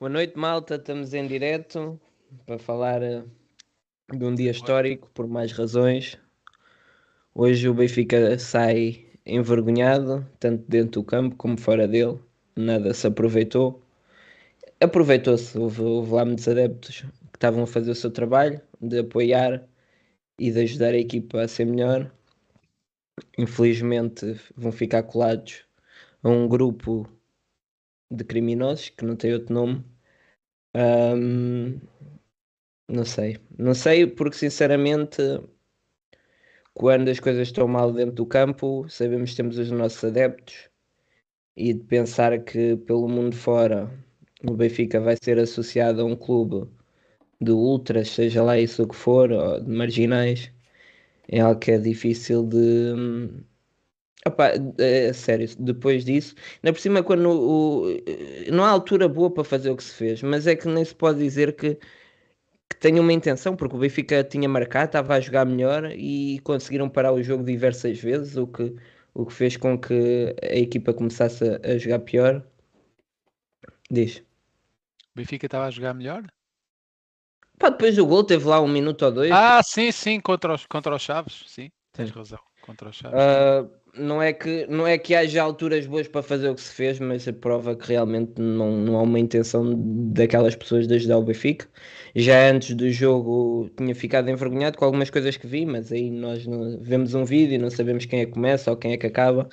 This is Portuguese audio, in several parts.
Boa noite, malta. Estamos em direto para falar eh, de um dia histórico por mais razões. Hoje o Benfica sai envergonhado, tanto dentro do campo como fora dele. Nada se aproveitou. Aproveitou-se, houve, houve lá muitos adeptos que estavam a fazer o seu trabalho de apoiar e de ajudar a equipa a ser melhor. Infelizmente vão ficar colados a um grupo de criminosos que não tem outro nome. Um, não sei, não sei porque sinceramente quando as coisas estão mal dentro do campo, sabemos que temos os nossos adeptos e de pensar que pelo mundo fora o Benfica vai ser associado a um clube de ultras, seja lá isso o que for, ou de marginais, é algo que é difícil de. Opa, é, sério, depois disso, ainda por cima, quando o, não há altura boa para fazer o que se fez, mas é que nem se pode dizer que, que tenha uma intenção, porque o Benfica tinha marcado, estava a jogar melhor e conseguiram parar o jogo diversas vezes, o que, o que fez com que a equipa começasse a, a jogar pior. Diz. O Benfica estava a jogar melhor? Pá, depois do gol teve lá um minuto ou dois. Ah, sim, sim, contra os, contra os Chaves, sim, tens razão. Contra os Chaves. Uh, não, é que, não é que haja alturas boas para fazer o que se fez, mas a prova que realmente não, não há uma intenção daquelas pessoas de ajudar o Benfica. Já antes do jogo tinha ficado envergonhado com algumas coisas que vi, mas aí nós não, vemos um vídeo e não sabemos quem é que começa ou quem é que acaba.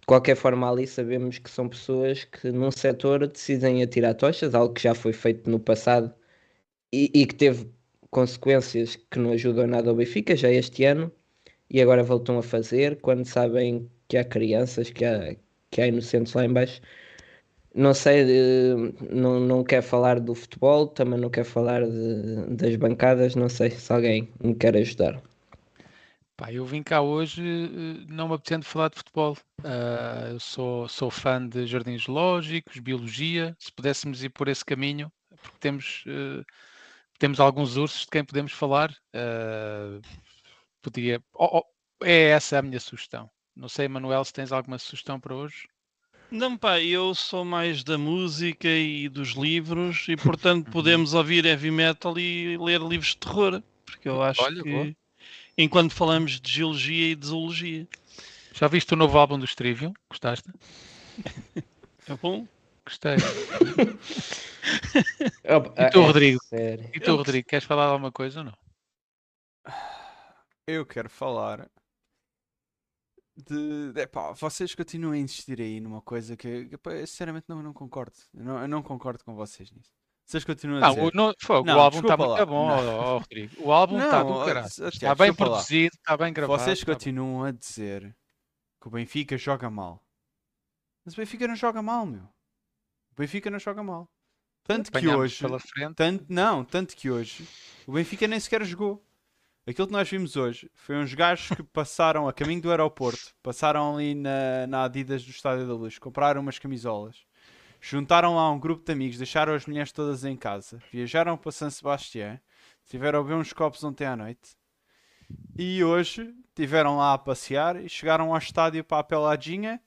De qualquer forma, ali sabemos que são pessoas que num setor decidem atirar tochas, algo que já foi feito no passado e, e, que teve consequências que não ajudam nada ao Benfica já este ano e agora voltam a fazer quando sabem que há crianças, que há, que há inocentes lá embaixo. Não sei, não, não quer falar do futebol, também não quer falar de, das bancadas, não sei se alguém me quer ajudar. Pá, eu vim cá hoje eh, não me apetecendo falar de futebol. Uh, eu sou, sou fã de jardins lógicos, biologia. Se pudéssemos ir por esse caminho, porque temos uh, temos alguns ursos de quem podemos falar. Uh, podia. Oh, oh, é essa a minha sugestão. Não sei, Manuel, se tens alguma sugestão para hoje. Não, pá, eu sou mais da música e dos livros e, portanto, uhum. podemos ouvir heavy metal e ler livros de terror. Porque eu acho Olha, que, boa. enquanto falamos de geologia e de zoologia. Já viste o novo álbum do Trivium? Gostaste? É bom? Gostei. e tu, é Rodrigo? Sério? E tu. Rodrigo, queres falar alguma coisa ou não? Eu quero falar de. Epá, vocês continuam a insistir aí numa coisa que epá, eu sinceramente não, não concordo. Eu não, eu não concordo com vocês nisso. Vocês continuam a dizer. O, não, fogo, não, o álbum está muito bom, Rodrigo. O álbum está do caralho. Está bem produzido, está bem gravado. Vocês tá continuam a dizer que o Benfica joga mal. Mas o Benfica não joga mal, meu. O Benfica não joga mal. Tanto que hoje. Tanto, não, tanto que hoje o Benfica nem sequer jogou. Aquilo que nós vimos hoje foi uns gajos que passaram a caminho do aeroporto, passaram ali na, na Adidas do Estádio da Luz, compraram umas camisolas, juntaram lá um grupo de amigos, deixaram as mulheres todas em casa, viajaram para São Sebastião, tiveram a beber uns copos ontem à noite e hoje tiveram lá a passear e chegaram ao estádio para a peladinha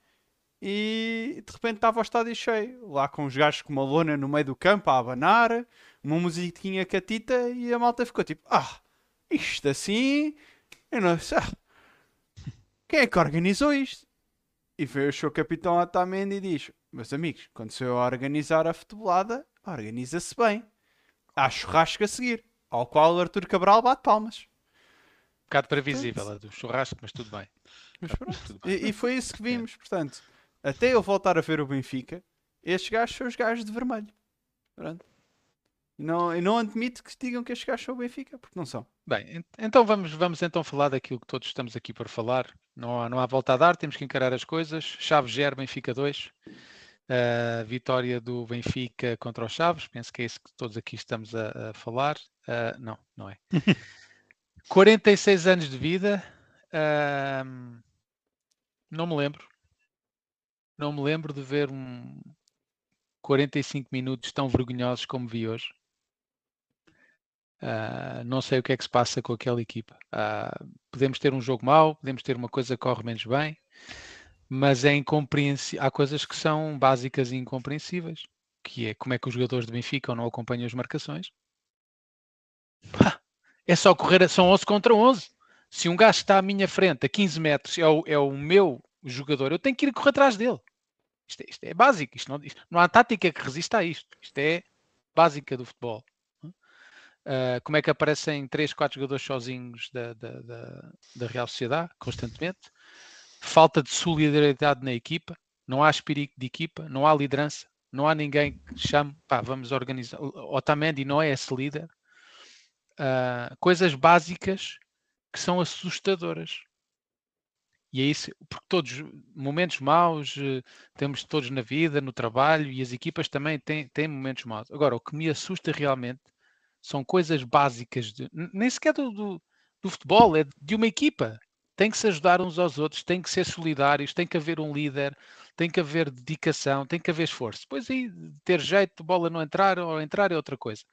e de repente estava o estádio cheio, lá com os gajos com uma lona no meio do campo a abanar, uma musiquinha catita e a malta ficou tipo: Ah, isto assim, eu não sei. Quem é que organizou isto? E veio o seu capitão Atamendi e diz: Meus amigos, quando sou eu organizar a futebolada, organiza-se bem. Há churrasco a seguir, ao qual o Arthur Cabral bate palmas. Um bocado previsível a do churrasco, mas tudo bem. Mas e, e, foi isso que vimos, portanto até eu voltar a ver o Benfica, estes gajos são os gajos de vermelho. Pronto. E não, e não admito que digam que estes gajos são o Benfica, porque não são. Bem, então vamos, vamos então falar daquilo que todos estamos aqui para falar. Não há, não há volta a dar, temos que encarar as coisas. Chaves 0, Benfica 2. Uh, vitória do Benfica contra os Chaves, penso que é isso que todos aqui estamos a, a falar. Uh, não, não é. 46 anos de vida, uh, não me lembro, não me lembro de ver um 45 minutos tão vergonhosos como vi hoje. Uh, não sei o que é que se passa com aquela equipa. Uh, podemos ter um jogo mau, podemos ter uma coisa que corre menos bem, mas é incompreensível. Há coisas que são básicas e incompreensíveis. que é como é que os jogadores do Benfica não acompanham as marcações. é só correr, são 11 contra 11. Se um gajo está à minha frente a 15 metros, é o, é o meu jogador, eu tenho que ir correr atrás dele. Isto é, isto é básico, isto não, isto, não há tática que resista a isto. Isto é básica do futebol. Uh, como é que aparecem 3, 4 jogadores sozinhos da, da, da, da Real Sociedade, constantemente? Falta de solidariedade na equipa, não há espírito de equipa, não há liderança, não há ninguém que chame, pá, vamos organizar. Otamendi não é esse líder. Uh, coisas básicas que são assustadoras. E é isso, porque todos momentos maus uh, temos todos na vida, no trabalho e as equipas também têm, têm momentos maus. Agora, o que me assusta realmente são coisas básicas, de, nem sequer do, do, do, futebol, é de uma equipa. Tem que se ajudar uns aos outros, tem que ser solidários, tem que haver um líder, tem que haver dedicação, tem que haver esforço. Depois aí, ter jeito, bola não entrar ou entrar é outra coisa.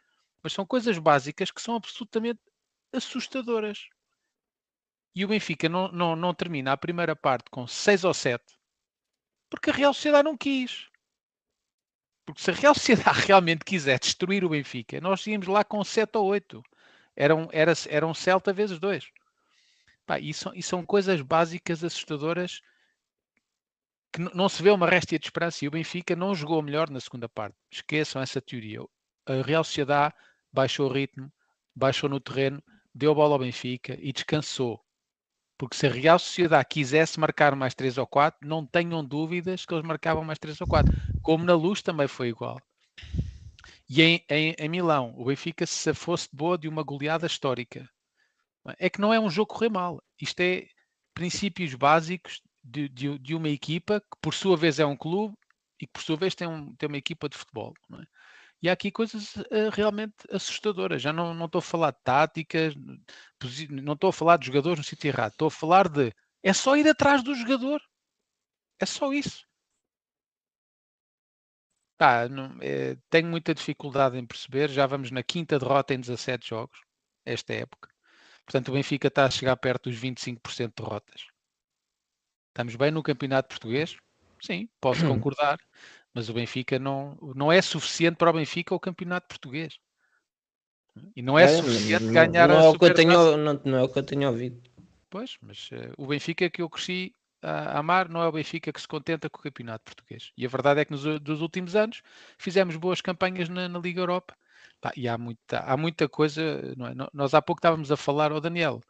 Mas são coisas básicas que são absolutamente assustadoras. E o Benfica não, não, não termina a primeira parte com 6 ou 7 porque a Real Sociedade não quis. Porque se a Real Sociedade realmente quiser destruir o Benfica, nós íamos lá com 7 ou 8. Era um, era, era um Celta vezes 2. Pá, e, são, e são coisas básicas assustadoras que não se vê uma réstia de esperança. E o Benfica não jogou melhor na segunda parte. Esqueçam essa teoria. A Real Sociedade baixou o ritmo, baixou no terreno, deu bola ao Benfica e descansou. Porque se a Real Sociedade quisesse marcar mais 3 ou 4, não tenham dúvidas que eles marcavam mais 3 ou 4. Como na luz também foi igual. E em, em, em Milão, o Benfica se fosse boa de uma goleada histórica. É que não é um jogo correr mal. Isto é princípios básicos de, de, de, uma equipa que, por sua vez, é um clube e que, por sua vez, tem, um, tem uma equipa de futebol. É? E há aqui coisas uh, realmente assustadoras. Já não, não estou a falar de táticas, não estou a falar de jogadores no sítio errado. Estou a falar de. É só ir atrás do jogador. É só isso. Tá, não, é, tenho muita dificuldade em perceber. Já vamos na quinta derrota em 17 jogos, esta época. Portanto, o Benfica está a chegar perto dos 25% de derrotas. Estamos bem no campeonato português? Sim, posso concordar. Mas o Benfica não, não é suficiente para o Benfica o campeonato português. E não é, é suficiente não, ganhar não, é o que eu tenho, não, não, é o que eu tenho ouvido. Pois, mas uh, o Benfica que eu cresci amar não é o Benfica que se contenta com o campeonato português. E a verdade é que nos últimos anos fizemos boas campanhas na, na Liga Europa. Pá, e há muita, há muita coisa. É? Nós há pouco estávamos a falar ao Daniel.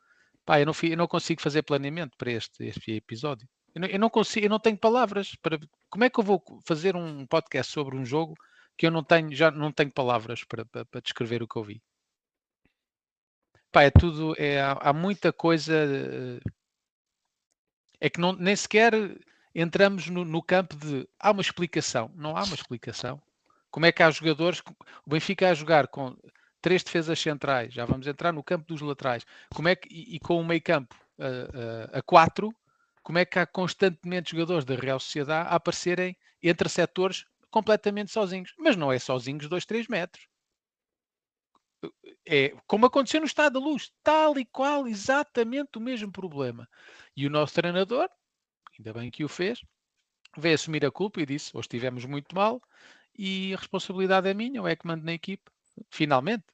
Pá, eu não, eu não consigo fazer planeamento para este, este episódio. Eu não, eu não, consigo, eu não tenho palavras para. Como é que eu vou fazer um podcast sobre um jogo que eu não tenho, já não tenho palavras para, para, para descrever o que eu vi? Pá, é tudo. É, há, há muita coisa. É que não, nem sequer entramos no, no, campo de há uma explicação. Não há uma explicação. Como é que há jogadores. O Benfica a jogar com três defesas centrais, já vamos entrar no campo dos laterais. Como é que, e, e com o meio campo a, a, a quatro, como é que há constantemente jogadores da Real Sociedade a aparecerem entre setores completamente sozinhos. Mas não é sozinhos 2, 3 metros. É como aconteceu no Estado da Luz, tal e qual, exatamente o mesmo problema. E o nosso treinador, ainda bem que o fez, veio assumir a culpa e disse: hoje estivemos muito mal e a responsabilidade é minha, ou é que mando na equipe. Finalmente.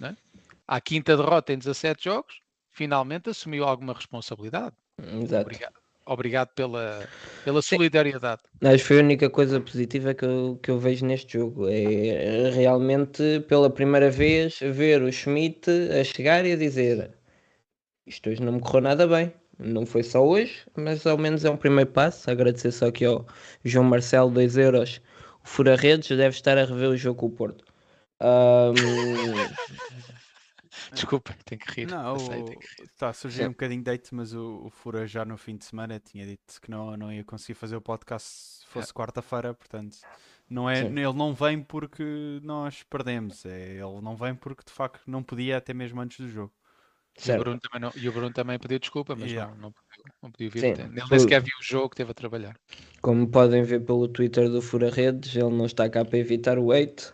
Né? À quinta derrota em 17 jogos, finalmente assumiu alguma responsabilidade. Exato. Obrigado, obrigado pela, pela solidariedade. Mas foi a única coisa positiva que eu, que eu vejo neste jogo. É realmente, pela primeira vez, ver o Schmidt a chegar e a dizer isto hoje não me correu nada bem. Não foi só hoje, mas ao menos é um primeiro passo. Agradecer só aqui ao João Marcelo, 2 euros. O Fura Redes deve estar a rever o jogo com o Porto. Um... Desculpa, tenho que rir. Não, está a surgir um bocadinho de date, mas o, o, Fura já no fim de semana tinha dito que não, não ia conseguir fazer o podcast se fosse é. quarta-feira, portanto, não é, ele não vem porque nós perdemos, é, ele não vem porque de facto não podia até mesmo antes do jogo. E o, Bruno também não, e o Bruno também pediu desculpa, mas yeah. não, não, não podia vir. Sim. Ele nem sequer viu o jogo, teve a trabalhar. Como podem ver pelo Twitter do Fura Redes, ele não está cá para evitar o hate,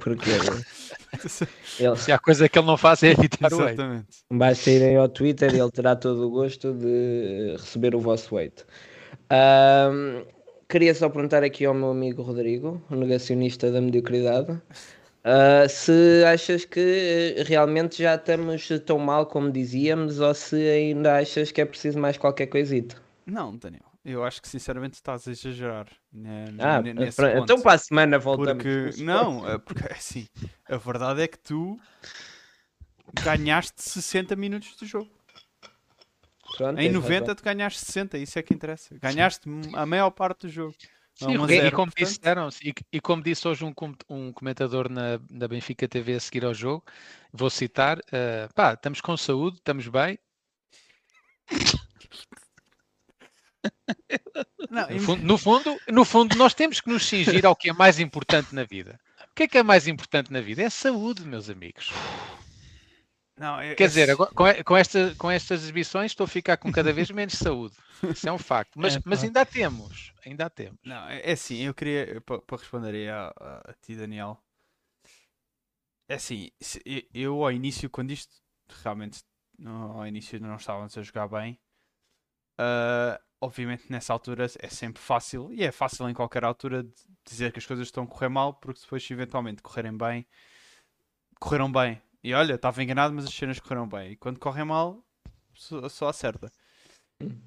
porque ele... Se há coisa que ele não faz é evitar Exatamente. o hate. Basta irem ao Twitter e ele terá todo o gosto de receber o vosso hate. Um, queria só perguntar aqui ao meu amigo Rodrigo, o negacionista da mediocridade, uh, se achas que realmente já estamos tão mal como dizíamos ou se ainda achas que é preciso mais qualquer coisita. Não, Daniel. Eu acho que sinceramente estás a exagerar. Né, ah, nesse pra, então para a semana voltamos. Porque, não, é porque assim, a verdade é que tu ganhaste 60 minutos do jogo. Pronto, em 90 tu ganhaste 60, isso é que interessa. Ganhaste a maior parte do jogo. Sim, e, zero, como portanto... disse, não, e, e, como disse hoje um, um comentador na, na Benfica TV a seguir ao jogo, vou citar: uh, pá, estamos com saúde, estamos bem. Não, no, fundo, no, fundo, no fundo, nós temos que nos cingir ao que é mais importante na vida. O que é que é mais importante na vida? É a saúde, meus amigos. Não, eu, Quer dizer, agora, com, com, esta, com estas exibições estou a ficar com cada vez menos saúde. Isso é um facto. Mas, é, mas ainda temos. Ainda temos. Não, é, é assim, eu queria, para responder aí a, a, a, ti, Daniel, é assim, eu ao início, quando isto realmente ao início não estávamos a jogar bem, uh, obviamente nessa altura é sempre fácil, e é fácil em qualquer altura dizer que as coisas estão a correr mal, porque depois eventualmente correrem bem, correram bem. E olha, estava enganado, mas as cenas correram bem. E quando correm mal, só, só acerta.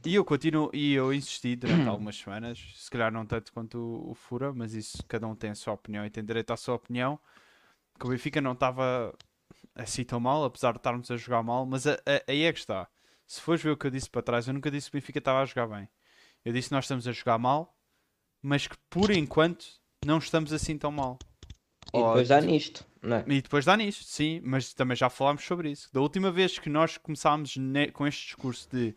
E eu continuo, e eu insisti durante algumas semanas, se calhar não tanto quanto o, o, Fura, mas isso cada um tem a sua opinião e tem direito à sua opinião. Que o Benfica não estava assim tão mal, apesar de estarmos a jogar mal, mas a, a, aí é que está. Se fores ver o que eu disse para trás, eu nunca disse que o Benfica estava a jogar bem. Eu disse que nós estamos a jogar mal, mas que por enquanto não estamos assim tão mal. E depois dá nisto, é? E depois dá nisto, sim, mas também já falámos sobre isso. Da última vez que nós começámos com este discurso de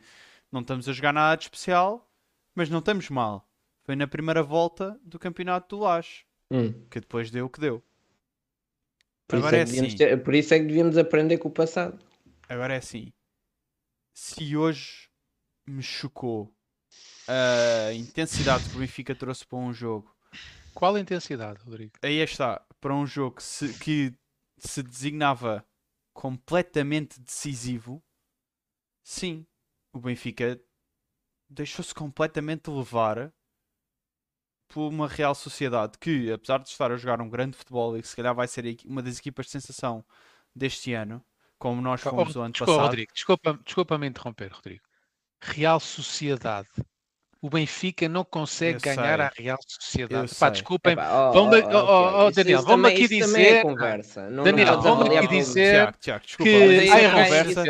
não estamos a jogar nada de especial, mas não estamos mal. Foi na primeira volta do campeonato do Laje, hum. que depois deu o que deu. Por Agora isso é, é assim. Ter, por isso é que devíamos aprender com o passado. Agora é assim. Se hoje me chocou a intensidade que o Benfica trouxe para um jogo. Qual a intensidade, Rodrigo? Aí está, para um jogo que se, que se designava completamente decisivo, sim, o Benfica deixou-se completamente levar por uma Real Sociedade que, apesar de estar a jogar um grande futebol e que se calhar vai ser uma das equipas de sensação deste ano, como nós fomos oh, o ano desculpa, passado. Rodrigo, desculpa, desculpa me interromper, Rodrigo. Real Sociedade o Benfica não consegue eu ganhar sei. a Real Sociedade. Pá, desculpem, oh, vão oh, oh, oh, Daniel, vamos aqui dizer. É conversa. Não, Daniel, não, vamos aqui dizer Tiago, Tiago, que a conversa.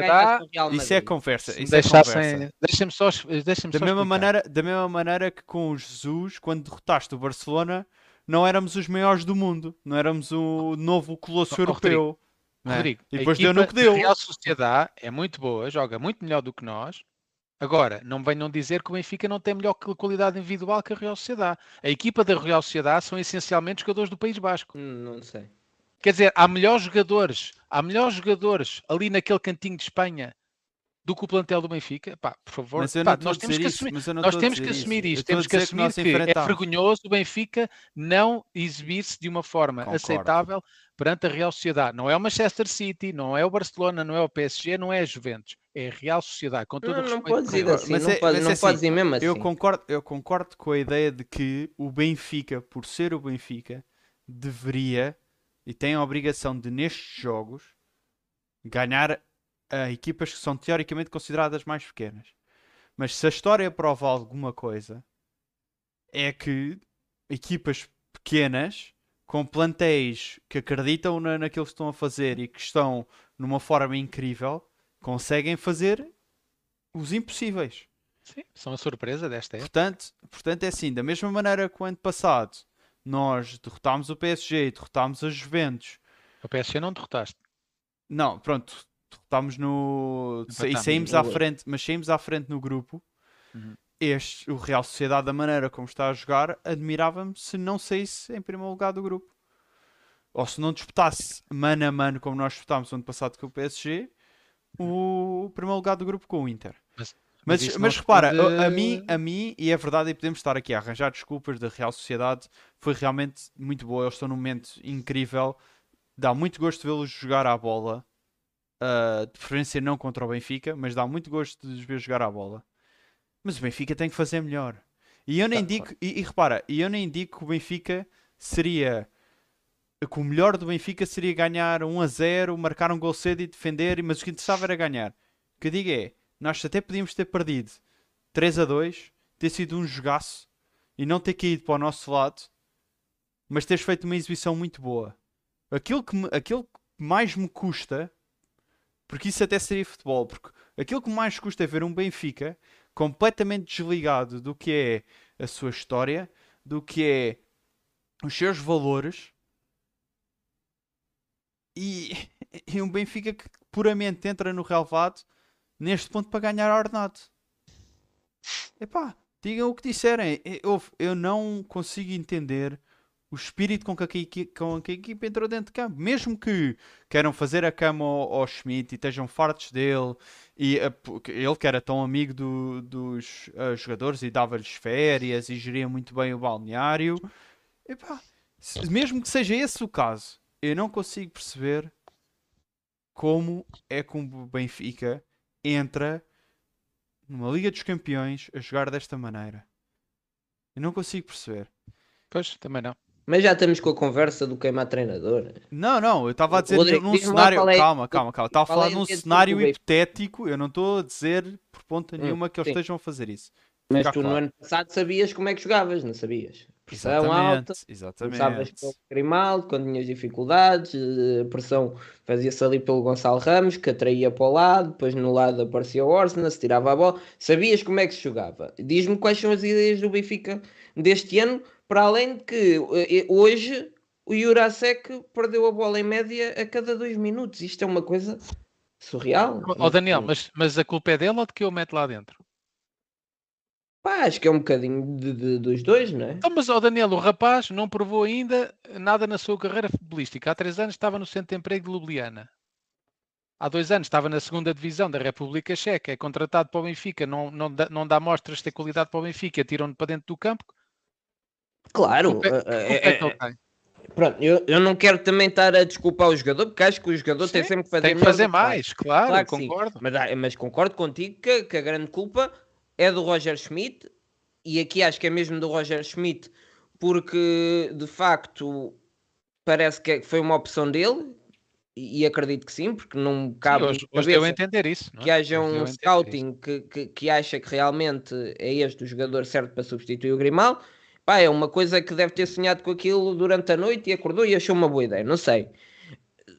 Isso é conversa. Isso é conversa. Deixa-me só. Deixa da, só mesma maneira, da mesma maneira que com o Jesus, quando derrotaste o Barcelona, não éramos os maiores do mundo. Não éramos o novo colosso oh, europeu. Rodrigo, é? e depois deu no que deu. A Real Sociedade é muito boa, joga muito melhor do que nós Agora, não venham dizer que o Benfica não tem melhor qualidade individual que a Real Sociedade. A equipa da Real Sociedade são essencialmente jogadores do País Basco. Hum, não sei. Quer dizer, há melhores jogadores, há melhores jogadores ali naquele cantinho de Espanha do que o plantel do Benfica, pá, por favor, pá, nós temos que assumir, nós temos que assumir isto, temos que assumir que, que é vergonhoso o Benfica não exibir-se de uma forma Concordo. aceitável perante a Real Sociedade. Não é o Manchester City, não é o Barcelona, não é o PSG, não é a Juventus, é a Real Sociedade. Com todo não, o respeito. Não pode ir assim, mas não, é, pode, não é assim, ir mesmo assim. Eu concordo, eu concordo com a ideia de que o Benfica, por ser o Benfica, deveria e tem a obrigação de nestes jogos ganhar a equipas que são teoricamente consideradas mais pequenas. Mas se a história prova alguma coisa, é que equipas pequenas, com plantéis que acreditam na, naquilo que estão a fazer e que estão numa forma incrível, conseguem fazer os impossíveis. Sim, são a surpresa desta época. Portanto, portanto, é assim, da mesma maneira que o ano passado nós derrotámos o PSG e derrotámos a Juventus. O PSG não derrotaste. Não, pronto, estamos no. e saímos à frente, mas saímos à frente no grupo. Uhum. Este, o Real Sociedade, da maneira como está a jogar, admirava-me se não saísse em primeiro lugar do grupo. Ou se não disputasse mano a mano, como nós disputámos ano passado com o PSG, o primeiro lugar do grupo com o Inter. Mas, mas, mas, mas repara, a, a, mim, a mim, e é verdade, e podemos estar aqui a arranjar desculpas da Real Sociedade, foi realmente muito boa. Eles estão num momento incrível. Dá muito gosto de vê-los jogar à bola. Uh, de preferência não contra o Benfica, mas dá muito gosto de os ver jogar à bola. Mas o Benfica tem que fazer melhor. E eu nem tá, digo, e, e, repara, e eu nem digo que o Benfica seria que o melhor do Benfica seria ganhar 1 a 0, marcar um gol cedo e defender, mas o que interessava era ganhar. O que eu digo é, nós até podíamos ter perdido 3 a 2, ter sido um jogaço e não ter caído para o nosso lado, mas teres feito uma exibição muito boa. Aquilo que, me, aquilo que mais me custa, porque isso até seria futebol, porque aquilo que mais custa é ver um Benfica completamente desligado do que é a sua história, do que é os seus valores e, e um Benfica que puramente entra no relevado neste ponto para ganhar a ordenado. Epá, digam o que disserem. Eu, eu não consigo entender o espírito com que, a, com que a equipa entrou dentro de campo. Mesmo que queiram fazer a cama ao, ao Schmidt e estejam fartos dele, e a, ele que era tão amigo do, dos uh, jogadores e dava-lhes férias e geria muito bem o balneário. Epá, mesmo que seja esse o caso, eu não consigo perceber como é que o Benfica entra numa Liga dos Campeões a jogar desta maneira. Eu não consigo perceber. Pois, também não. Mas já estamos com a conversa do queimar treinador. Não, não, eu estava a dizer Rodrigo, num cenário. É, calma, calma, calma. Estava a falar é num cenário hipotético. Eu não estou a dizer por ponta hum, nenhuma que eles sim. estejam a fazer isso. Mas tu claro. no ano passado sabias como é que jogavas, não sabias? Pressão exatamente, alta, exatamente. começavas pelo Grimaldo quando tinhas dificuldades, a pressão fazia-se ali pelo Gonçalo Ramos, que atraía para o lado, depois no lado aparecia o Orsna, se tirava a bola, sabias como é que se jogava. Diz-me quais são as ideias do Benfica deste ano, para além de que eh, hoje o Jurasek perdeu a bola em média a cada dois minutos. Isto é uma coisa surreal. Ó oh, Daniel, mas, mas a culpa é dele ou de que eu meto lá dentro? Pá, acho que é um bocadinho de, de, dos dois, não é? Então, mas, ó Daniel, o rapaz não provou ainda nada na sua carreira futebolística. Há três anos estava no centro de emprego de Ljubljana. Há dois anos estava na segunda divisão da República Checa, é contratado para o Benfica, não, não, dá, não dá mostras de ter qualidade para o Benfica, tiram-no para dentro do campo. Claro, é, é, é, Pronto, eu, eu não quero também estar a desculpar o jogador, porque acho que o jogador sim, tem sempre que fazer, tem que fazer mais, claro, claro concordo. Mas, mas, concordo contigo que, que, a grande culpa é do Roger Schmidt, e aqui acho que é mesmo do Roger Schmidt, porque de facto parece que foi uma opção dele, e acredito que sim, porque não cabe sim, hoje, hoje eu entender isso. É? Que haja um scouting que, que, que, acha que realmente é este o jogador certo para substituir o Grimal. Pá, é uma coisa que deve ter sonhado com aquilo durante a noite e acordou e achou uma boa ideia, não sei.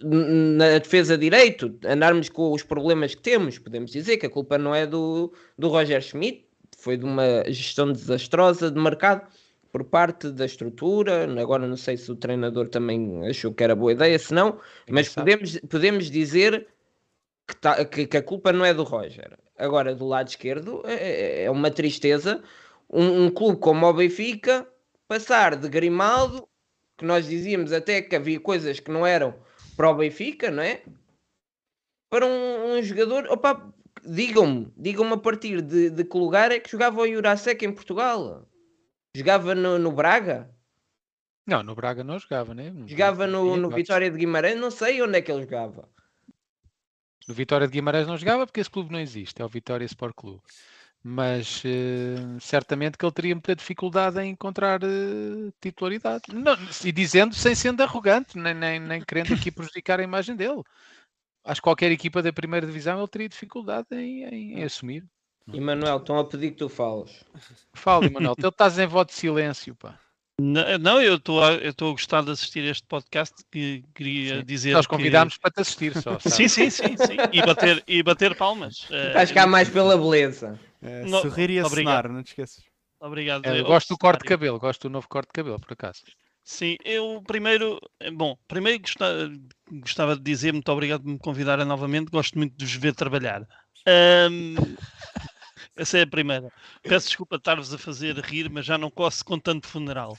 Na defesa direito, andarmos com os problemas que temos, podemos dizer que a culpa não é do, do Roger Schmidt, foi de uma gestão desastrosa de mercado por parte da estrutura. Agora não sei se o treinador também achou que era boa ideia, se não, mas podemos, podemos dizer que, tá, que, que, a culpa não é do Roger. Agora, do lado esquerdo, é, é, é uma tristeza um, um, clube como o Benfica passar de Grimaldo, que nós dizíamos até que havia coisas que não eram para o Benfica, não é? Para um, um jogador, opa, digam-me, digam-me a partir de, de que lugar é que jogava o Jurasek em Portugal? Jogava no, no Braga? Não, no Braga não jogava, né? Jogava no, no Vitória de Guimarães, não sei onde é que ele jogava. No Vitória de Guimarães não jogava porque esse clube não existe, é o Vitória Sport Clube. Mas uh, certamente que ele teria muita dificuldade em encontrar uh, titularidade. Não, e dizendo sem sendo arrogante, nem, nem, nem querendo aqui prejudicar a imagem dele acho que qualquer equipa da primeira divisão ele teria dificuldade em, em, em assumir. Emanuel, estão a pedir que tu fales. Fala, Emanuel, tu estás em voto de silêncio, pá. Não, não eu estou a, gostar de assistir este podcast que queria sim. dizer. Nós convidámos que... para te assistir só. sim, sim, sim, sim. E bater, e bater palmas. Acho que há mais pela beleza. É, sorrir e acenar, não te esqueças. Obrigado. É, eu gosto do corte de cabelo, gosto do novo corte de cabelo, por acaso. Sim, eu primeiro, bom, primeiro gostava, gostava de dizer muito obrigado por me convidarem novamente, gosto muito de vos ver trabalhar. Um, essa é a primeira. Peço desculpa de estar-vos a fazer rir, mas já não coço com tanto funeral.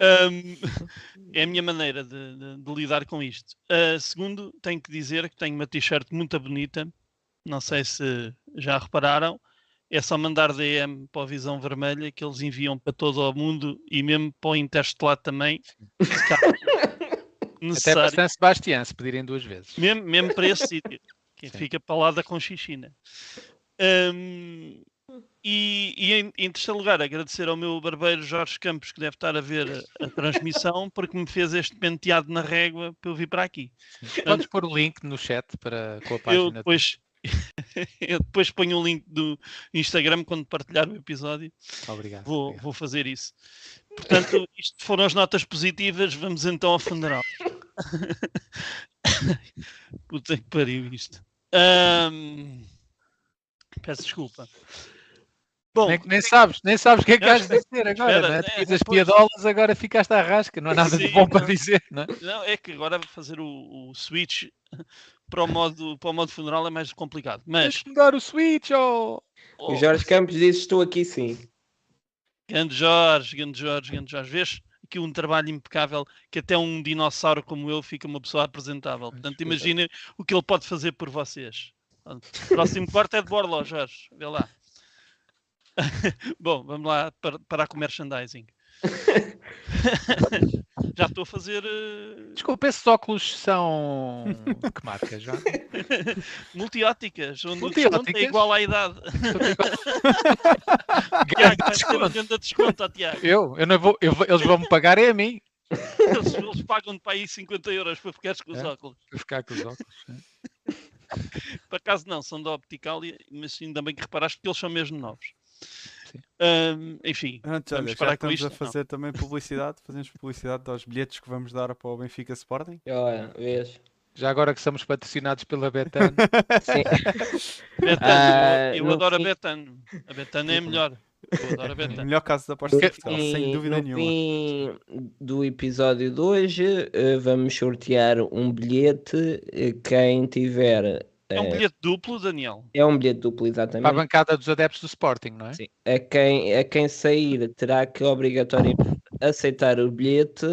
Um, é a minha maneira de, de, de lidar com isto. Uh, segundo, tenho que dizer que tenho uma t-shirt muito bonita, não sei se já repararam, é só mandar DM para a Visão Vermelha que eles enviam para todo o mundo e mesmo para o Interstellar também. Até para San Sebastián, se pedirem duas vezes. Mesmo, mesmo para esse sítio, que Sim. fica para lá da Conchichina. Um, e, e em, em, terceiro lugar, agradecer ao meu barbeiro Jorge Campos, que deve estar a ver a, a transmissão, porque me fez este penteado na régua para eu vir para aqui. Podes pôr o link no chat para, com a página. Eu depois, eu depois ponho o link do Instagram quando partilhar o episódio. Obrigado. Vou, obrigado. vou fazer isso. Portanto, isto foram as notas positivas. Vamos então ao funeral. Puta que pariu isto. Um... Peço desculpa. Bom, nem, nem, sabes, nem sabes o que é que has de dizer agora, espera, não é? é as piadolas, agora ficaste à rasca, não há nada Sim, de bom não, para dizer, não é? Não, é que agora fazer o, o switch para o, modo, para o modo funeral é mais complicado. Mas... Tens mudar o switch, oh... oh. O Jorge Campos disse, estou aqui sim. Grande Jorge, grande Jorge, grande Jorge. Vês aqui um trabalho impecável que até um dinossauro como eu fica uma pessoa apresentável. Portanto, imaginem o que ele pode fazer por vocês. O próximo corte é de Borló, Jorge. Vê lá. Bom, vamos lá para, para com merchandising. já estou a fazer. Uh... Desculpa, esses óculos são. que marca já? Multióticas, onde Multióticas? o desconto é igual à idade. Tiago, vais ter um grande desconto, Tiago. Eu? eu, não vou, eu eles vão me pagar é a mim. Eles, eles pagam-te para aí 50 euros para ficares com os é, óculos. Para ficar com os óculos. Por acaso não, são da Optical, mas ainda bem que reparaste que eles são mesmo novos. Um, enfim, Antes, olha, já estamos isto, a fazer não. também publicidade, fazemos publicidade aos bilhetes que vamos dar para o Benfica Sporting. Olha, vês. Já agora que somos patrocinados pela Betano. Betano, uh, eu adoro fim... a Betano. A Betano é a melhor. Betano. melhor caso da aposta de sem dúvida no nenhuma. fim do episódio de hoje, uh, vamos sortear um bilhete. Uh, quem tiver é um é. bilhete duplo, Daniel? É um bilhete duplo, exatamente. Para a bancada dos adeptos do Sporting, não é? Sim. A quem, a quem sair terá que obrigatoriamente aceitar o bilhete,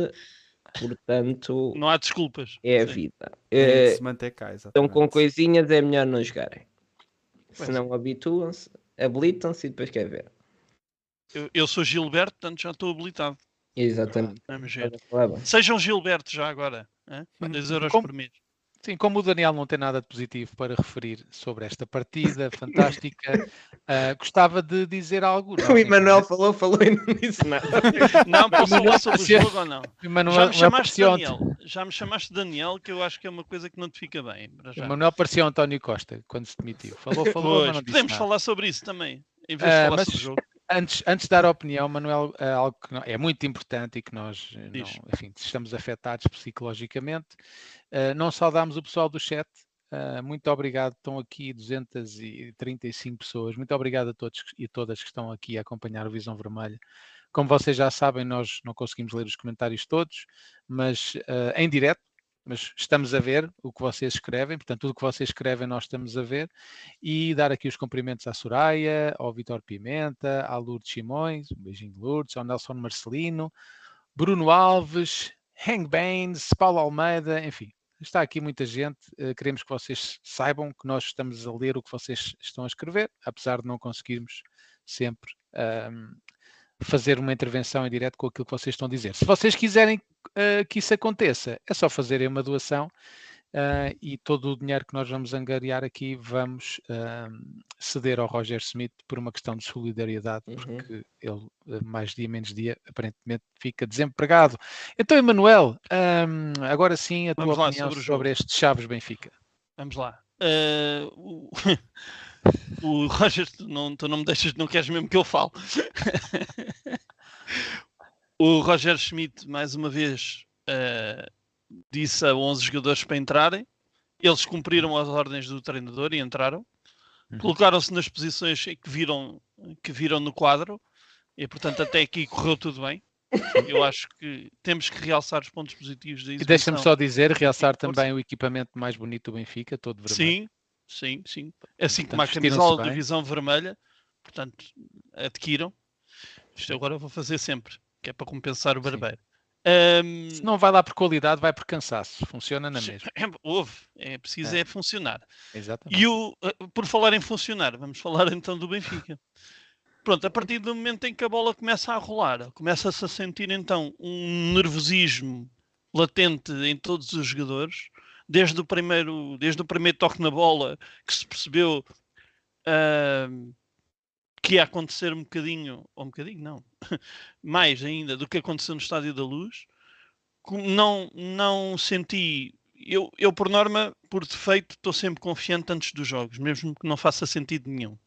portanto. Não há desculpas. É a vida. É, se manter cá, exatamente. Então, com coisinhas é melhor não jogarem. Se não habituam-se, habilitam-se e depois quer ver. Eu, eu, sou Gilberto, portanto já estou habilitado. Exatamente. Ah, Sejam Gilberto já agora. 2 euros Como... por mês. Sim, como o Daniel não tem nada de positivo para referir sobre esta partida fantástica, uh, gostava de dizer algo. Não, o Emanuel falou, falou e não disse nada. Não, posso falar sobre o jogo ou não? Emanuel, já me chamaste Daniel. Já me chamaste Daniel, que eu acho que é uma coisa que não te fica bem. O Emanuel parecia o António Costa quando se demitiu. Falou, falou, pois, mas não disse Podemos nada. falar sobre isso também, em vez de uh, falar mas... sobre o jogo antes, antes de dar a opinião, Manuel, é algo que é muito importante e que nós não, enfim, estamos afetados psicologicamente. Uh, não saudamos o pessoal do chat. Uh, muito obrigado, estão aqui 235 pessoas. Muito obrigado a todos e todas que estão aqui a acompanhar o Visão Vermelha. Como vocês já sabem, nós não conseguimos ler os comentários todos, mas em direto mas estamos a ver o que vocês escrevem, portanto, tudo o que vocês escrevem nós estamos a ver, e dar aqui os cumprimentos à Soraya, ao Vitor Pimenta, à Lourdes Simões, um beijinho de Lourdes, ao Nelson Marcelino, Bruno Alves, Hang Baines, Paulo Almeida, enfim, está aqui muita gente. Uh, queremos que vocês saibam que nós estamos a ler o que vocês estão a escrever, apesar de não conseguirmos sempre um, fazer uma intervenção em direto com aquilo que vocês estão a dizer. Se vocês quiserem uh, que isso aconteça, é só fazerem uma doação uh, e todo o dinheiro que nós vamos angariar aqui vamos uh, ceder ao Roger Smith por uma questão de solidariedade, uhum. porque ele, mais dia menos dia, aparentemente fica desempregado. Então, Emanuel, um, agora sim a vamos tua opinião sobre, sobre este Chaves Benfica. Vamos lá. Uh, o Roger, tu não, tu não me deixas, não queres mesmo que eu fale. o Roger Schmidt, mais uma vez, uh, disse a 11 jogadores para entrarem. Eles cumpriram as ordens do treinador e entraram. Uhum. Colocaram-se nas posições que viram, que viram no quadro. E, portanto, até aqui correu tudo bem. Eu acho que temos que realçar os pontos positivos da E deixa-me só dizer, realçar também o equipamento mais bonito do Benfica, todo vermelho. Sim, sim, sim. Assim portanto, como a camisola da Visão Vermelha, portanto, adquiram. Isto agora eu vou fazer sempre, que é para compensar o barbeiro. Um... Se não vai lá por qualidade, vai por cansaço. Funciona na mesma. É, houve, é preciso é. é funcionar. Exatamente. E o, eh, por falar em funcionar, vamos falar então do Benfica. Pronto, a partir do momento em que a bola começa a rolar, começa-se a sentir então um nervosismo latente em todos os jogadores desde o primeiro, desde o primeiro toque na bola que se percebeu uh, que ia acontecer um bocadinho, ou um bocadinho não, mais ainda do que aconteceu no Estádio da Luz, não, não senti. Eu, eu, por norma, por defeito, estou sempre confiante antes dos jogos, mesmo que não faça sentido nenhum,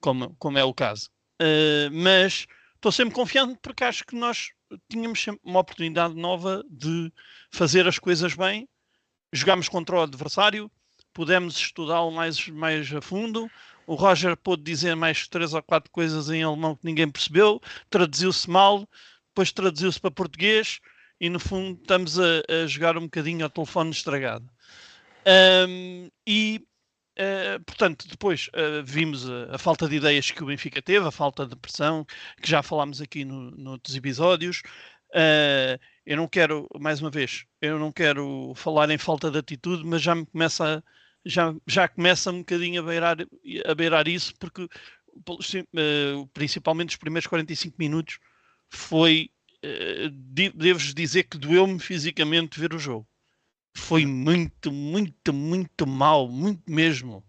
como, como é o caso. Uh, mas estou sempre confiante porque acho que nós tínhamos sempre uma oportunidade nova de fazer as coisas bem. Jogámos contra o adversário, pudemos estudá-lo mais, mais a fundo. O Roger pôde dizer mais três ou quatro coisas em alemão que ninguém percebeu, traduziu-se mal, depois traduziu-se para português e no fundo estamos a, a jogar um bocadinho ao telefone estragado. Um, e Uh, portanto, depois uh, vimos a, a, falta de ideias que o Benfica teve, a falta de pressão, que já falámos aqui no, noutros episódios. Uh, eu não quero, mais uma vez, eu não quero falar em falta de atitude, mas já me começa, já, já começa um bocadinho a beirar, a beirar isso, porque principalmente os primeiros 45 minutos foi, devo dizer que doeu-me fisicamente ver o jogo foi muito, muito, muito mal, muito mesmo.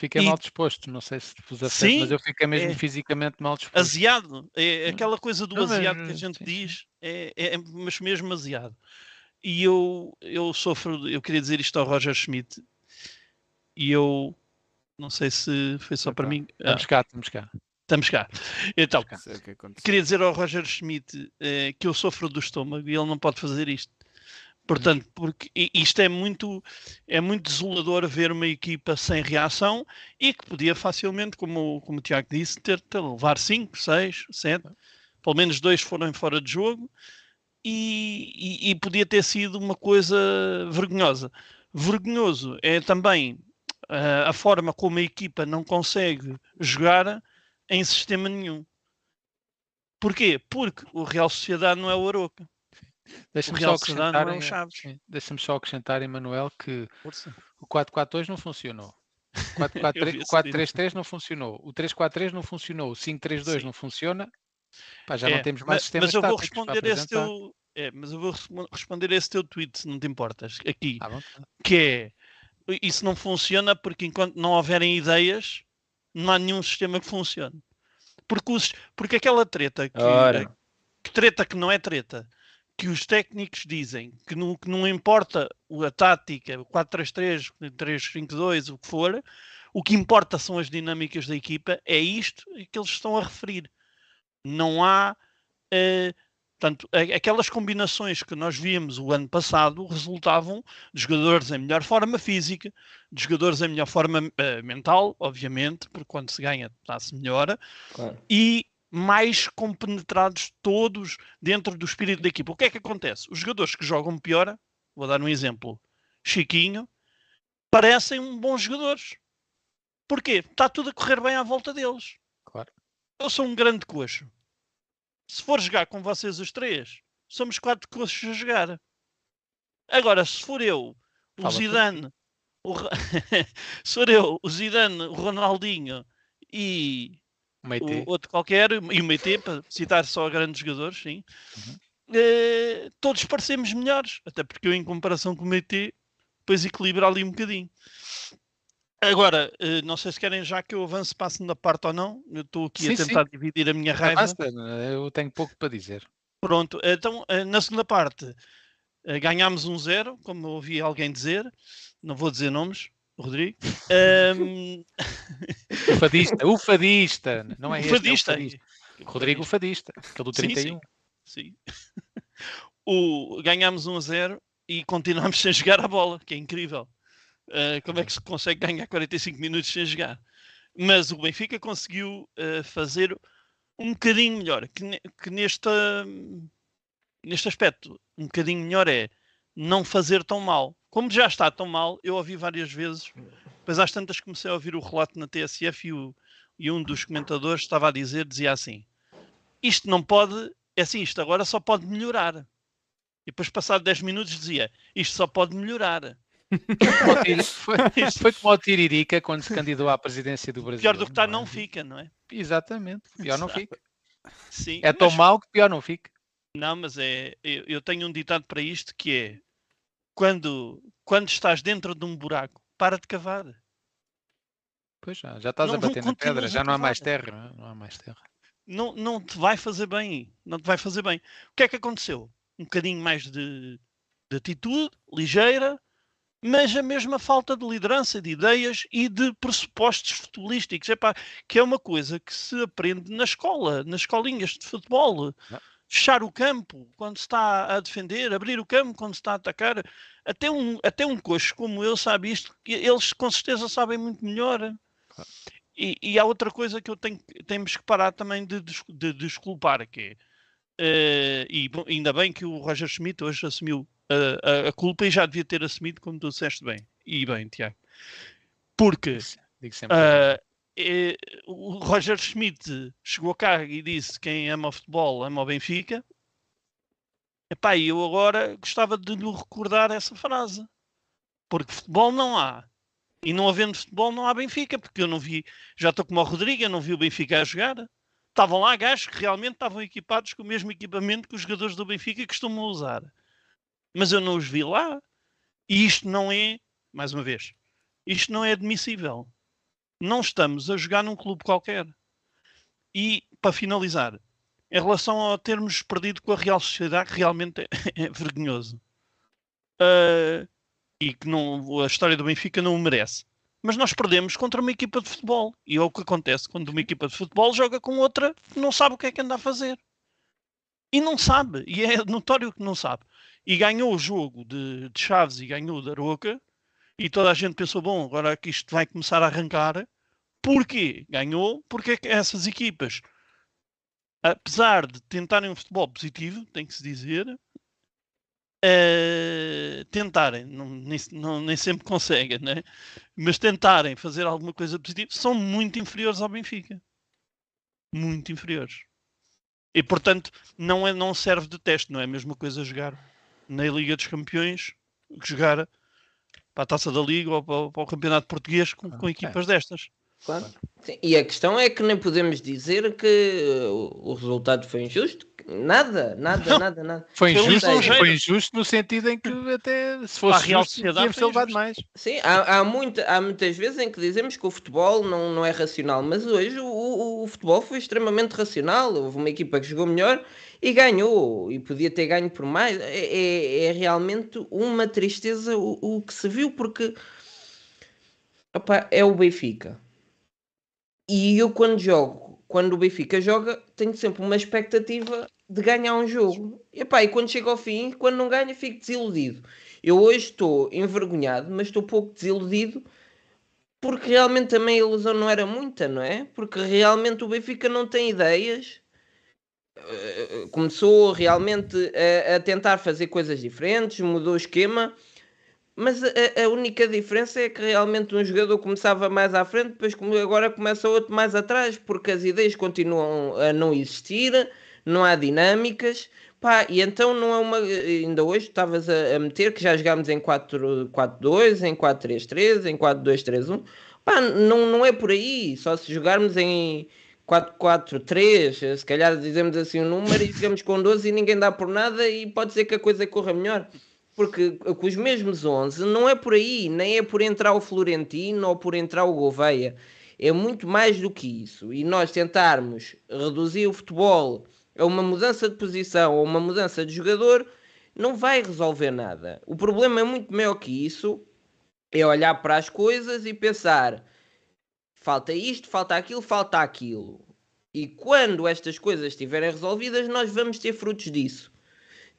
Fiquei e... mal disposto, não sei se vos afeta, mas eu fiquei mesmo é... fisicamente mal disposto. Aziado, é aquela coisa do não, aziado que a gente sim, diz, é, é, mas mesmo aziado. E eu, eu sofro, eu queria dizer isto ao Roger Schmidt, e eu não sei se foi só para mim. Estamos ah, cá, estamos cá. Estamos cá. Então, queria dizer ao Roger Schmidt eh, que eu sofro do estômago e ele não pode fazer isto. Portanto, porque isto é muito, é muito desolador ver uma equipa sem reação e que podia facilmente, como, como o Tiago disse, ter, ter levar 5, 6, 7, pelo menos dois foram fora de jogo e, e, e, podia ter sido uma coisa vergonhosa. Vergonhoso é também uh, a forma como a equipa não consegue jogar em sistema nenhum. Porquê? Porque o Real Sociedade não é o Aroca. Deixa-me só, acrescentar, é em, deixa só acrescentar, Emanuel, que Força. o 4-4-2 não funcionou. O 4-3-3 não funcionou. O 3-4-3 não funcionou. O 5-3-2 não funciona. Pá, já é, não temos mais mas, sistemas mas eu vou responder esse teu, é, mas eu vou responder esse teu tweet, se não te importas, aqui. Ah, que é isso não funciona porque enquanto não houverem ideias, não há nenhum sistema que funcione. Porque, os, porque aquela treta que, que treta que não é treta que os técnicos dizem que não, que não importa a tática, o 4-3-3, 3-5-2, o que for, o que importa são as dinâmicas da equipa, é isto que eles estão a referir. Não há. Uh, portanto, aquelas combinações que nós víamos o ano passado resultavam de jogadores em melhor forma física, de jogadores em melhor forma uh, mental, obviamente, porque quando se ganha está-se melhor, claro. e mais compenetrados todos dentro do espírito da equipa. O que é que acontece? Os jogadores que jogam pior, vou dar um exemplo, Chiquinho, parecem bons jogadores. Porquê? Está tudo a correr bem à volta deles. Claro. Eu sou um grande coxo. Se for jogar com vocês os três, somos quatro coxos a jogar. Agora, se for eu, o Fala Zidane, o... se for eu, o Zidane, o Ronaldinho e o outro qualquer, e o Meite, para citar só grandes jogadores, sim. Uhum. Uh, todos parecemos melhores, até porque eu, em comparação com o Meite, depois equilibra ali um bocadinho. Agora, uh, não sei se querem já que eu avance para a segunda parte ou não. Eu estou aqui sim, a tentar sim. dividir a minha raiva. Basta, eu tenho pouco para dizer. Pronto, então uh, na segunda parte ganhámos um zero, como ouvi alguém dizer, não vou dizer nomes, Rodrigo. Um... o fadista, o fadista, não é o fadista. Este, é o fadista. Rodrigo fadista, aquele do 31. Sim, sim. O, ganhámos 1 a 0 e continuamos sem jogar a bola, que é incrível. Uh, como é que se consegue ganhar 45 minutos sem jogar? Mas o Benfica conseguiu uh, fazer um bocadinho melhor, que, que nesta, neste aspecto, um bocadinho melhor é não fazer tão mal como já está tão mal, eu ouvi várias vezes, depois às tantas comecei a ouvir o relato na TSF e, o, e um dos comentadores estava a dizer, dizia assim, isto não pode, é assim, isto agora só pode melhorar. E depois passado 10 minutos dizia, isto só pode melhorar. foi, foi como o Tiririca quando se candidatou à presidência do Brasil. Pior do que está, não, é? fica, não é? Exatamente, pior não fica. Sim, é tão mas... mal que pior não fica. Não, mas é, eu, eu tenho um ditado para isto que é quando, quando estás dentro de um buraco, para de cavar. Pois já, já estás não, a bater na pedra, já não há mais terra, não, é? não há mais terra. Não, não te vai fazer bem, não te vai fazer bem. O que é que aconteceu? Um bocadinho mais de, de atitude, ligeira, mas a mesma falta de liderança, de ideias e de pressupostos futebolísticos. Epá, que é uma coisa que se aprende na escola, nas escolinhas de futebol. Não. Fechar o campo quando se está a defender, abrir o campo quando se está a atacar. Até um, até um coxo como eu sabe isto, eles com certeza sabem muito melhor. E, e, há outra coisa que eu tenho temos que parar também de, de, de desculpar, que é, uh, e bom, ainda bem que o Roger Schmidt hoje assumiu a, a, a, culpa e já devia ter assumido, como tu disseste bem. E bem, Tiago. Porque uh, é, o Roger Schmidt chegou cá e disse quem ama o futebol ama o Benfica. Epá, eu agora gostava de lhe recordar essa frase. Porque futebol não há. E não havendo futebol, não há Benfica, porque eu não vi, já estou como o Rodrigo, eu não vi o Benfica a jogar. Estavam lá gajos que realmente estavam equipados com o mesmo equipamento que os jogadores do Benfica costumam usar. Mas eu não os vi lá. E isto não é, mais uma vez, isto não é admissível. Não estamos a jogar num clube qualquer. E, para finalizar, em relação a termos perdido com a Real Sociedade, realmente é, é vergonhoso. Uh, e que não, a história do Benfica não o merece. Mas nós perdemos contra uma equipa de futebol. E é o que acontece quando uma equipa de futebol joga com outra que não sabe o que é que anda a fazer. E não sabe. E é notório que não sabe. E ganhou o jogo de, de Chaves e ganhou o da Roca. E toda a gente pensou, bom, agora que isto vai começar a arrancar. Porquê? Ganhou porque é essas equipas, apesar de tentarem um futebol positivo, tem que se dizer, uh, tentarem, não, nem, não, nem, sempre conseguem, né? mas tentarem fazer alguma coisa positiva, são muito inferiores ao Benfica. Muito inferiores. E portanto, não, é, não serve de teste, não é a mesma coisa jogar na Liga dos Campeões que jogar para a taça da Liga ou para, para o Campeonato Português com, com equipas destas. Claro. Sim, e a questão é que nem podemos dizer que o resultado foi injusto. Nada, nada, não. nada, nada. Foi injusto, foi, injusto no sentido em que até se fosse real sociedade ser levado mais. Sim, há, há, muita, há muitas vezes em que dizemos que o futebol não, não é racional, mas hoje o, o, o futebol foi extremamente racional. Houve uma equipa que jogou melhor e ganhou, e podia ter ganho por mais. É, é, é realmente uma tristeza o, o, que se viu, porque opa, é o Benfica e eu quando jogo, quando o Benfica joga, tenho sempre uma expectativa de ganhar um jogo. E, epá, e quando chega ao fim, quando não ganha, fico desiludido. Eu hoje estou envergonhado, mas estou pouco desiludido porque realmente também a ilusão não era muita, não é? Porque realmente o Benfica não tem ideias. Eh, começou realmente a, a tentar fazer coisas diferentes, mudou o esquema mas a, a, única diferença é que realmente um jogador começava mais à frente, depois agora começa outro mais atrás, porque as ideias continuam a não existir, não há dinâmicas. Pá, e então não é uma. Ainda hoje estavas a, a, meter que já jogámos em 4-4-2, em 4-3-3, em 4-2-3-1. Pá, não, não é por aí. Só se jogarmos em 4-4-3, se calhar dizemos assim um número e jogamos com 12 e ninguém dá por nada e pode ser que a coisa corra melhor porque com os mesmos 11 não é por aí, nem é por entrar o Florentino ou por entrar o Gouveia. É muito mais do que isso. E nós tentarmos reduzir o futebol a uma mudança de posição ou uma mudança de jogador não vai resolver nada. O problema é muito maior que isso. É olhar para as coisas e pensar: falta isto, falta aquilo, falta aquilo. E quando estas coisas estiverem resolvidas, nós vamos ter frutos disso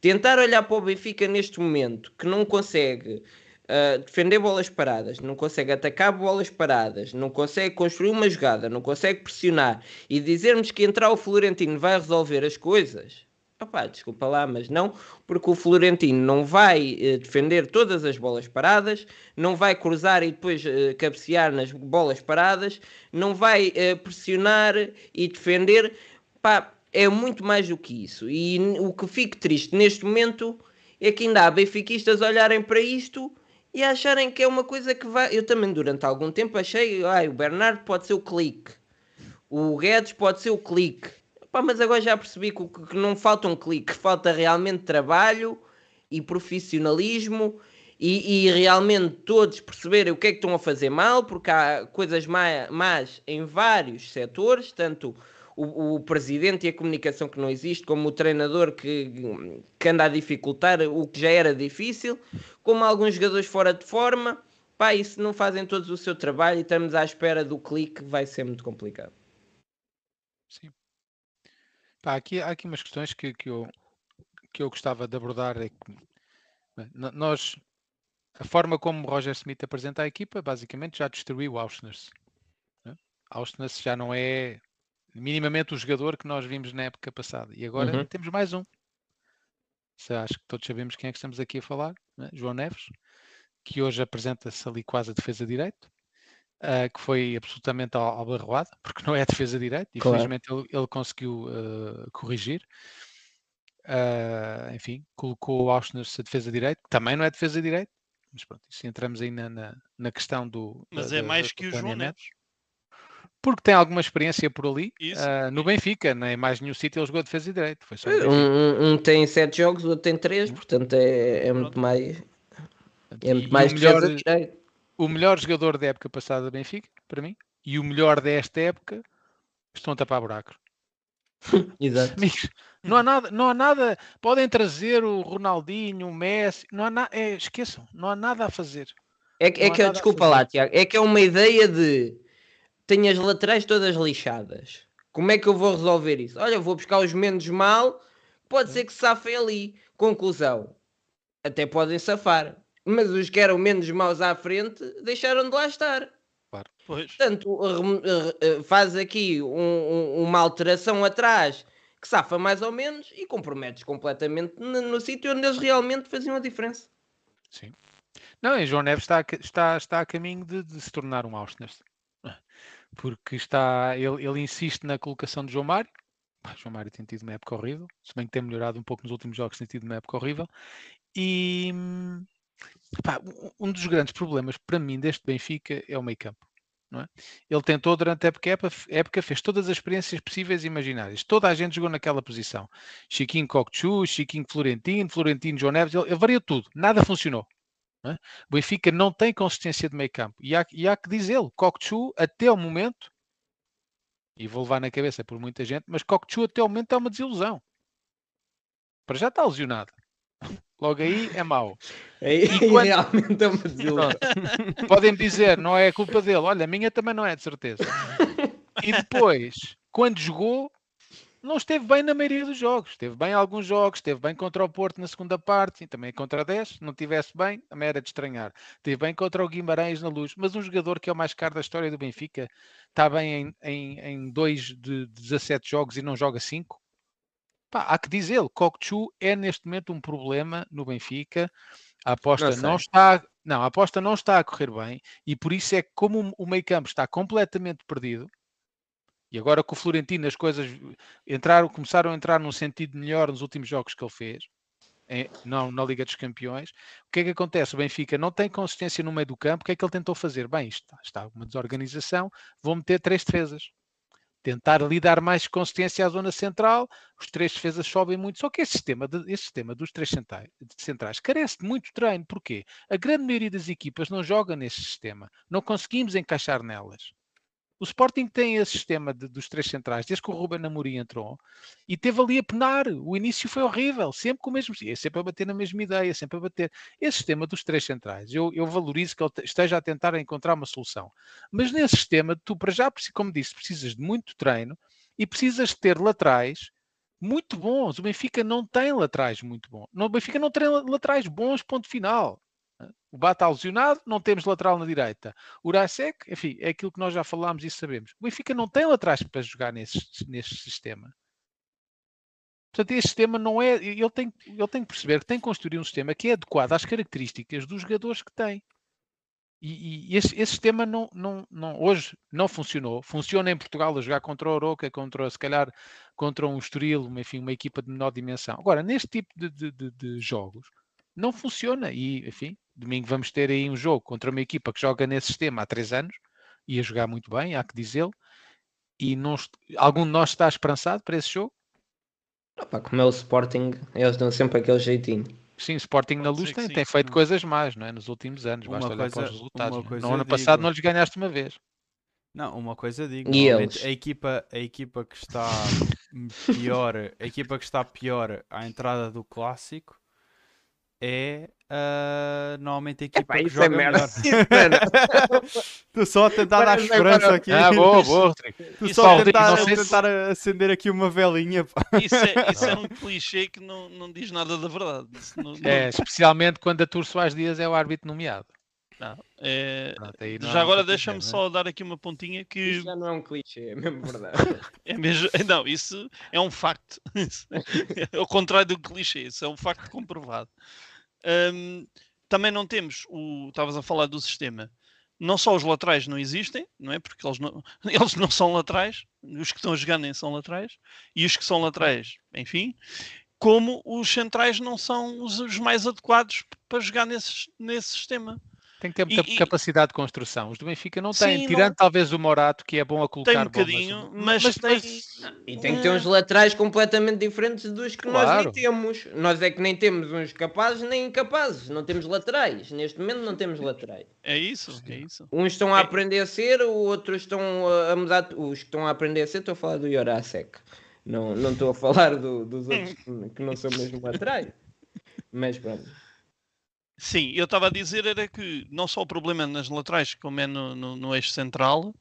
tentar olhar para o Benfica neste momento, que não consegue uh, defender bolas paradas, não consegue atacar bolas paradas, não consegue construir uma jogada, não consegue pressionar e dizermos que entrar o Florentino vai resolver as coisas. Opá, desculpa lá, mas não, porque o Florentino não vai uh, defender todas as bolas paradas, não vai cruzar e depois uh, cabecear nas bolas paradas, não vai uh, pressionar e defender. Pá, é muito mais do que isso. E o que fico triste neste momento é que ainda há benfiquistas olharem para isto e acharem que é uma coisa que vai. Eu também, durante algum tempo, achei, ai, o Bernardo pode ser o clique, o Guedes pode ser o clique. Pá, mas agora já percebi que, que não falta um clique, falta realmente trabalho e profissionalismo e, e, realmente todos perceberem o que é que estão a fazer mal, porque há coisas más em vários setores, tanto o, o, presidente e a comunicação que não existe, como o treinador que, que anda a dificultar o que já era difícil, como alguns jogadores fora de forma. Pá, e se não fazem todos o seu trabalho e estamos à espera do clique, vai ser muito complicado. Sim. Pá, aqui, há aqui umas questões que, que, eu, que eu gostava de abordar. É que, nós, a forma como Roger Smith apresenta a equipa, basicamente já destruiu o Auschwitz. Né? Auschwitz já não é minimamente o jogador que nós vimos na época passada. E agora uhum. temos mais um. Acho que todos sabemos quem é que estamos aqui a falar, né? João Neves, que hoje apresenta-se ali quase a defesa de direito, uh, que foi absolutamente albarroado, porque não é a defesa de direito, e claro. felizmente ele, ele conseguiu uh, corrigir. Uh, enfim, colocou o Auschwitz a defesa de direito, que também não é defesa de direito, mas pronto, isso entramos aí na, na, na questão do. Mas da, é mais da, que o João Neves porque tem alguma experiência por ali. Uh, no Benfica, nem mais nenhum sítio ele jogou defesa e direito. Foi só um, um, tem sete jogos, o outro tem três, portanto é, é muito mais. É muito mais melhor, direito. O melhor jogador da época passada do Benfica, para mim, e o melhor desta época estão a tapar buracos. Exato. Amigos, não há nada, não há nada. Podem trazer o Ronaldinho, o Messi, não há nada. É, esqueçam, não há nada a fazer. É, é que, desculpa lá, Tiago, é que é uma ideia de tenho as laterais todas lixadas. Como é que eu vou resolver isso? Olha, vou buscar os menos mal, pode ser que se safem ali. Conclusão, até podem safar, mas os que eram menos maus à frente deixaram de lá estar. Claro. Pois. Portanto, faz aqui um, um, uma alteração atrás que safa mais ou menos e comprometes completamente no, no sítio onde eles realmente faziam a diferença. Sim. Não, e João Neves está, está, está a caminho de, de se tornar um Austin porque está, ele, ele insiste na colocação de João Mário. João Mário tem tido uma época horrível, se bem que tem melhorado um pouco nos últimos jogos, tem tido uma época horrível. E pá, um dos grandes problemas para mim deste Benfica é o meio campo. É? Ele tentou durante a época, época, fez todas as experiências possíveis e imaginárias. Toda a gente jogou naquela posição. Chiquinho Cocchu, Chiquinho Florentino, Florentino João Neves, ele, ele variou tudo. Nada funcionou. É? O Benfica não tem consistência de meio campo. E há, e há que dizê-lo. Kokchu, até o momento, e vou levar na cabeça por muita gente, mas Kokchu até o momento é uma desilusão. Para já está lesionado. Logo aí é mau. É, quando... Realmente é uma desilusão. Podem dizer, não é culpa dele. Olha, a minha também não é, de certeza. E depois, quando jogou, não esteve bem na maioria dos jogos. Esteve bem em alguns jogos, esteve bem contra o Porto na segunda parte, e também contra 10. Não tivesse bem, também era de estranhar. Esteve bem contra o Guimarães na luz. Mas um jogador que é o mais caro da história do Benfica está bem em, em, em dois de 17 jogos e não joga 5. Pá, há que dizê-lo, Kokchu é neste momento um problema no Benfica. A aposta não, não, está, não, a aposta não está a correr bem e por isso é que como o meio-campo está completamente perdido, e agora com o Florentino as coisas entraram, começaram a entrar num sentido melhor nos últimos jogos que ele fez, em, não na Liga dos Campeões. O que é que acontece? O Benfica não tem consistência no meio do campo. O que é que ele tentou fazer? Bem, está, está uma desorganização. Vou meter três defesas. Tentar ali dar mais consistência à zona central. Os três defesas sobem muito. Só que esse sistema, de, esse sistema dos três centrais, centrais carece de muito treino. Porquê? A grande maioria das equipas não joga nesse sistema. Não conseguimos encaixar nelas. O Sporting tem esse sistema de, dos três centrais, desde que o Ruben Amorim entrou, e teve ali a penar. O início foi horrível, sempre com o mesmo, sempre a bater na mesma ideia, sempre a bater. Esse sistema dos três centrais, eu, eu valorizo que ele esteja a tentar encontrar uma solução. Mas nesse sistema, tu para já, como disse, precisas de muito treino e precisas ter laterais muito bons. O Benfica não tem laterais muito bons. O Benfica não tem laterais bons, ponto final. O Bata lesionado, não temos lateral na direita. O Urasek, enfim, é aquilo que nós já falámos e sabemos. O Benfica não tem laterais para jogar nesse, nesse sistema. Portanto, esse sistema não é. Ele tem, ele tem que perceber que tem que construir um sistema que é adequado às características dos jogadores que tem. E, e esse, esse, sistema não, não, não, hoje não funcionou. Funciona em Portugal a jogar contra o Oroca, contra, se calhar, contra um Estoril, enfim, uma equipa de menor dimensão. Agora, neste tipo de, de, de, de jogos, não funciona. E, enfim, domingo vamos ter aí um jogo contra uma equipa que joga nesse sistema há três anos e a jogar muito bem, há que dizê-lo. E não, algum de nós está esperançado para esse jogo? Opa, como é o Sporting, eles dão sempre aquele jeitinho. sim, Sporting na luz tem, tem feito coisas mais, não é? Nos últimos anos, basta uma olhar coisa, para os resultados. É? No ano digo... passado não lhes ganhaste uma vez. Não, uma coisa digo, e eles? a equipa, a equipa que está pior, a equipa que está pior à entrada do clássico é uh, normalmente a equipa Epá, que joga é melhor. Estou só a tentar dar esperança aqui. Ah, boa, boa. Estou só a tentar, a tentar acender aqui uma velinha. Isso é, isso é um clichê que não, não diz nada da verdade. Não, não... É, especialmente quando a Tour Soares Dias é o árbitro nomeado. Não, é... Pronto, não já agora deixa-me é? só dar aqui uma pontinha que. Isso já não é um clichê, é mesmo verdade. é mesmo... Não, isso é um facto. é o contrário do clichê, isso é um facto comprovado. Um, também não temos o. Estavas a falar do sistema. Não só os laterais não existem, não é? Porque eles não, eles não são laterais, os que estão a jogar nem são laterais, e os que são laterais, enfim, como os centrais não são os, os mais adequados para jogar nesse, nesse sistema. Tem que ter muita e, capacidade de construção. Os do Benfica não têm, tirando não... talvez o Morato, que é bom a colocar tem um bocadinho, mas, mas, mas, mas, E tem que ter uns laterais completamente diferentes dos que claro. nós nem temos. Nós é que nem temos uns capazes nem incapazes. Não temos laterais. Neste momento não temos laterais. É isso, é isso. Uns estão a é. aprender a ser, outros estão a mudar. Os que estão a aprender a ser, estou a falar do Yorasek. Não, não estou a falar do, dos outros que não são mesmo laterais. Mas pronto. Sim, eu estava a dizer era que não só o problema nas laterais, como é no, no, no eixo central,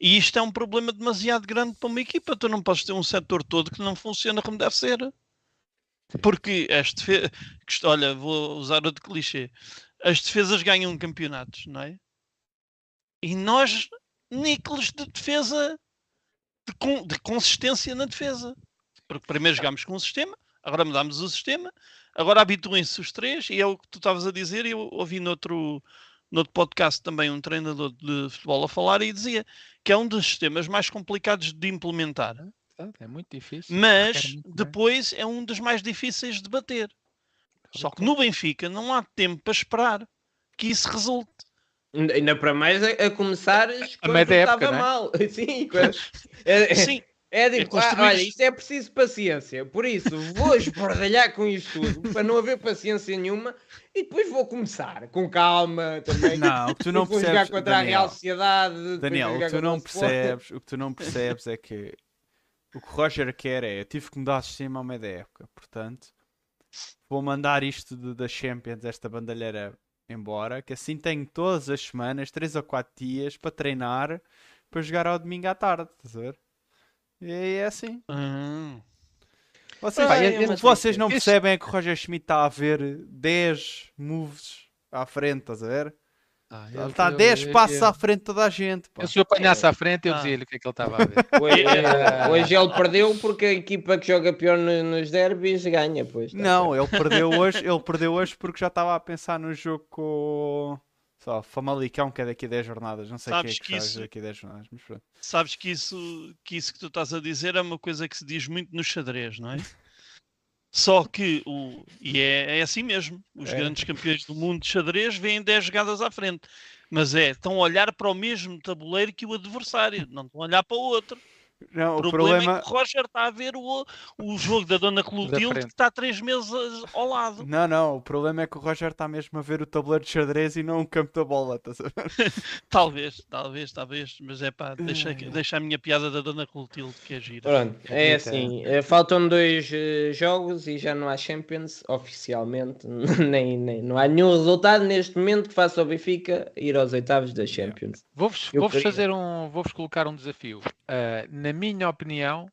e isto é um problema demasiado grande para uma equipa. Tu não podes ter um setor todo que não funciona como deve ser. Porque as defesas. Olha, vou usar outro clichê. As defesas ganham campeonatos, não é? E nós, níqueles de defesa, de, de consistência na defesa. Porque primeiro jogámos com um sistema, agora mudámos o sistema, Agora habituem-se os três, e é o que tu estavas a dizer, e eu ouvi noutro, noutro podcast também um treinador de futebol a falar e dizia que é um dos sistemas mais complicados de implementar. É muito difícil. Mas muito depois é um dos mais difíceis de bater. Só que no Benfica não há tempo para esperar que isso resulte. Ainda para mais a, a começar quando estava época, é? mal. Sim, quando... é, Sim, é ah, olha, isto é preciso paciência, por isso vou esbordalhar com isto tudo, para não haver paciência nenhuma, e depois vou começar, com calma também. Não, o que tu não percebes, jogar contra Daniel, a Real Sociedade. Daniel, o que tu não percebes, o que tu não percebes é que o que o Roger quer é, eu tive que mudar o sistema ao meio da época, portanto, vou mandar isto de, da Champions, esta bandalheira embora, que assim tenho todas as semanas, 3 ou 4 dias, para treinar, para jogar ao domingo à tarde, estás a ver? E é assim. Uhum. Vocês, é, o que vocês não percebem é que o Roger Schmidt está a ver 10 moves à frente, estás a ver? Ah, ele está 10 passos à frente de toda a gente. Pá. Eu, se eu apanhasse à frente, eu ah. dizia-lhe o que é que ele estava a ver. Hoje, é, hoje, ele perdeu porque a equipa que joga pior nos derbys ganha. Pois, tá não, ele perdeu, hoje, ele perdeu hoje porque já estava a pensar no jogo com só Famalicão, que é daqui a 10 jornadas. Não sei sabes que é que, que isso, daqui a 10 jornadas, mas pronto. Sabes que isso, que isso que tu estás a dizer é uma coisa que se diz muito no xadrez, não é? Só que, o, e é, é assim mesmo, os é. grandes campeões do mundo de xadrez vêm 10 jogadas à frente. Mas é, estão a olhar para o mesmo tabuleiro que o adversário, não estão a olhar para o outro. Não, o, problema, problema, é que o Roger está a ver o, o jogo da Dona Clotilde que está três meses ao lado. Não, não, o problema é que o Roger está mesmo a ver o tabuleiro de xadrez e não o campo da bola. Tá talvez, talvez, talvez, mas é pá, deixa, deixa a minha piada da Dona Clotilde que é gira. Pronto, é assim, eh, faltam dois uh, jogos e já não há Champions oficialmente, nem, nem, não há nenhum resultado neste momento que faça o Benfica ir aos oitavos da Champions. Vou-vos vou fazer um, vou-vos colocar um desafio. Uh, na minha opinião,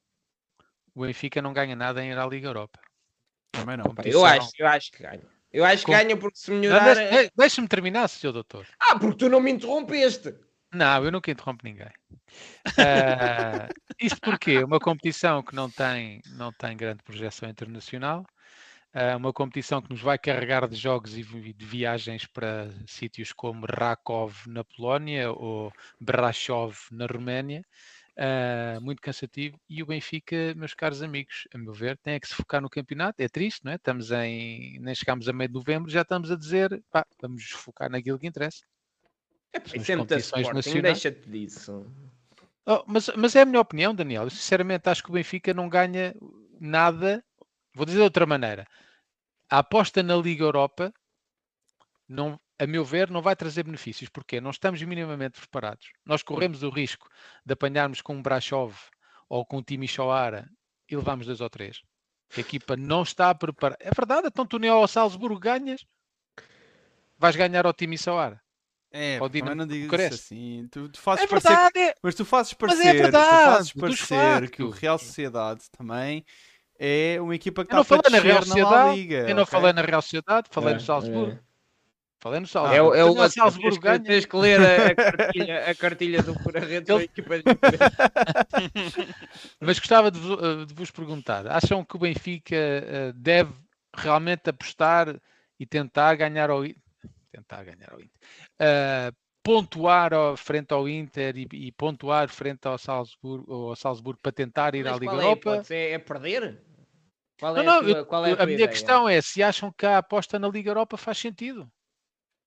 o Benfica não ganha nada em ir à Liga Europa. Também não. Eu acho, eu acho que ganha. Eu acho que Com... ganha porque se melhorar. Deixa-me deixa terminar, senhor doutor. Ah, porque tu não me interrompeste. Não, eu nunca interrompo ninguém. Uh, isto porque uma competição que não tem, não tem grande projeção internacional, uh, uma competição que nos vai carregar de jogos e de viagens para sítios como Rakov na Polónia ou Brasov na Roménia, uh, muito cansativo. E o Benfica, meus caros amigos, a meu ver, tem é que se focar no campeonato. É triste, não é? Estamos em. Nem chegámos a meio de novembro, já estamos a dizer, pá, vamos focar naquilo que interessa. É, sempre Sporting, deixa-te disso. Oh, mas, mas é a minha opinião, Daniel. Eu, sinceramente, acho que o Benfica não ganha nada. Vou dizer de outra maneira. a aposta na Liga Europa, não, a meu ver, não vai trazer benefícios. Porquê? Não estamos minimamente preparados. Nós corremos o risco de apanharmos com um Brashov ou com um Timisoara e levamos dois ou três. A equipa não está preparada. É verdade, então tu nem ao Salzburgo ganhas, vais ganhar ao Timisoara. É, também não digas isso assim. Tu, tu fazes é verdade, parecer, é... mas tu fazes parecer, é verdade, tu fazes parecer que o Real Sociedade também é uma equipa que eu está para na Real Sociedade. Liga, eu não okay? falei na Real Sociedade, falei é, no Salzburgo. É. Falei no Salzburgo. É, é o Salzburgo ganha. Tens que ler a, a, cartilha, a cartilha do Pura-Redes da equipa Mas gostava de, de, vos perguntar: acham que o Benfica uh, deve realmente apostar e tentar ganhar ao tentar ganhar ao Inter. Uh, pontuar ao, frente ao Inter e, e, pontuar frente ao Salzburgo, ao Salzburgo para tentar ir Mas à Liga é Europa. É, é perder? Qual não, é não, a, tua, qual é a, a minha ideia? questão é se acham que a aposta na Liga Europa faz sentido.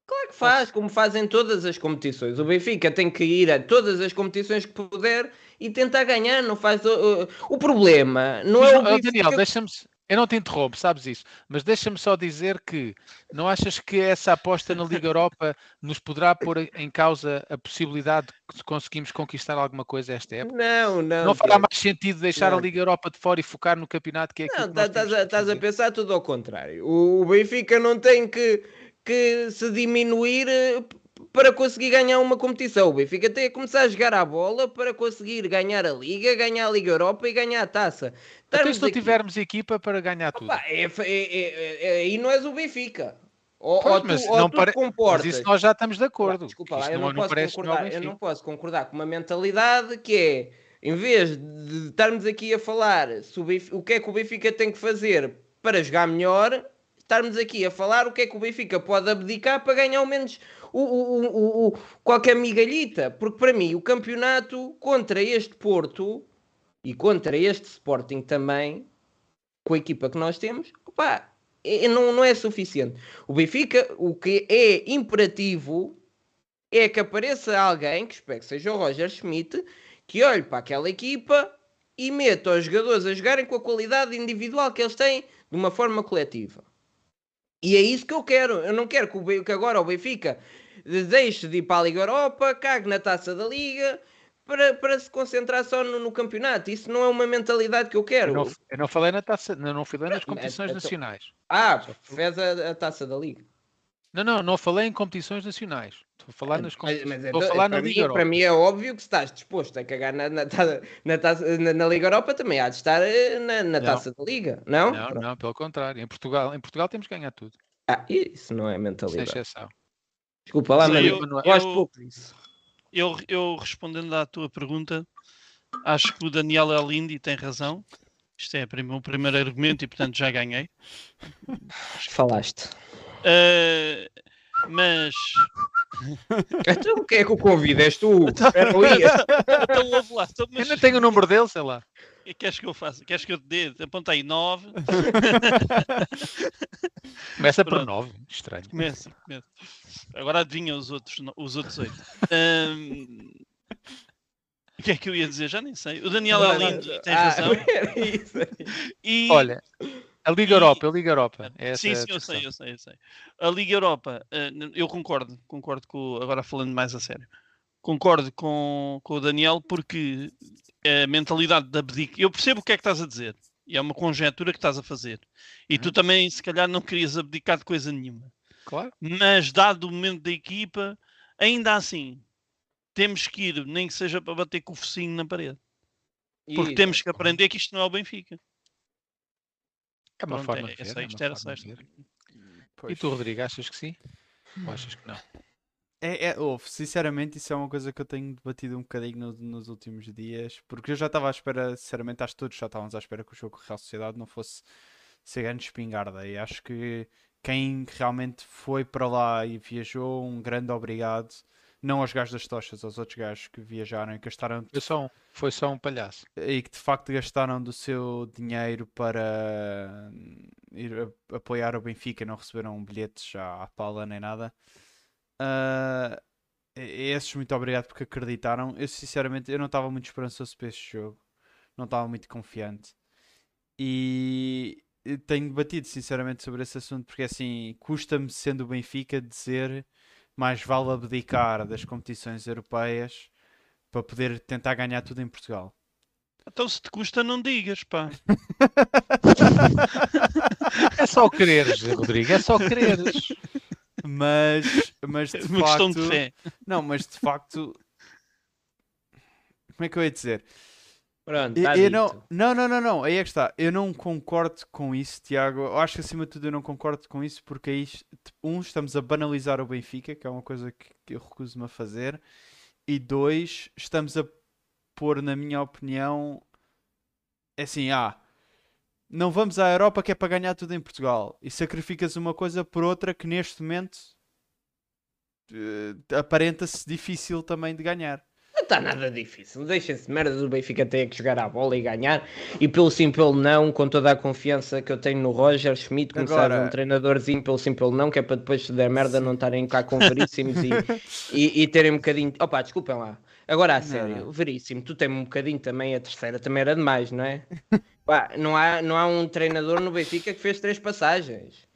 Claro que faz, como fazem todas as competições. O Benfica tem que ir a todas as competições que puder e tentar ganhar. Não faz o, o, problema. Não Mas, é o Benfica... Daniel, deixa-me eu não te interrompo, sabes isso, mas deixa-me só dizer que não achas que essa aposta na Liga Europa nos poderá pôr em causa a possibilidade de conseguirmos conquistar alguma coisa esta época? Não, não. Não fará mais sentido deixar não. a Liga Europa de fora e focar no campeonato que é Não, estás a, estás a pensar tudo ao contrário. O Benfica não tem que, que se diminuir eh, para conseguir ganhar uma competição. O Benfica tem que começar a jogar a bola para conseguir ganhar a Liga, ganhar a Liga Europa e ganhar a taça. Até se não aqui... tivermos equipa para ganhar tudo. Opa, é, é, é, aí não és o Benfica. Ou, pois, ou mas, tu, não pare... mas isso nós já estamos de acordo. desculpa lá, eu não, não, posso concordar, eu não posso concordar com uma mentalidade que é, em vez de estarmos aqui a falar sobre o que é que o Benfica tem que fazer para jogar melhor, estarmos aqui a falar o que é que o Benfica pode abdicar para ganhar ao menos o, o, o, qualquer migalhita. Porque para mim o campeonato contra este Porto e contra este Sporting também, com a equipa que nós temos, opa, é, não, não é suficiente. O Benfica, o que é imperativo é que apareça alguém, que espero que seja o Roger Schmidt, que olhe para aquela equipa e meta os jogadores a jogarem com a qualidade individual que eles têm de uma forma coletiva. E é isso que eu quero. Eu não quero que, o, que agora o Benfica deixe de ir para a Liga Europa, cague na taça da Liga para, para se concentrar só no, no campeonato. Isso não é uma mentalidade que eu quero. Eu não, eu não falei na taça, não, falei nas competições nacionais. Ah, fez a, a taça da Liga. Não, não, não falei em competições nacionais. A falar nas mas, mas então, falar na Liga mim, Europa. Para mim é óbvio que se estás disposto a cagar na, na, na, taça, na, na Liga Europa, também há de estar eh, na, na taça da Liga, não? Não, não, pelo contrário. Em Portugal, em Portugal temos que ganhar tudo. Ah, isso não é mentalidade. Sem exceção. Desculpa lá, mas eu, eu, eu pouco disso. Eu, eu respondendo à tua pergunta, acho que o Daniel é lindo e tem razão. Isto é o meu primeiro argumento e, portanto, já ganhei. Falaste. Uh, mas. Então, quem é que o convida? És tu? Então, então ouve lá. Então, mas... Eu não tenho o número dele, sei lá. O que queres que eu faça? Queres que eu te dê? Aponta aí 9. Começa por 9. Estranho. Começa, começa. Agora adivinha os outros, os outros 8. Um... O que é que eu ia dizer? Já nem sei. O Daniel é lindo tem ah, razão. E... Olha, a Liga e... Europa, a Liga Europa. sim, sim, eu sei, eu sei, eu sei. A Liga Europa, eh, eu concordo, concordo com, agora falando mais a sério, concordo com, com o Daniel porque a mentalidade da abdica. Eu percebo o que é que estás a dizer. E é uma conjectura que estás a fazer. E uhum. tu também, se calhar, não querias abdicar de coisa nenhuma. Claro. Mas, dado o momento da equipa, ainda assim, temos que ir, nem que seja para bater com o focinho na parede. Porque temos que aprender que isto não é o Benfica. É uma Pronto, forma é, de ver, é isto era sexta. E tu, Rodrigo, achas que sim? Ou achas que não? É, é ouve, sinceramente, isso é uma coisa que eu tenho debatido um bocadinho no, nos últimos dias, porque eu já estava à espera, sinceramente, acho que todos já estávamos à espera que o jogo Real Sociedade não fosse ser grande espingarda. E acho que quem realmente foi para lá e viajou, um grande obrigado. Não aos gajos das tochas, aos outros gajos que viajaram e gastaram. Foi só um, foi só um palhaço. E que de facto gastaram do seu dinheiro para ir apoiar o Benfica, não receberam bilhetes à, à pala nem nada. Uh, esses, muito obrigado porque acreditaram. Eu, sinceramente, eu não estava muito esperançoso para este jogo. Não estava muito confiante. E, tenho debatido sinceramente sobre esse assunto porque assim custa-me sendo o Benfica dizer mais vale abdicar das competições europeias para poder tentar ganhar tudo em Portugal. Então se te custa não digas, pá. é só quereres, Rodrigo, é só quereres. Mas, mas de é uma facto, questão de fé. Não, mas de facto, como é que eu ia dizer? Pronto, Eu, tá eu dito. não, não, não, não, não, aí é que está. Eu não concordo com isso, Tiago. Eu acho que acima de tudo eu não concordo com isso porque aí, um, estamos a banalizar o Benfica, que é uma coisa que, que eu recuso-me a fazer, e dois, estamos a pôr, na minha opinião, é assim, ah, não vamos à Europa que é para ganhar tudo em Portugal e sacrificas uma coisa por outra que neste momento eh, aparenta-se difícil também de ganhar. Não está nada difícil. Deixem-se merda do Benfica ter que jogar a bola e ganhar. E pelo sim, pelo não, com toda a confiança que eu tenho no Roger Schmidt, começar Agora- um treinadorzinho pelo sim, pelo não, que é para depois se der merda não estarem cá com veríssimos e, e, e terem um bocadinho. Opa, desculpem lá. Agora a sério, não. veríssimo, tu tens um bocadinho também, a terceira também era demais, não é? Pá, não, há, não há um treinador no Benfica que fez três passagens.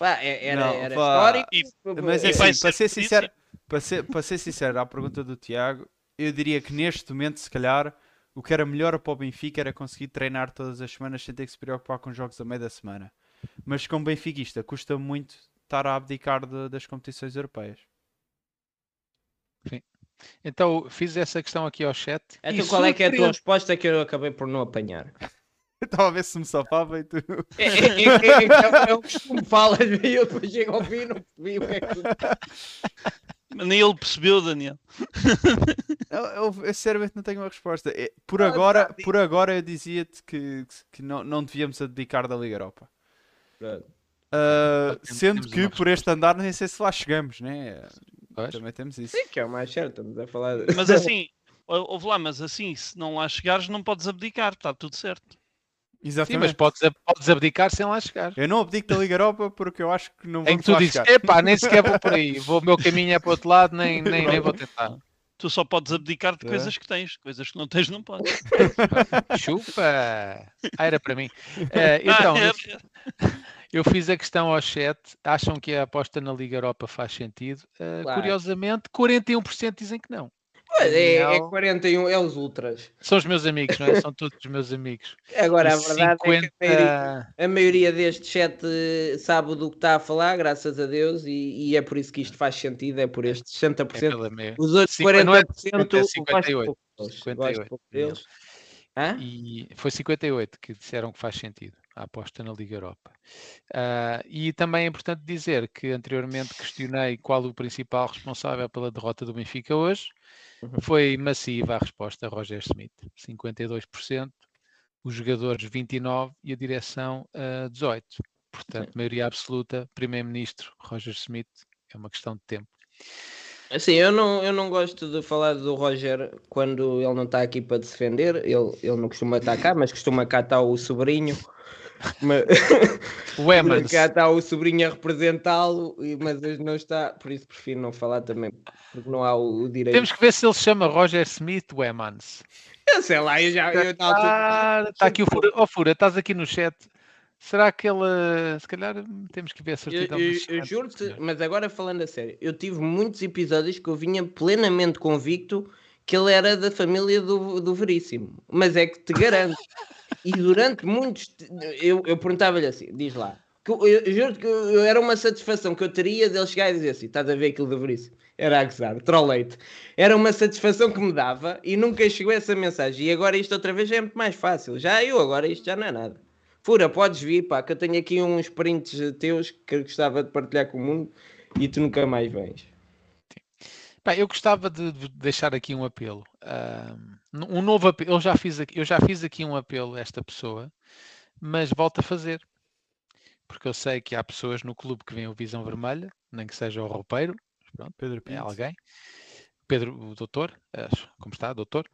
Pá, é- era, Não, era pá. histórico. Mas é E assim, vai para ser ser sincero, para ser, para ser sincero, à pergunta do Tiago, eu diria que neste momento, se calhar, o que era melhor para o Benfica era conseguir treinar todas as semanas sem ter que se preocupar com jogos a meio da semana. Mas como benfiquista, custa muito estar a abdicar de- das competições europeias. Então fiz essa questão aqui ao chat. Então qual é que é a tua resposta que eu acabei por não apanhar? Eu Estava a ver se me safava e tu. É, é, é, é, é, é e eu depois chego ao fim e não percebi o que é que Nem ele percebeu, Daniel. Eu, eu, eu sinceramente não tenho uma resposta. É, Por Ah, agora, por agora eu dizia-te que, que não, não devíamos abdicar da Liga Europa. Temos- sendo que por este andar nem sei se lá chegamos, né? Pois. Também temos isso. Sim, que é o mais certo, estamos a falar. de- Mas assim, ou- ouve lá, mas assim, se não lá chegares, não podes abdicar, está tudo certo. Sim, Exatamente. mas podes, podes abdicar sem lá chegar. Eu não abdico da Liga Europa porque eu acho que não Em vamos que tu dizes, epá, nem sequer vou por aí, vou, o meu caminho é para o outro lado, nem, nem, nem vou tentar. Tu só podes abdicar de É. coisas que tens, coisas que não tens, não podes. Chupa! Ah, era para mim. Eh, então, Ah, eu, é- eu fiz a questão ao chat. Acham que a aposta na Liga Europa faz sentido? Eh, Claro. Curiosamente, 41% dizem que não. Pois, é, é Não. 41, é os ultras. São os meus amigos, não é? São todos os meus amigos. Agora, a verdade é que a maioria, 50... a maioria deste chat sabe do que está a falar, graças a Deus, e, e é por isso que isto faz sentido, é por estes 60%. É. Os outros Cinquenta- não é 40% é gosto 58, pouco deles, 58, gosto pouco Daniel. deles. Hã? E foi 58 que disseram que faz sentido a aposta na Liga Europa. Ah, e também é importante dizer que anteriormente questionei qual o principal responsável pela derrota do Benfica hoje. Uhum. Foi massiva a resposta, Roger Smith, 52%, os jogadores 29% e a direção ah, 18%. Portanto, maioria absoluta, primeiro-ministro Roger Smith, é uma questão de tempo. Assim, eu não, eu não gosto de falar do Roger quando ele não está aqui para defender. Ele, ele não costuma estar cá, mas costuma cá estar o sobrinho. Mas, O Emans, cá está o sobrinho a representá-lo, mas hoje não está, por isso prefiro não falar também, porque não há o, o direito. temos que ver se ele se chama Roger Smith o Emans. Eu sei lá, eu já. Eu, Ah, está aqui o Fura. Oh, Fura, estás aqui no chat. Será que ele. Se calhar temos que ver a Eu, certidão eu- eu do juro-te, mas agora falando a sério, eu tive muitos episódios que eu vinha plenamente convicto que ele era da família do, do Veríssimo. Mas é que te garanto. e durante muitos. Eu, eu perguntava-lhe assim: diz lá. Que eu, eu juro que eu, era uma satisfação que eu teria dele chegar e dizer assim: estás a ver aquilo do Veríssimo? Era a gozar, trollete. Era uma satisfação que me dava e nunca chegou essa mensagem. E agora isto outra vez já é muito mais fácil. Já eu, agora isto já não é nada. Fura, podes vir, pá, que eu tenho aqui uns prints teus que gostava de partilhar com o mundo e tu nunca mais vens. Pá, eu gostava de, de deixar aqui um apelo. ahm, um novo apelo. Eu já, fiz aqui, eu já fiz aqui um apelo a esta pessoa, mas volto a fazer. Porque eu sei que há pessoas no clube que veem o Visão Vermelha, nem que seja o roupeiro, pronto, Pedro é Pinto. alguém. Pedro, o doutor, como está, doutor?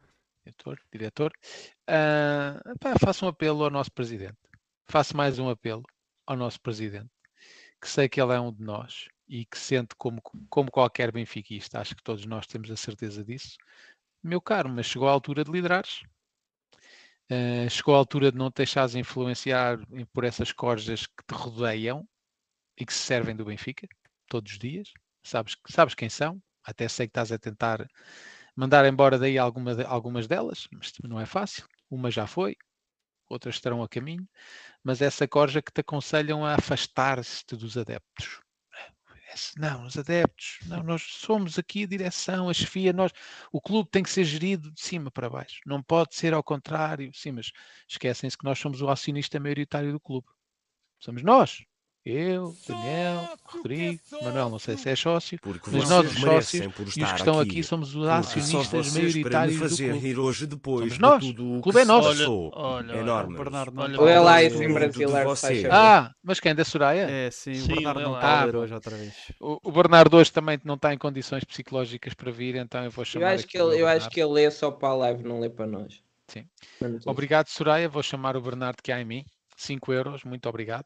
Diretor, diretor. Ah, pá, faço um apelo ao nosso presidente. Faço mais um apelo ao nosso presidente, que sei que ele é um de nós e que sente como, como qualquer benfiquista, acho que todos nós temos a certeza disso. Meu caro, mas chegou a altura de liderares. Uh, chegou a altura de não te deixares influenciar por essas corjas que te rodeiam e que se servem do Benfica todos os dias. Sabes, sabes quem são? Até sei que estás a tentar mandar embora daí alguma, algumas delas, mas não é fácil. Uma já foi, outras estarão a caminho, mas essa corja que te aconselham a afastar-te dos adeptos não, os adeptos, não, nós somos aqui a direção, a chefia, nós, o clube tem que ser gerido de cima para baixo, não pode ser ao contrário, sim, mas esquecem-se que nós somos o acionista maioritário do clube. Somos nós, eu, Daniel, Rodrigo, Manuel, não sei se é sócio, Porque mas nós os sócios e os que estão aqui, aqui somos os acionistas maioritários fazer do clube. hoje depois somos nós, o clube é nosso. Olha, olha, enorme. Bernardo, olha, olha lá esse em brasileiro. Ah, mas quem é da Soraya? É, sim, sim o Bernardo não está a hoje outra vez. O, o, Bernardo hoje também não está em condições psicológicas para vir, então eu vou chamar Eu acho, que ele, eu acho que ele lê só para a live, não lê para nós. Sim. Obrigado, Soraya. Vou chamar o Bernardo que há em mim. 5 euros, muito obrigado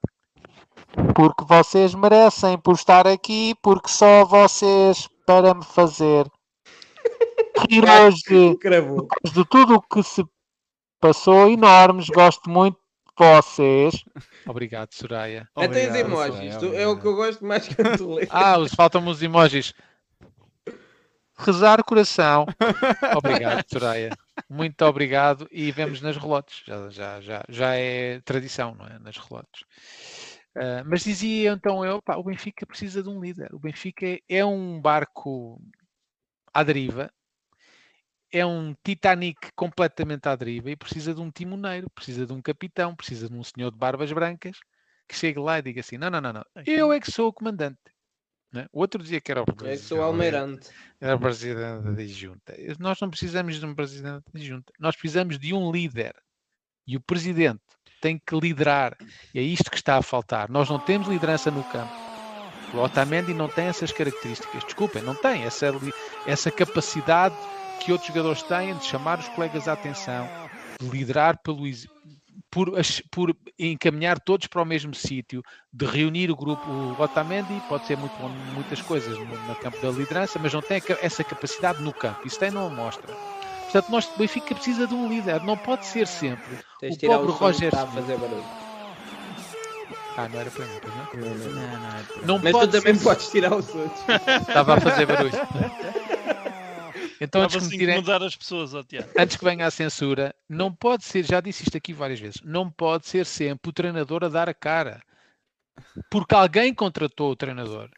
porque vocês merecem por estar aqui, porque só vocês para me fazer rir hoje depois de tudo o que se passou enormes, gosto muito de vocês. Obrigado, Soraya. Até os emojis, Soraya, é o que eu gosto mais que tu lês. Ah, faltam-me os emojis. Rezar o coração. Obrigado, Soraya. Muito obrigado e vemos nas relotes. Já, já, já, já é tradição, não é? Nas relotes. Uh, mas dizia então eu, pá, o Benfica precisa de um líder. O Benfica é um barco à deriva, é um Titanic completamente à deriva e precisa de um timoneiro, precisa de um capitão, precisa de um senhor de barbas brancas que chegue lá e diga assim: não, não, não, não, eu é que sou o comandante. Né? O outro dizia que era o presidente. É que sou o almeirante. Era o presidente da junta. Nós não precisamos de um presidente da junta, nós precisamos de um líder. E o presidente tem que liderar. E é isto que está a faltar. Nós não temos liderança no campo. O Otamendi não tem essas características. Desculpem, não tem essa, essa capacidade que outros jogadores têm de chamar os colegas à atenção, de liderar pelo, por, por encaminhar todos para o mesmo sítio, de reunir o grupo. O Otamendi pode ser muito muitas coisas no, no campo da liderança, mas não tem essa capacidade no campo. Isso tem não mostra. Portanto, nós, o Benfica precisa de um líder, não pode ser sempre Tens o pobre o Roger a fazer barulho. Ah, não era para mim, pois não? Não, não, não. não, não Mas tu também ser... podes tirar os outros. Estava a fazer barulho. Então, antes que, assim tirem... mudar as pessoas, oh, antes que venha a censura, não pode ser, já disse isto aqui várias vezes, não pode ser sempre o treinador a dar a cara. Porque alguém contratou o treinador.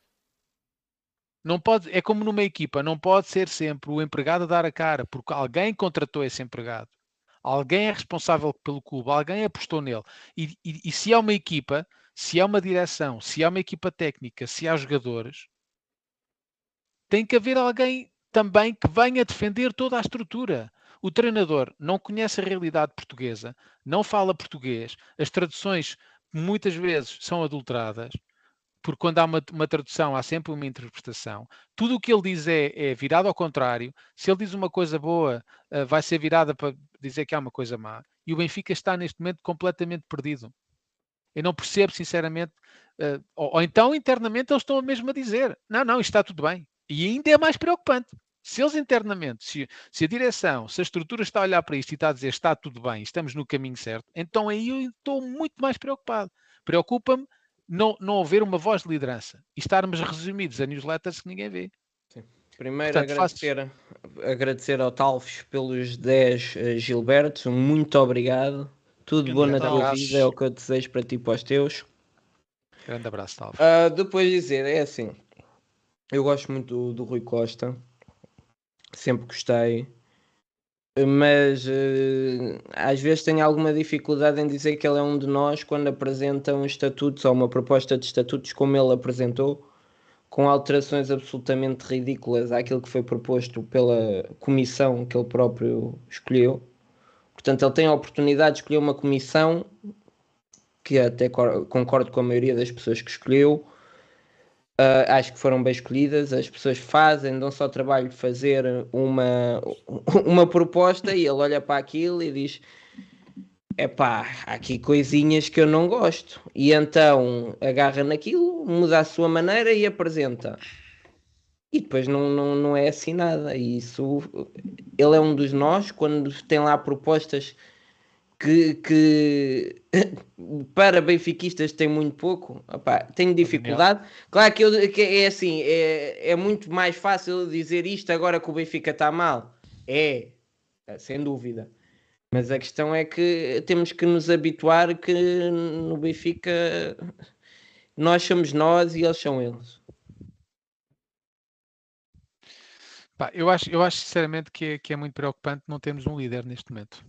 Não pode, é como numa equipa, não pode ser sempre o empregado a dar a cara, porque alguém contratou esse empregado. Alguém é responsável pelo clube, alguém apostou nele. E, e, e se há uma equipa, se há uma direção, se há uma equipa técnica, se há jogadores, tem que haver alguém também que venha defender toda a estrutura. O treinador não conhece a realidade portuguesa, não fala português, as traduções muitas vezes são adulteradas porque quando há uma, uma, tradução há sempre uma interpretação. Tudo o que ele diz é, é, virado ao contrário. Se ele diz uma coisa boa, uh, vai ser virada para dizer que há uma coisa má. E o Benfica está neste momento completamente perdido. Eu não percebo, sinceramente. Uh, ou, ou, então internamente eles estão mesmo a dizer: não, não, isto está tudo bem. E ainda é mais preocupante. Se eles internamente, se, se, a direção, se a estrutura está a olhar para isto e está a dizer está tudo bem, estamos no caminho certo, então aí eu estou muito mais preocupado. Preocupa-me não, não haver uma voz de liderança e estarmos resumidos a newsletters que ninguém vê. Sim. Primeiro Portanto, agradecer, agradecer ao Talfos pelos 10 uh, eh, Gilbertos, muito obrigado. Tudo Grande bom na tua vida, é o que eu desejo para ti e para os teus. Grande abraço, Talfos. Uh, depois dizer, é assim, eu gosto muito do, do Rui Costa, sempre gostei mas uh, às vezes tenho alguma dificuldade em dizer que ele é um de nós quando apresenta um estatuto ou uma proposta de estatutos como ele apresentou, com alterações absolutamente ridículas àquilo que foi proposto pela comissão que ele próprio escolheu. Portanto, ele tem a oportunidade de escolher uma comissão que até concordo com a maioria das pessoas que escolheu, Uh, acho que foram bem escolhidas. As pessoas fazem, dão só trabalho de fazer uma, uma proposta e ele olha para aquilo e diz: Epá, há aqui coisinhas que eu não gosto. E então agarra naquilo, muda a sua maneira e apresenta. E depois não, não, não é assim nada. E isso, ele é um dos nós, quando tem lá propostas que, que para benfiquistas tem muito pouco, Opa, tenho dificuldade. Claro que, eu, que é assim, é, é muito mais fácil dizer isto agora que o Benfica está mal. É, sem dúvida. Mas a questão é que temos que nos habituar que no Benfica nós somos nós e eles são eles. Pá, eu, acho, eu acho sinceramente que é, que é muito preocupante não termos um líder neste momento.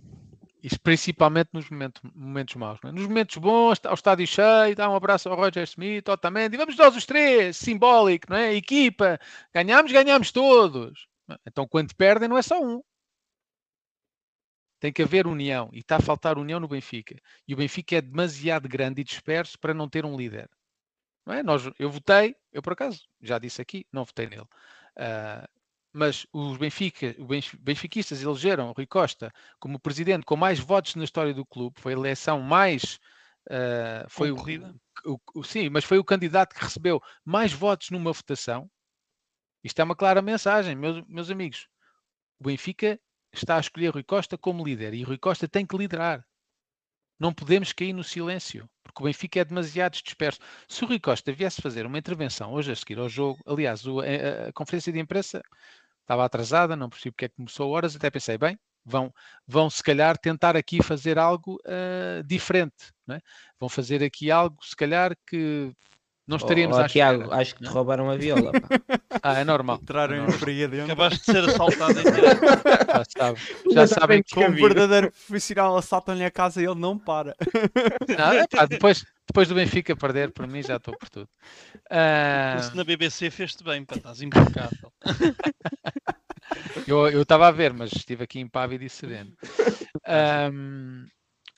Isto principalmente nos momentos, momentos maus. É? Nos momentos bons, ao estádio cheio, dá um abraço ao Roger Smith, ao Tamendi, vamos nós os três, simbólico, não é? Equipa, ganhamos, ganhamos todos. Então quando perdem não é só um. Tem que haver união e está a faltar união no Benfica. E o Benfica é demasiado grande e disperso para não ter um líder. Não é? Nós, eu votei, eu por acaso, já disse aqui, não votei nele. Uh, mas os Benfica, os benfiquistas elegeram Rui Costa como presidente com mais votos na história do clube. Foi a eleição mais. Uh, foi o, o, o, sim, mas foi o candidato que recebeu mais votos numa votação. Isto é uma clara mensagem, meus, meus amigos. O Benfica está a escolher Rui Costa como líder e Rui Costa tem que liderar. Não podemos cair no silêncio, porque o Benfica é demasiado disperso. Se o Rui Costa viesse fazer uma intervenção hoje a seguir ao jogo, aliás, a, a, a conferência de imprensa estava atrasada, não percebi porque é que começou horas, até pensei, bem, vão, vão se calhar tentar aqui fazer algo uh, diferente, é? vão fazer aqui algo, se calhar, que não estaríamos oh, oh, Tiago, espera, acho que te roubaram a viola. Pá. ah, é normal. Entraram é normal. em dentro. Acabaste de ser assaltado em Já, sabe, já sabem que. Como um verdadeiro profissional assaltam-lhe a casa e ele não para. Não, é pá, depois, depois do Benfica perder, para mim já estou por tudo. Uh... Isso na BBC fez-te bem, pá, estás impecável. eu estava a ver, mas estive aqui impávido e sereno. Um,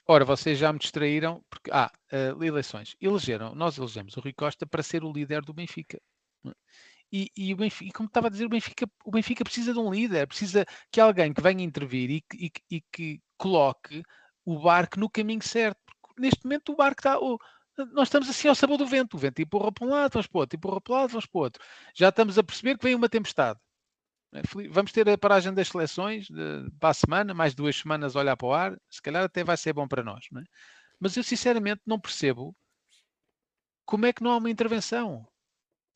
Ora, vocês já me distraíram, porque, ah, uh, eleições. Elegeram, nós elegemos o Rui Costa para ser o líder do Benfica. E, e, o Benfica, e como estava a dizer, o Benfica, o Benfica precisa de um líder, precisa que alguém que venha intervir e, e, e que coloque o barco no caminho certo. Neste momento o barco está. O, nós estamos assim ao sabor do vento. O vento empurra para um lado, vamos para o outro, empurra para o lado, vamos para o outro. Já estamos a perceber que vem uma tempestade. É, vamos ter a paragem das seleções de, para a semana, mais duas semanas a olhar para o ar, se calhar até vai ser bom para nós. É? Mas eu sinceramente não percebo como é que não há uma intervenção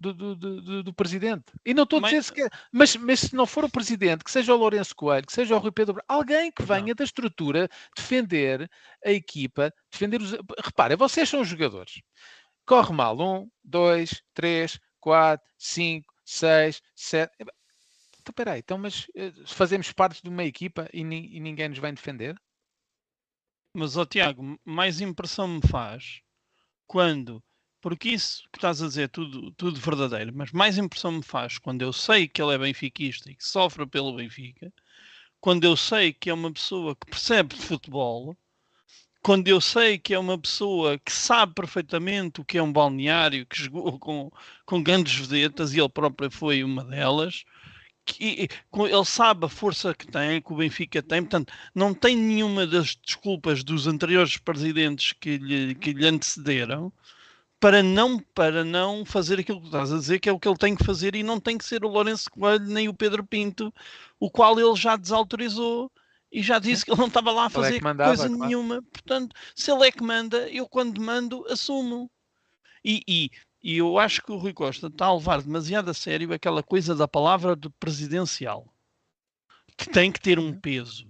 do, do, do, do presidente. E não estou a dizer mas... sequer, mas, mas se não for o presidente, que seja o Lourenço Coelho, que seja o Rui Pedro, alguém que venha não. da estrutura defender a equipa, defender os. Reparem, vocês são os jogadores. Corre mal, um, dois, três, quatro, cinco, seis, sete. Então, peraí, então, mas eh, fazemos parte de uma equipa e, ni e ninguém nos vem defender? Mas, ó Tiago, mais impressão me faz quando, porque isso que estás a dizer é tudo, tudo verdadeiro, mas mais impressão me faz quando eu sei que ele é benfiquista e que sofre pelo Benfica, quando eu sei que é uma pessoa que percebe de futebol, quando eu sei que é uma pessoa que sabe perfeitamente o que é um balneário, que jogou com, com grandes vedetas e ele próprio foi uma delas, que ele sabe a força que tem, que o Benfica tem, portanto, não tem nenhuma das desculpas dos anteriores presidentes que lhe, que lhe antecederam para não, para não fazer aquilo que estás a dizer, que é o que ele tem que fazer, e não tem que ser o Lourenço Coelho nem o Pedro Pinto, o qual ele já desautorizou e já disse que ele não estava lá a é fazer é mandava, coisa claro. nenhuma. Portanto, se ele é que manda, eu quando mando, assumo. E, e e eu acho que o Rui Costa está a levar demasiado a sério aquela coisa da palavra de presidencial, que tem que ter um uhum. peso.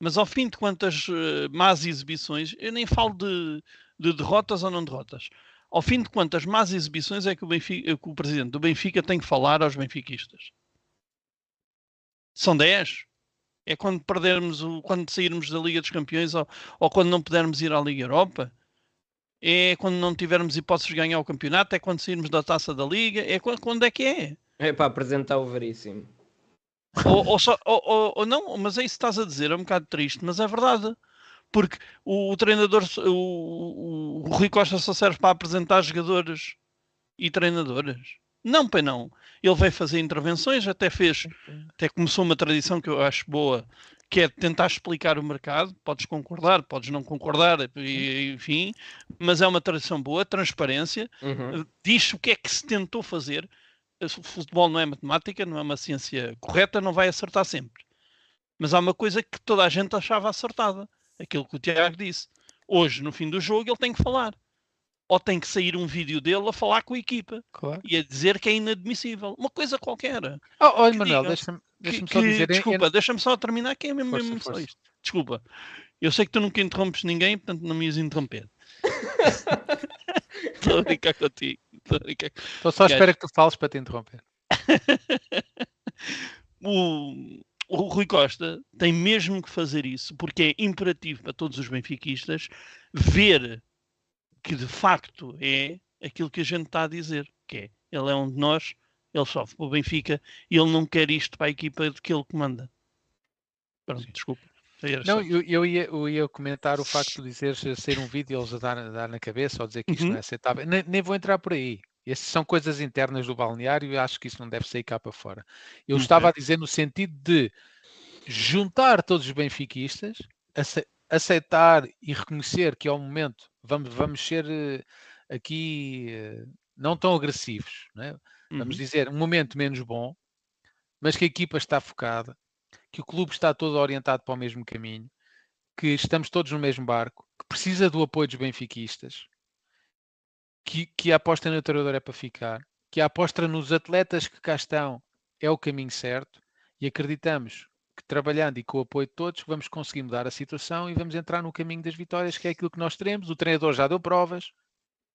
Mas ao fim de quantas uh, más exibições, eu nem falo de, de, derrotas ou não derrotas. Ao fim de quantas más exibições é que o, Benfica, que o presidente do Benfica tem que falar aos benfiquistas? São 10? É quando perdermos, o, quando sairmos da Liga dos Campeões ou, ou quando não pudermos ir à Liga Europa? é quando não tivermos hipóteses de ganhar o campeonato, é quando sairmos da taça da liga, é quando, quando é que é? É para apresentar o Veríssimo. Ou, ou, só, ou, ou, ou, não, mas é isso que estás a dizer, é um bocado triste, mas é verdade. Porque o, o treinador, o, o, o Rui Costa só serve para apresentar jogadores e treinadoras. Não, pai, não. Ele vai fazer intervenções, até fez, até começou uma tradição que eu acho boa, que é tentar explicar o mercado. Podes concordar, podes não concordar, enfim, mas é uma tradição boa, transparência. Uhum. Diz o que é que se tentou fazer. O futebol não é matemática, não é uma ciência correta, não vai acertar sempre. Mas há uma coisa que toda a gente achava acertada, aquilo que o Tiago disse. Hoje, no fim do jogo, ele tem que falar. Ou tem que sair um vídeo dele a falar com a equipa claro. e a dizer que é inadmissível. Uma coisa qualquer. Oh, olha, Manuel, deixa-me deixa só dizer. Desculpa, deixa-me só terminar que é mesmo, força, mesmo força. só isto. Desculpa. Eu sei que tu nunca interrompes ninguém, portanto não me ias interromper. Estou a brincar contigo. Estou brincar. Estou só à espera que tu fales para te interromper. o, o Rui Costa tem mesmo que fazer isso, porque é imperativo para todos os benfiquistas ver que de facto é aquilo que a gente está a dizer, que é ele é um de nós, ele sofre para o Benfica e ele não quer isto para a equipa de que ele comanda. Pronto, desculpa. Não, eu, eu, ia, eu ia comentar o facto de dizer ser um vídeo eles a dar, a dar na cabeça ou dizer que isto uhum. não é aceitável. Nem, nem, vou entrar por aí. Essas são coisas internas do balneário e acho que isso não deve sair cá para fora. Eu estava a dizer no sentido de juntar todos os benfiquistas, aceitar e reconhecer que ao momento vamos, vamos ser eh, aqui eh, não tão agressivos, é? vamos uhum. dizer um momento menos bom, mas que a equipa está focada, que o clube está todo orientado para o mesmo caminho, que estamos todos no mesmo barco, que precisa do apoio dos benfiquistas, que, que a aposta no treinador é para ficar, que a aposta nos atletas que cá estão é o caminho certo e acreditamos que trabalhando e com o apoio de todos vamos conseguir mudar a situação e vamos entrar no caminho das vitórias, que é aquilo que nós teremos. O treinador já deu provas,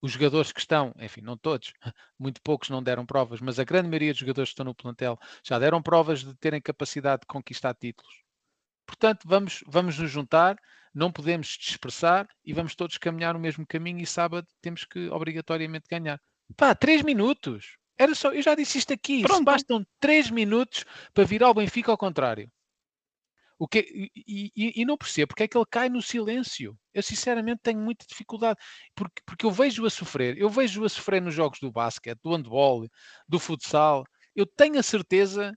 os jogadores que estão, enfim, não todos, muito poucos não deram provas, mas a grande maioria dos jogadores que estão no plantel já deram provas de terem capacidade de conquistar títulos. Portanto, vamos, vamos nos juntar, não podemos dispersar e vamos todos caminhar no mesmo caminho e sábado temos que obrigatoriamente ganhar. Pá, três minutos. Era só, eu já disse isto aqui. Bastam três minutos para virar o Benfica ao contrário. O que, e, e, e, não percebo porque é que ele cai no silêncio. Eu sinceramente tenho muita dificuldade, porque, porque eu vejo-o a sofrer. Eu vejo-o a sofrer nos jogos do basquete, do handball, do futsal. Eu tenho a certeza,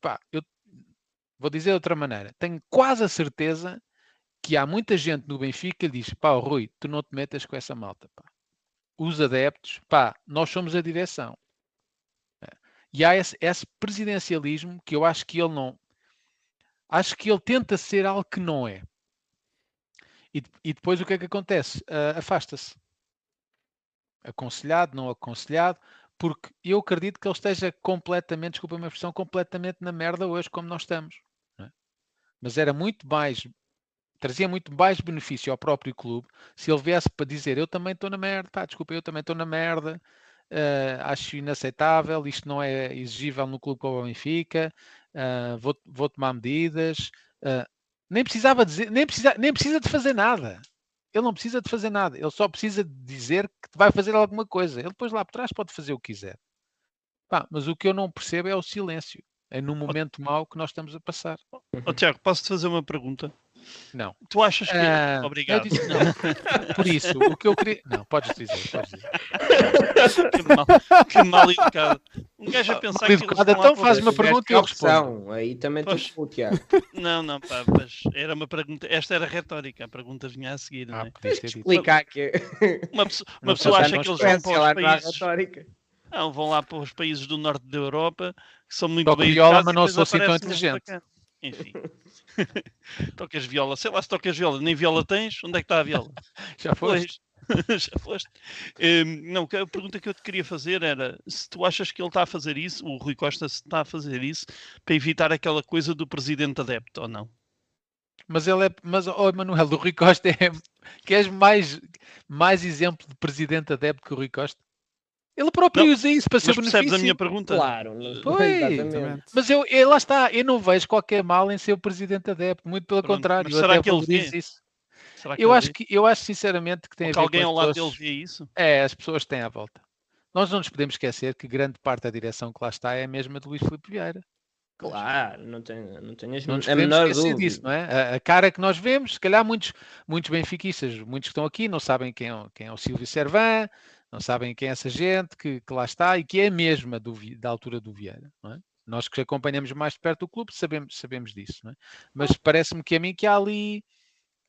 pá, eu vou dizer de outra maneira, tenho quase a certeza que há muita gente no Benfica que diz: pá, Rui, tu não te metas com essa malta, pá. Os adeptos, pá, nós somos a direção. É. E há esse, esse presidencialismo que eu acho que ele não, acho que ele tenta ser algo que não é. E, e depois o que é que acontece? Uh, Afasta-se. Aconselhado, não aconselhado, porque eu acredito que ele esteja completamente, desculpa a minha expressão, completamente na merda hoje, como nós estamos. É? Mas era muito mais, trazia muito mais benefício ao próprio clube se ele viesse para dizer: Eu também estou na merda, pá, desculpa, eu também estou na merda, uh, acho inaceitável, isto não é exigível no clube como o Benfica, uh, vou, vou, tomar medidas. Uh, nem precisava dizer, nem precisa, nem precisa de fazer nada. Ele não precisa de fazer nada, ele só precisa de dizer que vai fazer alguma coisa. Ele depois lá por trás pode fazer o que quiser. Pá, mas o que eu não percebo é o silêncio. É no momento oh, mau que nós estamos a passar. Oh, Tiago, posso-te fazer uma pergunta? Não. Tu achas que. Uh, Obrigado. Disse, não. Por isso, o que eu queria. Não, podes dizer, podes dizer. que, mal, que mal educado. Um gajo a pensar mal educado, que. Então faz uma pergunta e eu respondo. Aí também pois... Tiago. Não, não, pá, mas era uma pergunta. Esta era retórica, a pergunta vinha a seguir. Ah, não é? Explicar que. Uma, pessoa, uma pessoa acha que eles vão para os países. Não, vão lá para os países do norte da Europa que são muito bem educados. mas não sou assim tão inteligente. Enfim. tocas viola, sei lá se tocas viola, nem viola tens, onde é que está a viola? Já foste? Já foste. Um, não, a pergunta que eu te queria fazer era se tu achas que ele está a fazer isso, o Rui Costa está a fazer isso para evitar aquela coisa do presidente adepto ou não? Mas ele é, mas oh, Manuel, o Rui Costa é, queres mais, mais exemplo de presidente adepto que o Rui Costa? Ele próprio não, usa isso para ser benefício. percebes a minha pergunta? Claro. Pois, mas eu, eu, lá está, eu não vejo qualquer mal em ser o presidente adepto, muito pelo Pronto, contrário. será que ele diz isso? eu acho que eu acho sinceramente que tem Ou a ver alguém com ao lado dele vê isso? É, as pessoas têm à volta. Nós não nos podemos esquecer que grande parte da direção que lá está é a mesma de Luís Filipe Vieira. Claro, não tenho, não tenho não nos a menor dúvida. Disso, não é? A, a, cara que nós vemos, se calhar muitos, muitos benfiquistas, muitos que estão aqui, não sabem quem é, quem é o Silvio Servan, não sabem quem é essa gente que, que lá está e que é a mesma do, da altura do Vieira. É? Nós que acompanhamos mais de perto o clube sabemos, sabemos disso, é? mas parece-me que a mim que há ali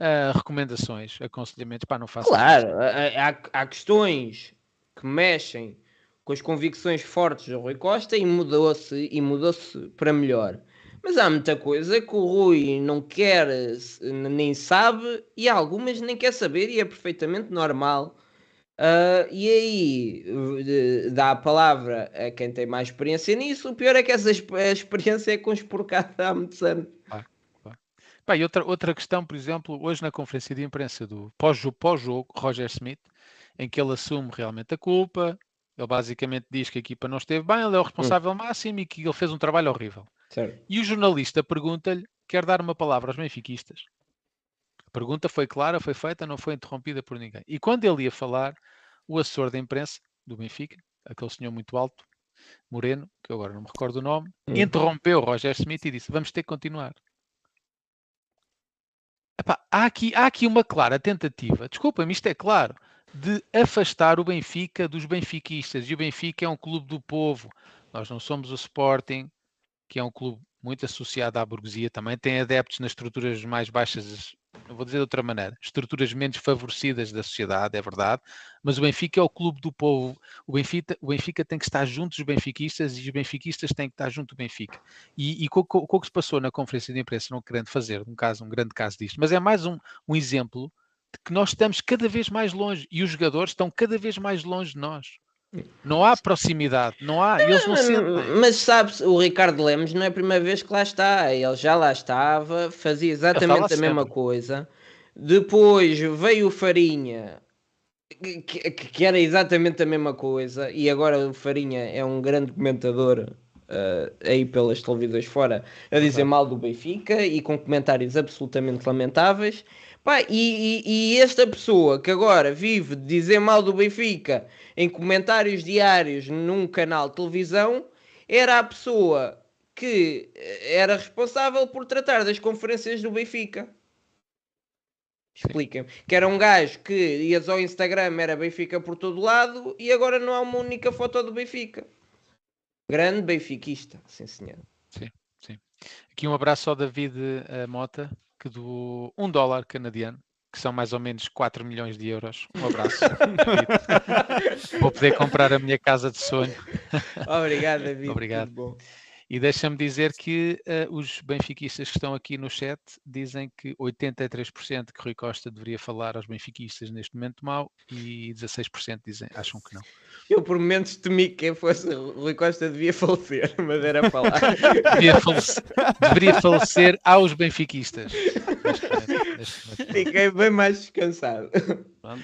uh, recomendações, aconselhamentos, para não façam Claro, há, há questões que mexem com as convicções fortes do Rui Costa e mudou-se e mudou-se para melhor. Mas há muita coisa que o Rui não quer, nem sabe, e algumas nem quer saber, e é perfeitamente normal. Uh, e aí dá a palavra a quem tem mais experiência nisso. O pior é que essa experiência é conspurcada há muitos anos. E outra, outra questão, por exemplo, hoje na conferência de imprensa do pós-jogo, pós Roger Smith, em que ele assume realmente a culpa, ele basicamente diz que a equipa não esteve bem, ele é o responsável hum. máximo e que ele fez um trabalho horrível. Certo. E o jornalista pergunta-lhe: quer dar uma palavra aos benfiquistas? A pergunta foi clara, foi feita, não foi interrompida por ninguém. E quando ele ia falar, o assessor da imprensa do Benfica, aquele senhor muito alto, moreno, que eu agora não me recordo o nome, hum. interrompeu Roger Smith e disse: Vamos ter que continuar. Epá, há, aqui, há aqui uma clara tentativa, desculpa-me, isto é claro, de afastar o Benfica dos benfiquistas. E o Benfica é um clube do povo. Nós não somos o Sporting, que é um clube muito associado à burguesia, também tem adeptos nas estruturas mais baixas, vou dizer de outra maneira, estruturas menos favorecidas da sociedade, é verdade, mas o Benfica é o clube do povo. O Benfica, o Benfica tem que estar junto dos benfiquistas e os benfiquistas têm que estar junto do Benfica. E, e com, com, com o que se passou na conferência de imprensa, não querendo fazer um caso, um grande caso disto, mas é mais um, um exemplo que nós estamos cada vez mais longe e os jogadores estão cada vez mais longe de nós. Não há proximidade, não há, eles não sentem. Mas sabes, o Ricardo Lemos não é a primeira vez que lá está, ele já lá estava, fazia exatamente a mesma coisa. Depois veio o Farinha, que, que, era exatamente a mesma coisa, e agora o Farinha é um grande comentador uh, aí pelas televisões fora a dizer mal do Benfica e com comentários absolutamente lamentáveis. Pá, e, e, e, esta pessoa que agora vive de dizer mal do Benfica em comentários diários num canal de televisão era a pessoa que eh, era responsável por tratar das conferências do Benfica. Expliquem-me. Que era um gajo que ias ao Instagram, era Benfica por todo lado e agora não há uma única foto do Benfica. Grande benfiquista, sim senhor. Sim, sim. Aqui um abraço ao David uh, Mota, que do 1 dólar canadiano, que são mais ou menos 4 milhões de euros. Um abraço. Vou poder comprar a minha casa de sonho. Obrigado, David. Obrigado. E deixa-me dizer que uh, os benfiquistas que estão aqui no chat dizem que 83% que Rui Costa deveria falar aos benfiquistas neste momento mal e 16% dizem, acham que não. Eu por momentos temi que fosse Rui Costa devia falecer, mas era para lá. Devia falecer, deveria falecer aos benfiquistas. Fiquei bem mais descansado. Pronto.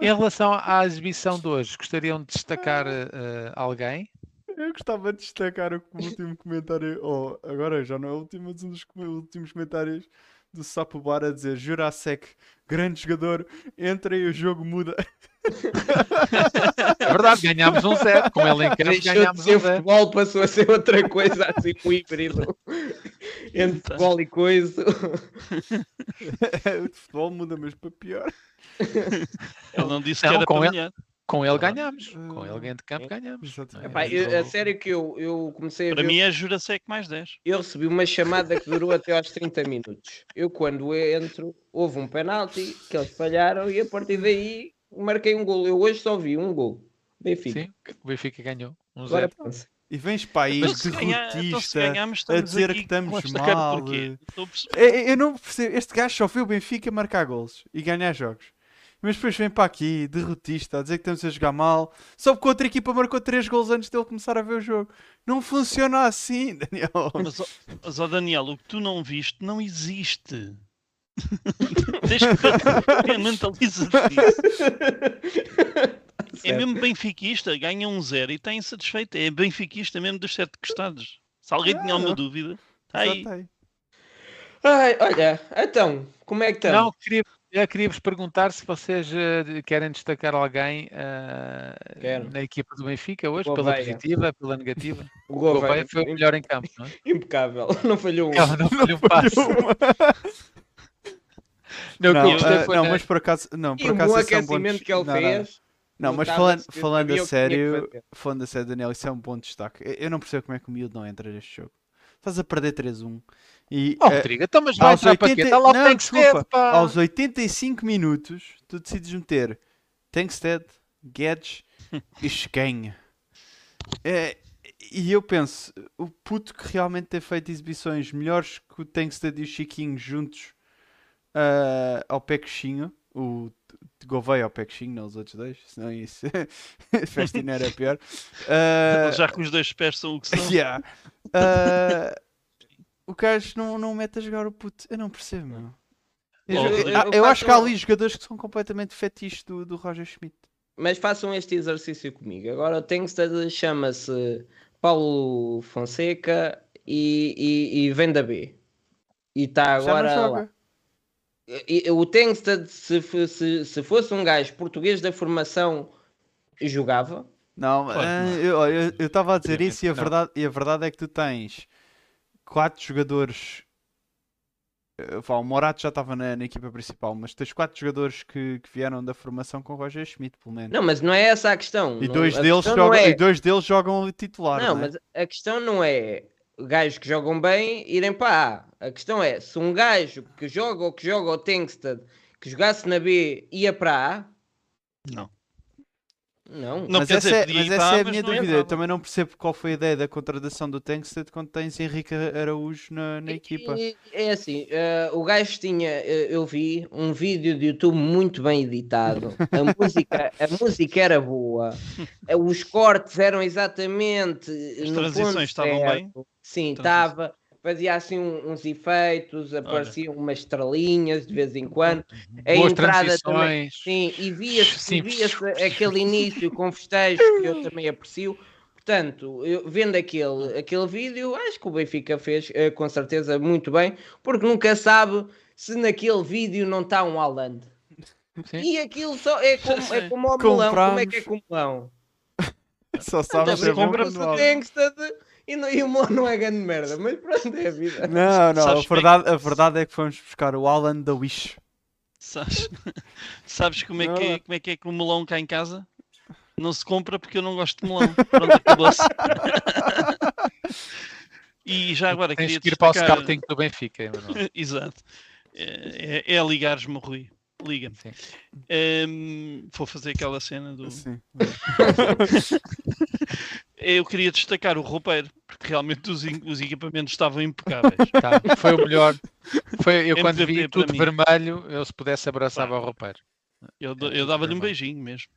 Em relação à exibição de hoje, gostariam de destacar uh, alguém? Eu gostava de destacar o último comentário, ou oh, agora já não é o último, mas um dos últimos comentários do Sapo Bar a dizer Jurasek, grande jogador, entra e o jogo muda. É verdade, ganhámos um zero. Com ele em campo, ganhámos um zero. futebol passou a ser outra coisa, assim, um híbrido entre futebol e coisa. o futebol muda mesmo para pior. Ele não disse não, que era com para ele, com ele ganhamos. Com ele de campo ganhamos. É? Epá, eu, a sério que eu, eu comecei a Para ver... mim é Jurasek mais 10. Eu recebi uma chamada que durou até aos 30 minutos. Eu quando entro, houve um penalti que eles falharam e a partir daí marquei um gol. Eu hoje só vi um gol. Benfica. Sim, o Benfica ganhou. Um Agora zero. E vens para aí então, derrotista então, a dizer que estamos mal. Eu não percebo. Este gajo só viu o Benfica marcar gols e ganhar jogos. Mas depois vem para aqui, derrotista, a dizer que estamos a jogar mal, só porque outra equipa marcou 3 gols antes dele começar a ver o jogo. Não funciona assim, Daniel. Mas, mas oh, Daniel, o que tu não viste não existe. Deixa que mentaliza disso. É mesmo benfiquista, ganha um zero e está insatisfeito. É benfiquista mesmo dos sete costados. Se alguém ah, tinha alguma dúvida, está aí. Ai, olha, então, como é que estão? Não, queria, eu queria vos perguntar se vocês uh, querem destacar alguém uh, na equipa do Benfica hoje, pela positiva, pela negativa. O Gouveia foi o melhor em campo, não é? Impecável, não falhou um. Não, não falhou um passo. não, não, uh, não mas por acaso, não, por acaso um aquecimento que ele não, fez. Não, mas falando, falando a sério, falando a sério, Daniel, isso é um bom destaque. Eu não percebo como é que o miúdo não entra neste jogo. Estás a perder 3-1 e, oh, Rodrigo, então, mas vai entrar 80... para quê? Está lá não, desculpa, aos 85 minutos, tu decides meter Tankstead, Guedes e Schken. É, e eu penso, o puto que realmente tem feito exibições melhores que o Tankstead e o Chiquinho juntos uh, ao coxinho, o Gouveia ao coxinho, não os outros dois, senão isso festina era pior. Uh, Já que os dois pés são o que são. Yeah. Uh, o gajo não, não mete a jogar o puto, eu não percebo, meu. Eu, eu, eu, eu acho que há ali jogadores que são completamente fetiches do, do Roger Schmidt. Mas façam este exercício comigo. Agora o Tankstead chama-se Paulo Fonseca e, e, e vem da B. E está agora lá. E, o Tengsted, se, se, se fosse um gajo português da formação, jogava. Não, uh, eu estava a dizer isso e a, verdade, e a verdade é que tu tens quatro jogadores. Uh, o Morato já estava na, na, equipa principal, mas tens quatro jogadores que, que, vieram da formação com o Roger Schmidt, pelo menos. Não, mas não é essa a questão. E dois, não, deles, jogam, é... e dois deles jogam titular. Não, não é? mas a questão não é gajos que jogam bem irem para A. A questão é, se um gajo que joga ou que joga o Tankstead que jogasse na B ia para A. Não. Não, não mas essa, é, mas essa é a minha dúvida. Eu também não percebo qual foi a ideia da contratação do Tankstead quando tens Henrique Araújo na, na equipa. É assim, uh, o gajo tinha, uh, eu vi um vídeo de YouTube muito bem editado. A música, a música era boa, uh, os cortes eram exatamente. As transições estavam bem. Sim, estava fazia assim uns efeitos, apareciam Olha. umas estrelinhas de vez em quando. A Boas entrada também, sim, e via-se via aquele início com festejos que eu também aprecio. Portanto, eu, vendo aquele, aquele vídeo, acho que o Benfica fez eh, com certeza muito bem, porque nunca sabe se naquele vídeo não está um Haaland. Sim. E aquilo só é como, é como o melão. Como é que é com o melão? Só sabe se é bom quando e, não, e o Mono não é grande merda, mas pronto, é a vida. Não, não, a verdade, a verdade é que fomos buscar o Alan da Wish. Sabes, sabes como, é que é, como é que é que o melão cá em casa? Não se compra porque eu não gosto de melão. Pronto, acabou-se. e já agora Tens queria que ir destacar... para o scouting do Benfica. Exato. É, é, é ligares-me, Rui. Liga-me. Um, vou fazer aquela cena do. Sim. Eu queria destacar o roupeiro, porque realmente os, os equipamentos estavam impecáveis. Tá, foi o melhor. Foi, eu quando vi tudo vermelho, eu se pudesse abraçava o roupeiro. Eu, eu dava-lhe um beijinho mesmo.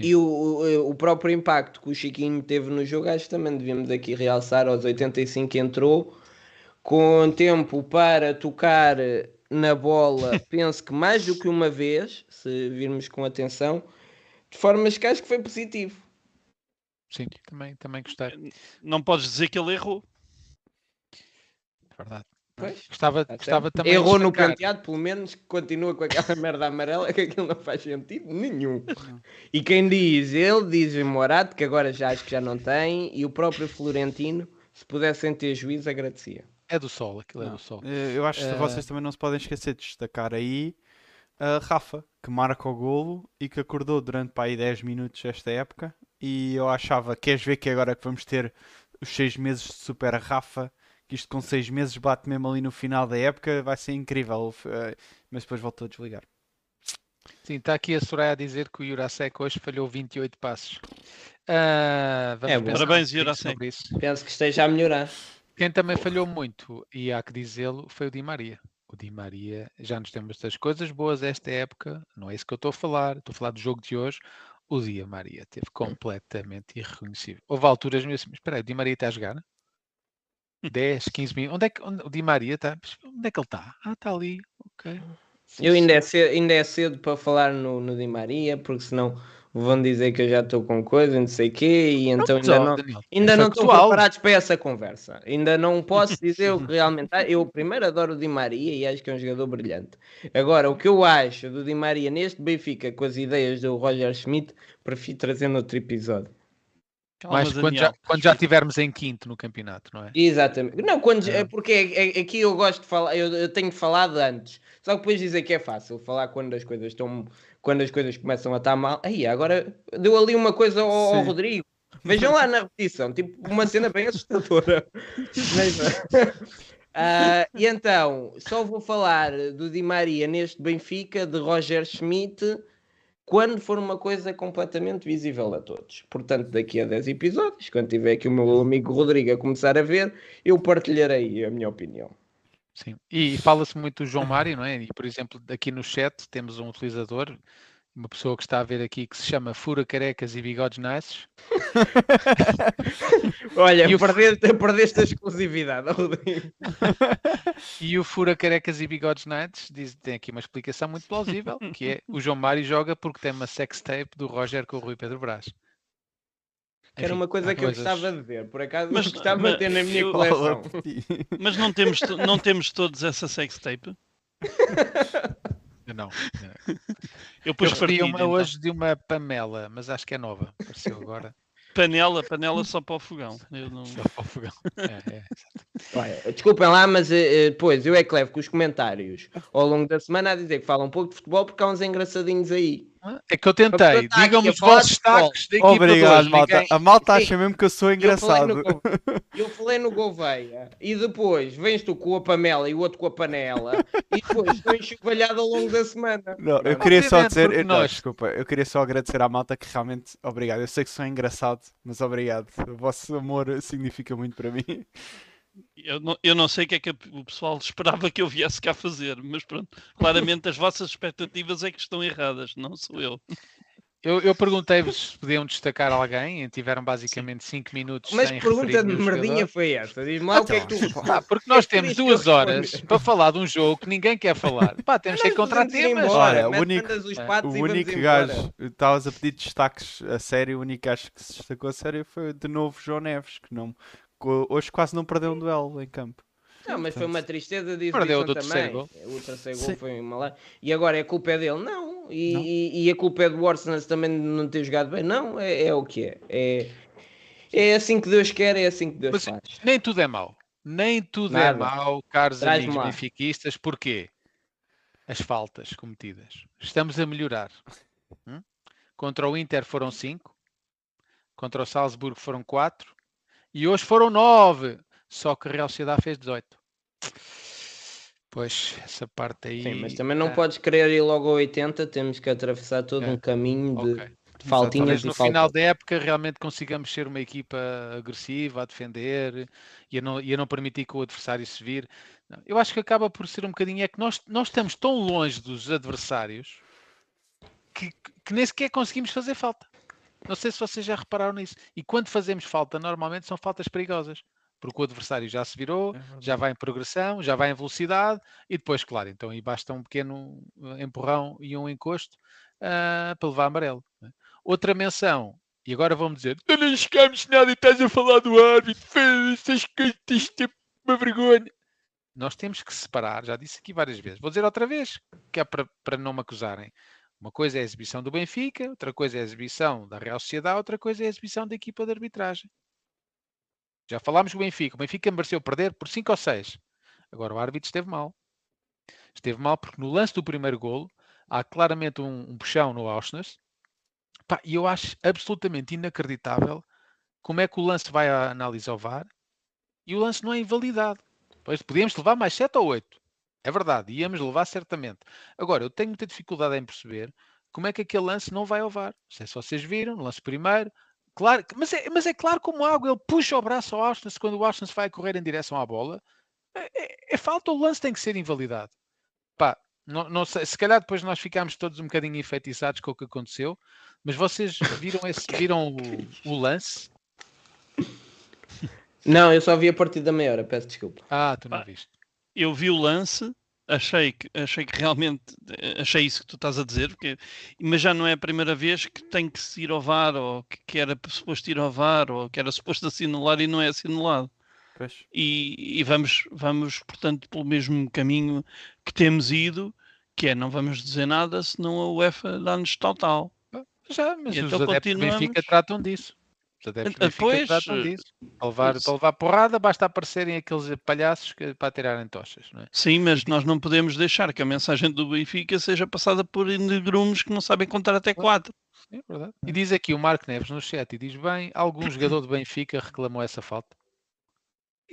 E o, o próprio impacto que o Chiquinho teve no jogo, acho que também devíamos aqui realçar. Aos 85 entrou, com tempo para tocar na bola, penso que mais do que uma vez, se virmos com atenção, de formas que acho que foi positivo. Sim, também, também gostei. Não podes dizer que ele errou. Verdade. Pois, gostava, gostava também Errou no penteado, pelo menos que continua com aquela merda amarela, que aquilo não faz sentido nenhum. Não. E quem diz, ele diz Morato, que agora já acho que já não tem, e o próprio Florentino, se pudessem ter juízo, agradecia. É do sol, aquilo não. é do sol. Eh, eu acho que uh... vocês também não se podem esquecer de destacar aí a Rafa, que marca o golo e que acordou durante para aí 10 minutos esta época e eu achava, queres ver que agora que vamos ter os 6 meses de Super Rafa, que isto com 6 meses bate mesmo ali no final da época, vai ser incrível, eh, mas depois voltou a desligar. Sim, está aqui a Soraya a dizer que o Jurasek hoje falhou 28 passos. Uh, é, parabéns, Jurasek. Penso que esteja a melhorar. Quem também falhou muito, e há que dizê-lo, foi o Di Maria. O Di Maria já nos temos das coisas boas esta época, não é isso que eu estou a falar, estou a falar do jogo de hoje o Di Maria teve completamente irreconhecível. Houve alturas mesmo assim, espera aí, o Di Maria está a jogar? 10, 15 minutos. Onde é que onde, o Di Maria está? Onde é que ele está? Ah, está ali. Ok. Eu ainda é, cedo, ainda é cedo para falar no, no Di Maria, porque senão vão dizer que eu já estou com coisa, não sei o quê, e então ainda não, ainda é não estou preparados para essa conversa. Ainda não posso dizer o que realmente. Eu primeiro adoro o Di Maria e acho que é um jogador brilhante. Agora, o que eu acho do Di Maria neste Benfica com as ideias do Roger Schmidt, prefiro trazer no outro episódio. Mas quando já, quando já estivermos em quinto no campeonato, não é? Exatamente. Não, quando, é. porque é, é, aqui eu gosto de falar, eu, eu tenho falado antes. Só que depois dizer que é fácil falar quando as coisas estão quando as coisas começam a estar mal. Aí, agora deu ali uma coisa ao, ao Rodrigo. Vejam lá na repetição, tipo uma cena bem assustadora. uh, e então, só vou falar do Di Maria neste Benfica, de Roger Schmidt quando for uma coisa completamente visível a todos. Portanto, daqui a 10 episódios, quando tiver aqui o meu amigo Rodrigo a começar a ver, eu partilharei a minha opinião. Sim, e fala-se muito do João Mário, não é? E, por exemplo, aqui no chat temos um utilizador uma pessoa que está a ver aqui que se chama Fura Carecas e Bigodes Nices. Olha, e perdeste, o... perdeste a exclusividade. e o Fura Carecas e Bigodes Nices diz, tem aqui uma explicação muito plausível, que é o João Mário joga porque tem uma sextape do Roger com o Rui Pedro Brás. Enfim, Era uma coisa que coisas... eu gostava de ver, por acaso mas, gostava mas, de ter na minha eu, coleção. Mas não temos, não temos todos essa sextape? Não. Eu pus eu partilha, uma então. hoje de uma Pamela, mas acho que é nova. Apareceu agora. Panela, panela só para o fogão. Eu não... Só para o fogão. É, é, Olha, desculpem lá, mas depois eu é que levo com os comentários ao longo da semana a dizer que falam um pouco de futebol porque há uns engraçadinhos aí. É que eu tentei. Digam-me os vossos destaques da equipa Obrigado, malta. Ninguém... A malta acha mesmo que eu sou engraçado. Eu falei no Gouveia e depois vens tu com a Pamela e o outro com a panela e depois estou enxovalhado ao longo da semana. Não, eu queria só dizer, eu, não, desculpa, eu queria só agradecer à malta que realmente, obrigado. Eu sei que sou engraçado, mas obrigado. O vosso amor significa muito para mim. Eu não, eu não sei o que é que o pessoal esperava que eu viesse cá fazer, mas pronto, claramente as vossas expectativas é que estão erradas, não sou eu. Eu, eu perguntei-vos se podiam destacar alguém e tiveram basicamente 5 minutos. Mas sem pergunta de merdinha foi esta. Diz-me lá o que é que tu. Ah, porque nós temos duas horas para falar de um jogo que ninguém quer falar. Pá, temos que encontrar temas. Olha, o único, o único gajo, estavas a pedir destaques a sério, o único gajo que se destacou a sério foi de novo João Neves, que não, hoje quase não perdeu um duelo em campo. Não, mas foi uma tristeza de Perdeu do também. Gol. O terceiro gol foi uma E agora é culpa é dele? Não. E, não. e, e a culpa é do Orsonans também não ter jogado bem? Não, é, é o que é. é. É assim que Deus quer, é assim que Deus mas, faz. Nem tudo é mau. Nem tudo é Nada. é mau, caros amigos lá. benfiquistas. Porquê? As faltas cometidas. Estamos a melhorar. Hum? Contra o Inter foram 5. Contra o Salzburgo foram 4 e hoje foram nove. Só que a Real Sociedade fez 18. Pois, essa parte aí. Sim, mas também não é... podes querer ir logo a 80, temos que atravessar todo é. um caminho de okay. faltinhas no final da época realmente consigamos ser uma equipa agressiva a defender e a não, e a não permitir que o adversário se vire. Eu acho que acaba por ser um bocadinho é que nós, nós estamos tão longe dos adversários que, que nem sequer conseguimos fazer falta. Não sei se vocês já repararam nisso. E quando fazemos falta, normalmente são faltas perigosas. Porque o adversário já se virou, é já vai em progressão, já vai em velocidade e depois, claro, então aí basta um pequeno eh, empurrão e um encosto uh, para levar amarelo. Né? Outra menção, e agora vão-me dizer: Tu não chegamos nada e estás a falar do árbitro, essas coisas, têm uma vergonha. Nós temos que separar, já disse aqui várias vezes, vou dizer outra vez, que é para, para não me acusarem. Uma coisa é a exibição do Benfica, outra coisa é a exibição da Real Sociedade, outra coisa é a exibição da equipa de arbitragem. Já falámos do Benfica. O Benfica mereceu perder por 5 ou 6. Agora o árbitro esteve mal. Esteve mal porque no lance do primeiro golo há claramente um, um puxão no Auschwitz. E eu acho absolutamente inacreditável como é que o lance vai à análise ao VAR e o lance não é invalidado. Pois podíamos levar mais 7 ou 8. É verdade, íamos levar certamente. Agora, eu tenho muita dificuldade em perceber como é que aquele lance não vai ao VAR. Não sei se vocês viram, lance primeiro, claro, mas é, mas é claro como água, ele puxa o braço ao Austin quando o Austin vai correr em direção à bola. É, é, é, falta, o lance tem que ser invalidado. Pá, não, não sei, se calhar depois nós ficámos todos um bocadinho enfeitiçados com o que aconteceu, mas vocês viram, esse, viram o, o lance? Não, eu só vi a partir da meia hora, peço desculpa. Ah, tu não viste eu vi o lance, achei que, achei que realmente achei isso que tu estás a dizer, porque, mas já não é a primeira vez que tem que se ir ao VAR, ou que, que era suposto ir ao VAR, ou que era suposto assinalar e não é assinalado. E, e, vamos, vamos, portanto, pelo mesmo caminho que temos ido, que é não vamos dizer nada senão a UEFA dá-nos total. Já, mas e os então adeptos Benfica tratam disso. Depois, tratam disso. Para levar, para levar porrada, basta aparecerem aqueles palhaços que, para tirarem tochas. Não é? Sim, mas nós não podemos deixar que a mensagem do Benfica seja passada por negrumes que não sabem contar até quatro. É verdade. E diz aqui o Marco Neves no chat e diz bem, algum jogador do Benfica reclamou essa falta.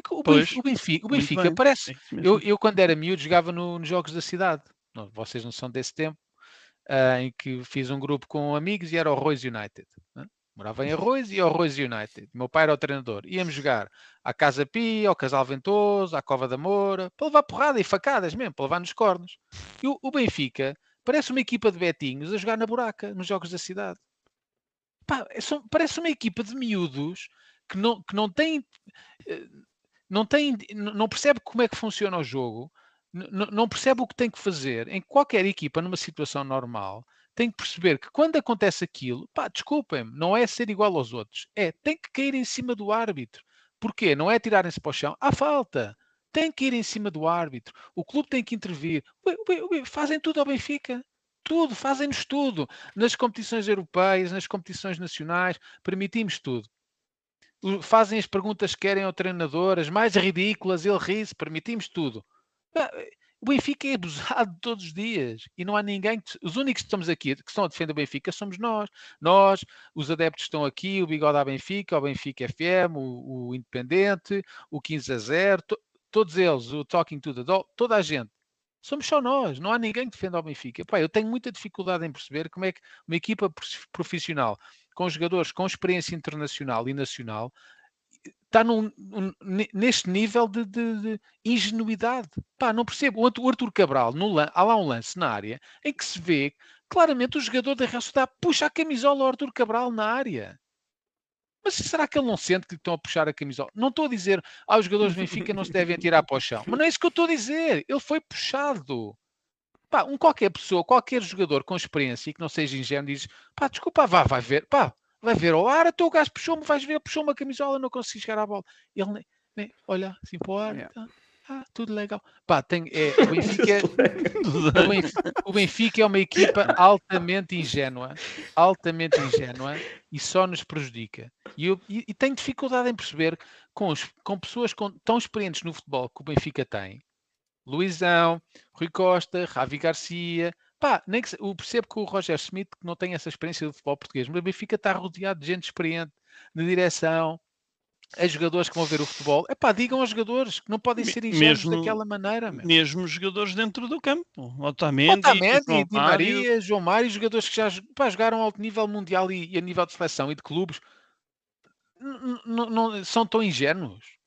O, Benfica, o Benfica, o Benfica parece. É eu, eu, quando era miúdo, jogava no, nos Jogos da Cidade. Não, vocês não são desse tempo, uh, em que fiz um grupo com amigos e era o Arroz United. Né? Morava em Arroz e Arroz United. Meu pai era o treinador. Íamos jogar à Casa Pia, ao Casal Ventoso, à Cova da Moura, para levar porrada e facadas mesmo, para levar nos cornos. E o, o Benfica parece uma equipa de betinhos a jogar na buraca, nos jogos da cidade. Pá, é parece uma equipa de miúdos que não, que não tem, eh, não tem, não percebe como é que funciona o jogo, não percebe o que tem que fazer. Em qualquer equipa, numa situação normal, tem que perceber que quando acontece aquilo, pá, desculpem-me, não é ser igual aos outros, é tem que cair em cima do árbitro. Porquê? Não é tirarem-se para o chão. Há falta. Tem que ir em cima do árbitro. O clube tem que intervir. Fazem tudo ao Benfica. Tudo, fazem-nos tudo. Nas competições europeias, nas competições nacionais, permitimos tudo. Fazem as perguntas que querem ao treinador, as mais ridículas, ele ri-se, permitimos tudo. O Benfica é abusado todos os dias e não há ninguém. Que, os únicos que estamos aqui, que estão a defender o Benfica, somos nós. Nós, os adeptos estão aqui, o Bigode à Benfica, o Benfica FM, o, o Independente, o 15 a 0, to, todos eles, o Talking to the Doll, toda a gente. Somos só nós, não há ninguém que defenda o Benfica. Pá, eu tenho muita dificuldade em perceber como é que uma equipa profissional com jogadores com experiência internacional e nacional está num, neste nível de, de, de, ingenuidade. Pá, não percebo. O Arthur Cabral, no, há lá um lance na área em que se vê claramente o jogador da Real Sociedade puxa a camisola ao Arthur Cabral na área. Mas será que ele não sente que estão a puxar a camisola? Não estou a dizer, ah, jogadores do Benfica não se devem tirar para o chão. Mas não é isso que eu estou a dizer. Ele foi puxado. Pá, um qualquer pessoa, qualquer jogador com experiência e que não seja ingênuo diz, pá, desculpa, vá, vai ver, pá, vai ver ao ar, até o gajo puxou-me, vais ver, puxou uma camisola, não consegui chegar à bola. Ele nem, nem olha assim para o ar, yeah. tá, ah, tudo legal. Pá, tem, é, o, Benfica, o, Benfica, o Benfica é uma equipa altamente ingênua, altamente ingênua e só nos prejudica. E, eu, e, e tenho dificuldade em perceber com, os, com pessoas com, tão experientes no futebol que o Benfica tem, Luizão, Rui Costa, Ravi Garcia, Pá, nem que, eu percebo que o Roger Smith que não tem essa experiência do futebol português, mas o Benfica está rodeado de gente experiente, de direção, a jogadores que vão ver o futebol. É pá, digam aos jogadores que não podem ser ingênuos mesmo, daquela maneira. Meu. Mesmo jogadores dentro do campo. Otamendi, Otamendi João Di Maria, João Mário, jogadores que já pá, jogaram alto nível mundial e, e, a nível de seleção e de clubes. Não, são tão ingênuos.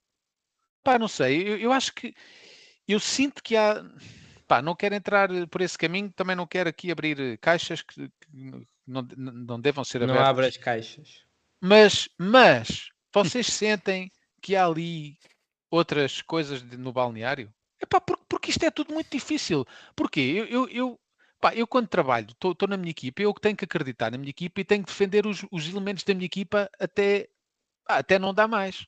Pá, não sei. Eu, eu acho que eu sinto que há pá, não quero entrar por esse caminho, também não quero aqui abrir caixas que, que não, não devam ser abertas. Não abra as caixas. Mas, mas, vocês sentem que há ali outras coisas de, no balneário? Epá, porque, porque isto é tudo muito difícil. Porquê? Eu, eu, eu, pá, eu quando trabalho, estou na minha equipa, eu tenho que acreditar na minha equipa e tenho que defender os, os elementos da minha equipa até, até não dá mais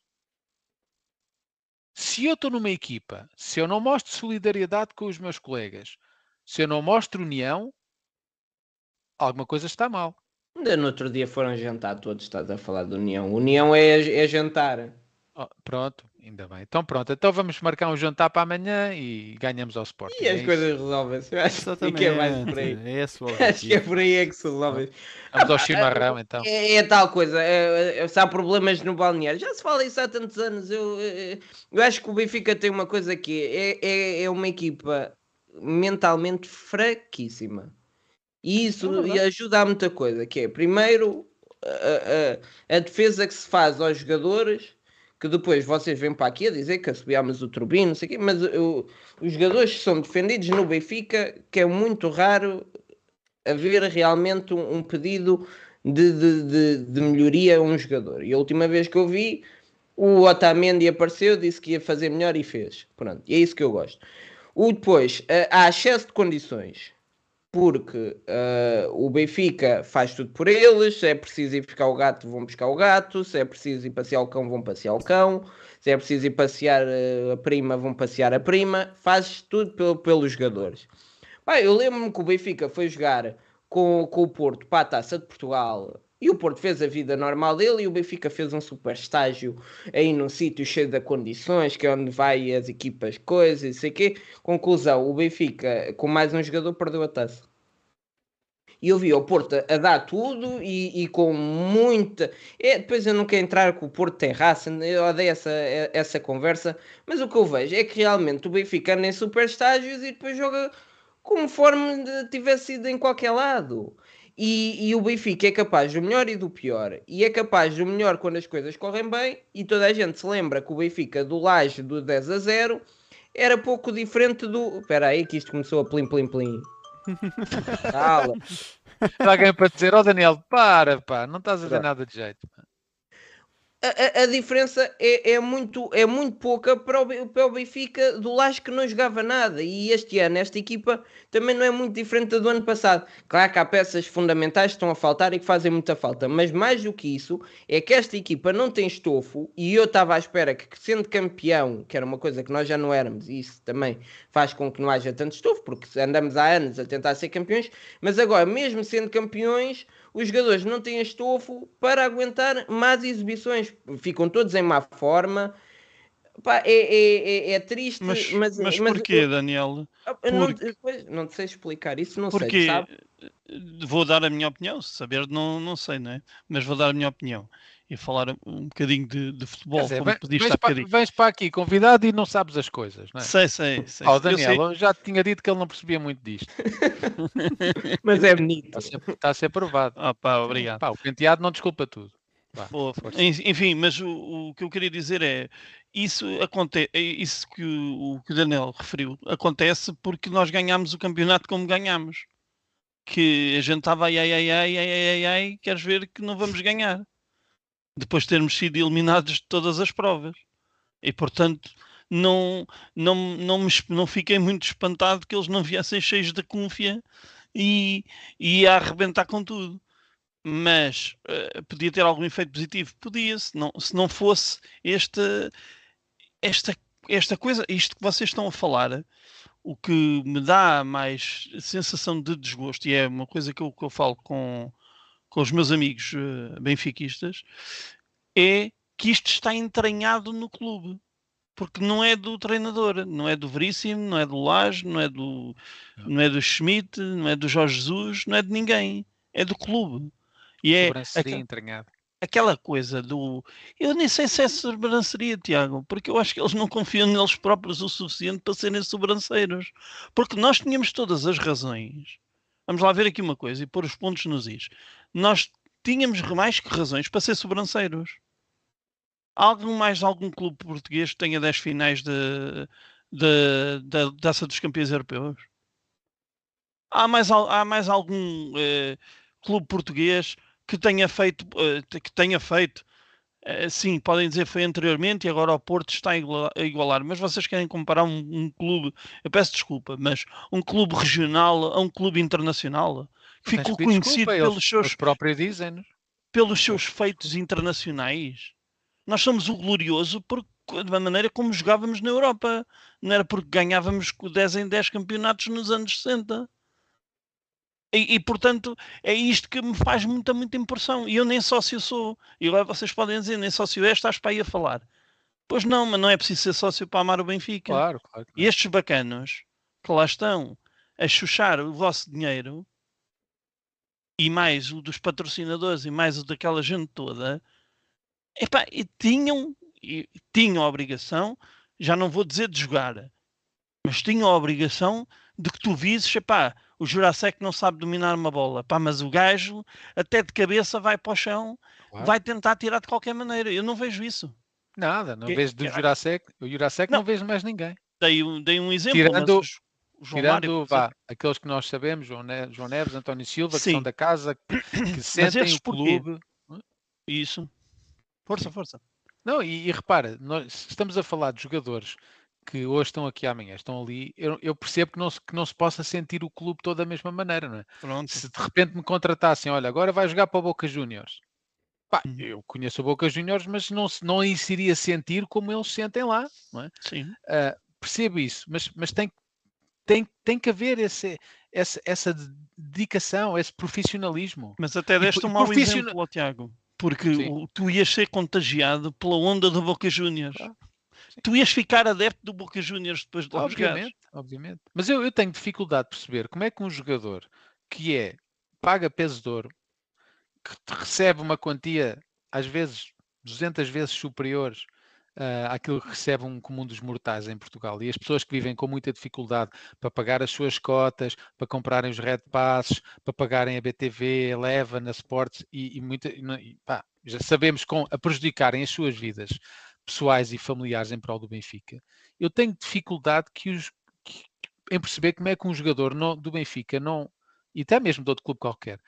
se eu estou numa equipa, se eu não mostro solidariedade com os meus colegas, se eu não mostro união, alguma coisa está mal. Ainda no outro dia foram jantar todos, estás a falar de união. União é, é jantar. Oh, pronto, ainda bem. Então pronto, então vamos marcar um jantar para amanhã e ganhamos ao Sport. E as é coisas resolvem-se. Acho que é mais por aí. É acho que é por aí é que se resolve. Vamos ao chimarrão então. É, é, tal coisa. É, é, se há problemas no balneário, já se fala isso há tantos anos. Eu, eu acho que o Benfica tem uma coisa aqui. É, é, é uma equipa mentalmente fraquíssima. E isso é ajuda a muita coisa. Que é, primeiro, a, a, a defesa que se faz aos jogadores que depois vocês vêm para aqui a dizer que assobiámos o turbino, não sei o quê, mas eu, os jogadores são defendidos no Benfica, que é muito raro haver realmente um, um pedido de, de, de, de, melhoria a um jogador. E a última vez que eu vi, o Otamendi apareceu, disse que ia fazer melhor e fez. Pronto, e é isso que eu gosto. O depois, há excesso de condições porque uh, o Benfica faz tudo por eles. Se é preciso ir buscar o gato, vão buscar o gato. Se é preciso ir passear o cão, vão passear o cão. Se é preciso ir passear uh, a prima, vão passear a prima. Faz tudo pelo, pelos jogadores. Eu lembro-me que o Benfica foi jogar com, com o Porto para a taça de Portugal e o Porto fez a vida normal dele e o Benfica fez um super estágio aí num sítio cheio de condições, que é onde vai as equipas, coisas, e sei quê. Conclusão, o Benfica, com mais um jogador, perdeu a taça. E eu vi o Porto a dar tudo e, e com muita. É, depois eu não quero entrar com o Porto tem raça, eu odeio essa, essa conversa, mas o que eu vejo é que realmente o Benfica anda em super estágios e depois joga conforme tivesse ido em qualquer lado. E, e, o Benfica é capaz do melhor e do pior. E é capaz do melhor quando as coisas correm bem. E toda a gente se lembra que o Benfica do Laje do 10 a 0 era pouco diferente do. Espera aí, que isto começou a plim plim plim. Cala. Alguém para dizer, ó oh, Daniel, para, pá, não estás a dizer nada de jeito. A, a, diferença é, é, muito, é muito pouca para o, para o Benfica do Laje que não jogava nada. E este ano, esta equipa também não é muito diferente da do ano passado. Claro que há peças fundamentais que estão a faltar e que fazem muita falta, mas mais do que isso, é que esta equipa não tem estofo. E eu estava à espera que, sendo campeão, que era uma coisa que nós já não éramos, e isso também faz com que não haja tanto estofo, porque andamos há anos a tentar ser campeões, mas agora, mesmo sendo campeões os jogadores não têm estofo para aguentar más exibições, ficam todos em má forma. Pá, é, é, é, é, triste, mas, mas, mas, porquê, Daniel? Porque... Não, não sei explicar isso, não porque, sei, sabe? Vou dar a minha opinião, saber não, não sei, não é? Mas vou dar a minha opinião e falar um bocadinho de, de futebol, dizer, como pediste vens, para, vens para aqui convidado e não sabes as coisas, não é? Sei, sei, sei. Oh, Daniel, eu, sei. eu já te tinha dito que ele não percebia muito disto. Mas é bonito. Está a ser, está a ser provado. Ah, pá, obrigado. Pá, o penteado não desculpa tudo. Boa, Enfim, mas o, o, que eu queria dizer é isso acontece, é isso que o, o, que o Daniel referiu acontece porque nós ganhamos o campeonato como ganhamos. Que a gente estava ai ai ai ai ai ai ai, queres ver que não vamos ganhar depois de termos sido eliminados de todas as provas. E portanto, não, não, não, me, não fiquei muito espantado que eles não viessem cheios de confiança e, e a arrebentar com tudo. Mas uh, podia ter algum efeito positivo? Podia, se não, se não fosse esta, esta, esta coisa, isto que vocês estão a falar, o que me dá mais sensação de desgosto, e é uma coisa que eu, que eu falo com, com os meus amigos uh, benfiquistas, é que isto está entranhado no clube. Porque não é do treinador, não é do Veríssimo, não é do Lage, não é do, não é do Schmidt, não é do Jorge Jesus, não é de ninguém. É do clube. E é aqu entranhado. aquela coisa do. Eu nem sei se é sobranceria, Tiago, porque eu acho que eles não confiam neles próprios o suficiente para serem sobranceiros. Porque nós tínhamos todas as razões Vamos lá ver aqui uma coisa e pôr os pontos nos is. Nós tínhamos mais que razões para ser sobranceiros. Algum mais algum clube português que tenha 10 finais de, de, da Taça dos Campeões Europeus? Há mais, há mais algum eh, clube português que tenha feito, eh, que tenha feito eh, sim, podem dizer foi anteriormente e agora o Porto está a igualar, mas vocês querem comparar um, um, clube, eu peço desculpa, mas um clube regional a um clube internacional que ficou conhecido desculpa, pelos seus os próprios dizem pelos seus feitos internacionais. Nós somos o glorioso porque da maneira como jogávamos na Europa, não era porque ganhávamos 10 em 10 campeonatos nos anos 60. E, e, portanto é isto que me faz muita, muita impressão. E eu nem sócio sou. E agora vocês podem dizer, nem sócio és, estás para aí a falar. Pois não, mas não é preciso ser sócio para amar o Benfica. Claro, claro, claro. E estes bacanos que lá estão a chuchar o vosso dinheiro e mais o dos patrocinadores e mais o daquela gente toda, epá, e tinham, e tinham a obrigação, já não vou dizer de jogar, mas tinham a obrigação de que tu vises, epá, o Jurassic não sabe dominar uma bola, pá, mas o gajo até de cabeça vai para o chão, claro. vai tentar tirar de qualquer maneira. Eu não vejo isso. Nada, não que, vejo do que, Jurassic, o Jurassic não, não vejo mais ninguém. Dei, dei um exemplo, tirando, mas João tirando Mário, aqueles que nós sabemos, João, ne João Neves, António Silva, Sim. que são da casa, que sentem o clube. Isso. Força, força. Não, e, e repara, nós estamos a falar de jogadores que hoje estão aqui amanhã estão ali, eu, eu, percebo que não, se, que não se possa sentir o clube todo da mesma maneira, não é? Pronto. Se de repente me contratassem, olha, agora vai jogar para o Boca Juniors. Pá, uhum. eu conheço o Boca Juniors, mas não, não iria sentir como eles sentem lá, não é? Sim. Uh, percebo isso, mas, mas tem, tem, tem que haver esse, essa, essa dedicação, esse profissionalismo. Mas até deste um mau exemplo, Tiago, porque o, tu ias ser contagiado pela onda do Boca Juniors. Ah tu ias ficar adepto do Boca Juniors depois de lá Obviamente, obviamente. Mas eu, eu tenho dificuldade de perceber como é que um jogador que é paga peso de ouro, que recebe uma quantia às vezes 200 vezes superiores uh, àquilo que recebe um comum dos mortais em Portugal. E as pessoas que vivem com muita dificuldade para pagar as suas cotas, para comprarem os Red Passes, para pagarem a BTV, a Leva, na Sports e, e, muita, e pá, já sabemos com a prejudicarem as suas vidas pessoais e familiares em prol do Benfica. Eu tenho dificuldade que os, que, em perceber como é que um jogador não, do Benfica não, e até mesmo de outro clube qualquer,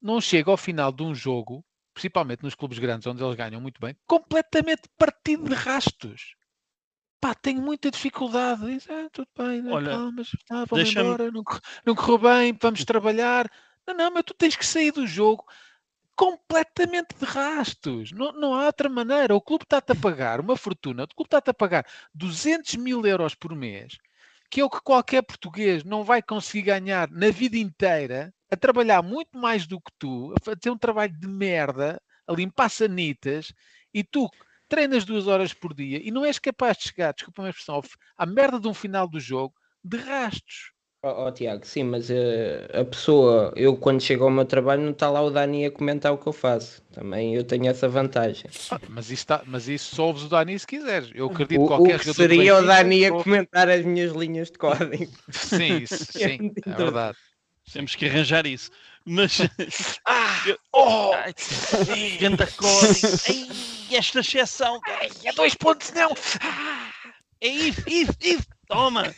não chega ao final de um jogo principalmente nos clubes grandes, onde eles ganham muito bem, completamente partido de rastos. Pá, tenho muita dificuldade. Diz, ah, tudo bem, né? Olha, calma, ah, vamos embora, não, não correu bem, vamos trabalhar. Não, não, mas tu tens que sair do jogo completamente de rastos. Não, não há outra maneira. O clube está-te a pagar uma fortuna, o clube está-te a pagar 200 mil euros por mês, que é o que qualquer português não vai conseguir ganhar na vida inteira a trabalhar muito mais do que tu, a fazer um trabalho de merda, a limpar sanitas, e tu treinas duas horas por dia e não és capaz de chegar, desculpa a expressão, à merda de um final do jogo de rastos. Oh, oh Tiago, sim, mas uh, a pessoa, eu quando chego ao meu trabalho não está lá o Dani a comentar o que eu faço. Também eu tenho essa vantagem. Ah, mas, isso tá, mas isso só ouves o Dani se quiseres. Eu acredito que qualquer o que seria o Dani a comentar as minhas linhas de código. Sim, isso, sim, é verdade. Temos que arranjar isso. Mas. ah! Oh! Ganda código! esta exceção! Ai, é dois pontos, não! Ah, é if, if, if! Toma!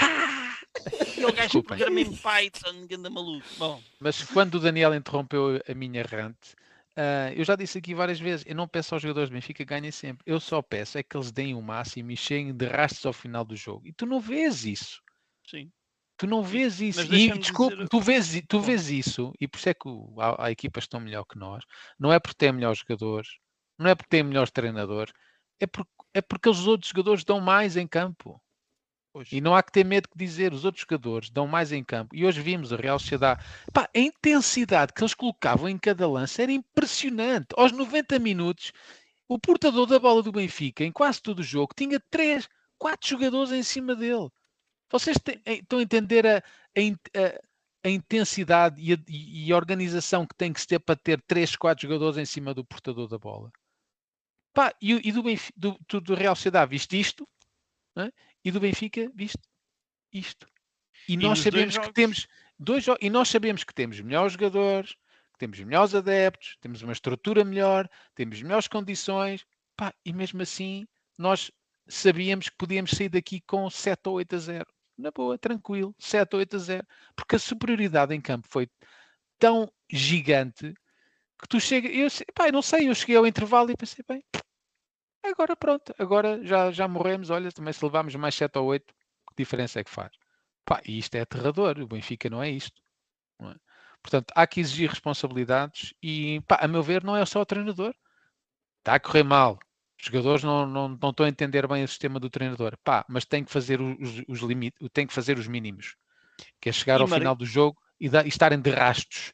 Ah! E o gajo programa em Python, ganda maluco. Bom. Mas quando o Daniel interrompeu a minha rant, Uh, eu já disse aqui várias vezes, eu não peço aos jogadores do Benfica ganhem sempre. Eu só peço é que eles deem o máximo e cheguem de rastros ao final do jogo. E tu não vês isso. Sim. Tu não vês isso. E, desculpa, dizer... tu, vês, tu vês isso, e por isso é que há, há equipas estão melhor que nós. Não é porque têm melhores jogadores, não é porque têm melhores treinadores, é, por, é porque os outros jogadores dão mais em campo. E não há que ter medo de dizer, os outros jogadores dão mais em campo. E hoje vimos a Real Sociedade. Pá, a intensidade que eles colocavam em cada lance era impressionante. Aos 90 minutos, o portador da bola do Benfica, em quase todo o jogo, tinha 3, 4 jogadores em cima dele. Vocês têm, eh, estão a entender a, a, a intensidade e a, e a, organização que tem que se ter para ter 3, 4 jogadores em cima do portador da bola? Pá, e, e do, do, do, Real Sociedade viste isto, é? E do Benfica viste? Isto. E, e nós sabemos que temos dois e nós sabemos que temos melhores jogadores, que temos melhores adeptos, temos uma estrutura melhor, temos melhores condições, pá, e mesmo assim nós sabíamos que podíamos sair daqui com 7 ou 8 a 0 na boa, tranquilo, 7 ou 8 a 0, porque a superioridade em campo foi tão gigante que tu chega, eu, pá, eu não sei, eu cheguei ao intervalo e pensei, bem, agora pronto, agora já, já morremos, olha, também se levarmos mais 7 ou 8, que diferença é que faz? Pá, e isto é aterrador, o Benfica não é isto. Não é? Portanto, há que exigir responsabilidades e, pá, a meu ver, não é só o treinador. Está a correr mal, os jogadores não, não, não estão a entender bem o sistema do treinador. Pá, mas tem que fazer os, os limites, tem que fazer os mínimos. Que é chegar e ao mar... final do jogo e, da, e, estarem de rastos.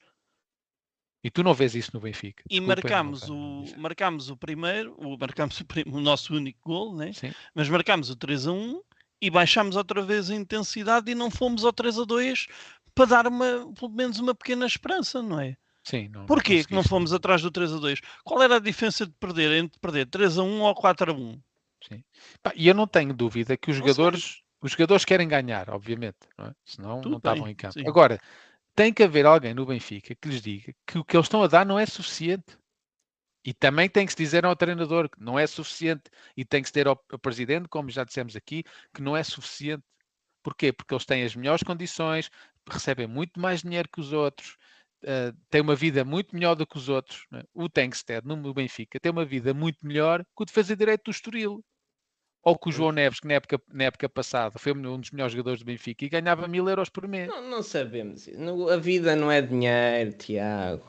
E tu não vês isso no Benfica. E marcámos o, marcámos o primeiro, o, marcámos o, o nosso único gol, né? Sim. mas marcámos o 3 a 1 e baixámos outra vez a intensidade e não fomos ao 3 a 2 para dar uma, pelo menos uma pequena esperança, não é? Sim, não, Porquê que não fomos atrás do 3 a 2? Qual era a diferença de perder entre perder 3 a 1 ou 4 a 1? Sim. E eu não tenho dúvida que os não jogadores, sei. os jogadores querem ganhar, obviamente, não é? senão Tudo não estavam em campo. Sim. Agora, tem que haver alguém no Benfica que lhes diga que o que eles estão a dar não é suficiente. E também tem que se dizer ao treinador que não é suficiente. E tem que se ter ao, ao presidente, como já dissemos aqui, que não é suficiente. Porquê? Porque eles têm as melhores condições, recebem muito mais dinheiro que os outros, uh, tem uma vida muito melhor do que os outros. Né? O Tankstead, no Benfica, tem uma vida muito melhor que o defesa direito do Estoril. Ou que o João Neves, que na época, na época passada foi um dos melhores jogadores do Benfica e ganhava mil euros por mês. Não, não sabemos. A vida não é dinheiro, Tiago.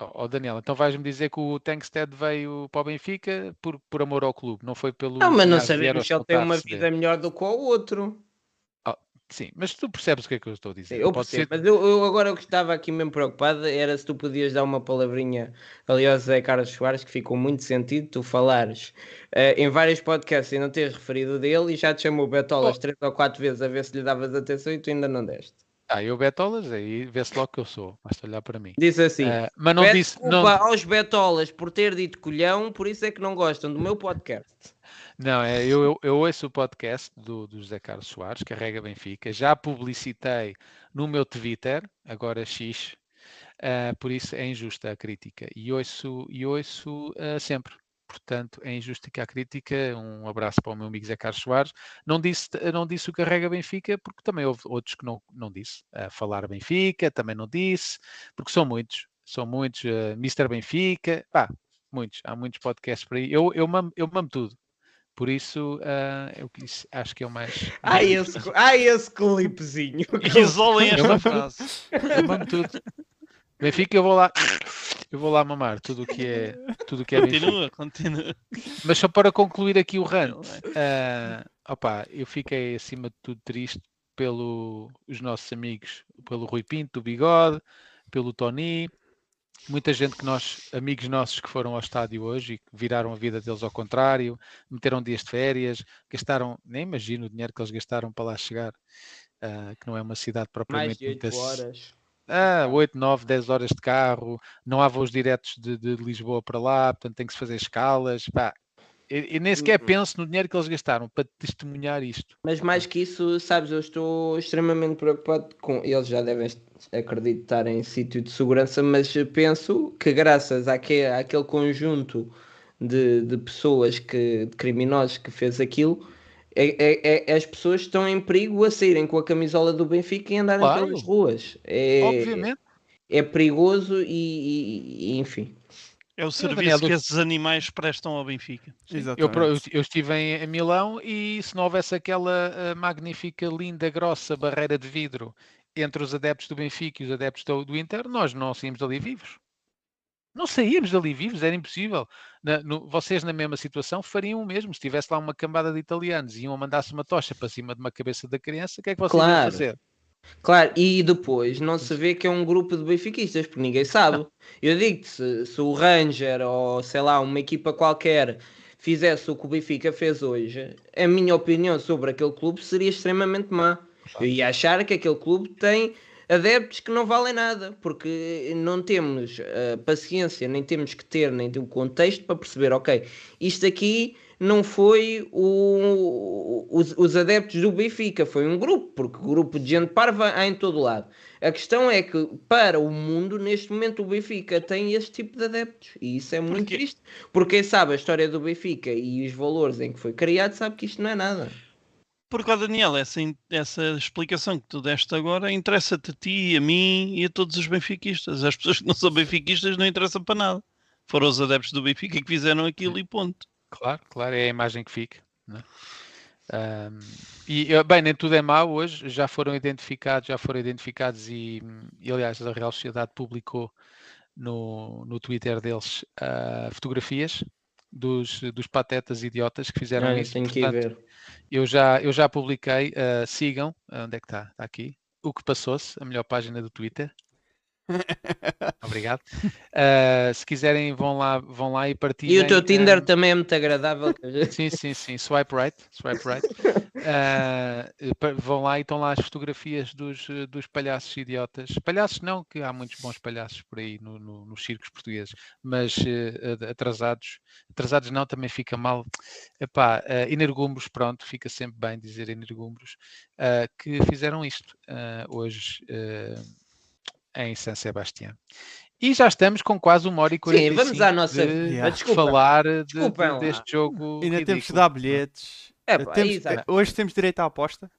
Oh, oh, Daniel, então vais-me dizer que o Tankstead veio para o Benfica por, por amor ao clube, não foi pelo. Não, mas não sabemos se ele tem uma vida melhor do que o outro. Sim, mas tu percebes o que é que eu estou a dizer. Eu percebo, ser... mas eu, eu, agora o que estava aqui mesmo preocupado era se tu podias dar uma palavrinha ali ao Zé Carlos Soares, que ficou muito sentido tu falares uh, em vários podcasts e não teres referido dele e já te chamou Betolas oh. três ou quatro vezes a ver se lhe davas atenção e tu ainda não deste. Ah, eu betolas, aí vê-se logo que eu sou, basta olhar para mim. Disse assim, uh, mas não disse... Não... aos betolas por ter dito colhão, por isso é que não gostam do meu podcast. Não, é, eu, eu, eu ouço o podcast do, do José Carlos Soares, Carrega Benfica, já publicitei no meu Twitter, agora X, uh, por isso é injusta a crítica, e ouço, e ouço uh, sempre portanto é injusta a crítica. Um abraço para o meu amigo Zé Carlos Soares. Não disse, não disse o Carrega Benfica, porque também houve outros que não, não disse. Uh, falar Benfica também não disse, porque são muitos, são muitos. Uh, Mr. Benfica, pá, muitos, há muitos podcasts por aí. Eu, eu, mamo, eu mamo tudo. Por isso, uh, eu quis, acho que é o mais. Ai, esse, ai, esse clipezinho. Isolem esta frase. Eu mamo tudo. Benfica, eu vou lá, eu vou lá mamar tudo o que é, tudo que é Continua, Benfica. continua. Mas só para concluir aqui o rant, uh, opa, eu fiquei acima de tudo triste pelos nossos amigos, pelo Rui Pinto, do Bigode, pelo Tony, muita gente que nós, amigos nossos que foram ao estádio hoje e que viraram a vida deles ao contrário, meteram dias de férias, gastaram, nem imagino o dinheiro que eles gastaram para lá chegar, uh, que não é uma cidade propriamente Mais de 8 horas ah, 8, 9, 10 horas de carro, não há voos diretos de, de Lisboa para lá, portanto tem que se fazer escalas. Pá, e, nem sequer uhum. penso no dinheiro que eles gastaram para testemunhar isto. Mas mais que isso, sabes, eu estou extremamente preocupado com. Eles já devem acreditar em sítio de segurança, mas penso que graças àquele, àquele conjunto de, de pessoas, que, de criminosos que fez aquilo, é, é, é, as pessoas estão em perigo a saírem com a camisola do Benfica e andarem claro. pelas ruas. É, Obviamente. É perigoso e, e, e enfim. É o serviço que esses animais prestam ao Benfica. Eu, eu, estive em, Milão e se não houvesse aquela uh, magnífica, linda, grossa barreira de vidro entre os adeptos do Benfica e os adeptos do, do Inter, nós não saímos ali vivos. Não saímos dali vivos, era impossível. Na, no, vocês, na mesma situação, fariam o mesmo. Se tivesse lá uma cambada de italianos e iam mandar-se uma tocha para cima de uma cabeça da criança, o que é que vocês claro. iam fazer? Claro, e depois não se vê que é um grupo de benfiquistas, porque ninguém sabe. Não. Eu digo-te, se, se, o Ranger ou sei lá, uma equipa qualquer fizesse o que o Benfica fez hoje, a minha opinião sobre aquele clube seria extremamente má. Eu ia achar que aquele clube tem adeptos que não valem nada, porque não temos uh, paciência, nem temos que ter, nem o contexto para perceber, ok, isto aqui não foi o, os, os, adeptos do Benfica, foi um grupo, porque grupo de gente parva há em todo lado. A questão é que, para o mundo, neste momento, o Benfica tem este tipo de adeptos. E isso é muito triste. Porque quem sabe a história do Benfica e os valores em que foi criado, sabe que isto não é nada. Porque, ó Daniel, essa, essa explicação que tu deste agora interessa-te a ti, a mim e a todos os benfiquistas. As pessoas que não são benfiquistas não interessam para nada. Foram os adeptos do Benfica que fizeram aquilo e ponto. Claro, claro, é a imagem que fica. Né? Um, e bem, nem tudo é mau hoje, já foram identificados, já foram identificados e, e aliás a Real Sociedade publicou no, no Twitter deles uh, fotografias dos, dos patetas idiotas que fizeram ah, isso. Tenho Portanto, que ver. Eu já, eu já publiquei, uh, sigam, onde é que está? Está aqui. O que passou-se, a melhor página do Twitter. Obrigado. Uh, se quiserem, vão lá, vão lá e partilhem. E o teu Tinder uh, também é muito agradável. sim, sim, sim. Swipe right. Swipe right. Uh, vão lá e estão lá as fotografias dos, dos palhaços idiotas. Palhaços não, que há muitos bons palhaços por aí no, no, nos circos portugueses, mas atrasados. Atrasados não, também fica mal. Epá, energúmeros, pronto, fica sempre bem dizer energúmeros, que fizeram isto hoje em San Sebastián. E já estamos com quase uma hora e quarenta Sim, vamos à nossa de yeah. falar de, de, deste jogo. Ainda ridículo. temos que dar bilhetes. É, pá, temos, hoje temos direito à aposta.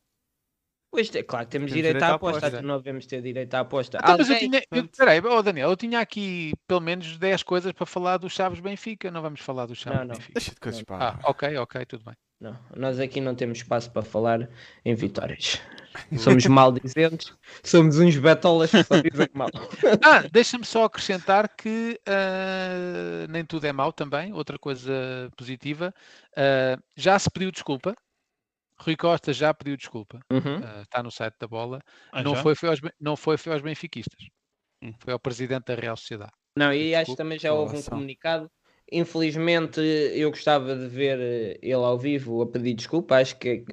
Hoje, claro, temos, temos direito, direito à aposta, aposta. não devemos ter direito à aposta. Então, mas eu tinha, eu, peraí, oh Daniel, eu tinha aqui pelo menos 10 coisas para falar do Chaves Benfica, não vamos falar do Chaves não, não. Benfica. Deixa de coisas para. Ah, ok, ok, tudo bem. Não, nós aqui não temos espaço para falar em vitórias. Somos maldizentes, somos uns betolas que só dizem mal. ah, deixa-me só acrescentar que uh, nem tudo é mau também, outra coisa positiva. Uh, já se pediu desculpa. Rui Costa já pediu desculpa. Uhum. Uh, está no site da bola. Ah, não, foi, foi aos, não foi, foi aos benfiquistas. Hum. Foi ao presidente da Real Sociedade. Não, e acho que também já houve um comunicado Infelizmente, eu gostava de ver eh, ele ao vivo a pedir desculpa. Acho que,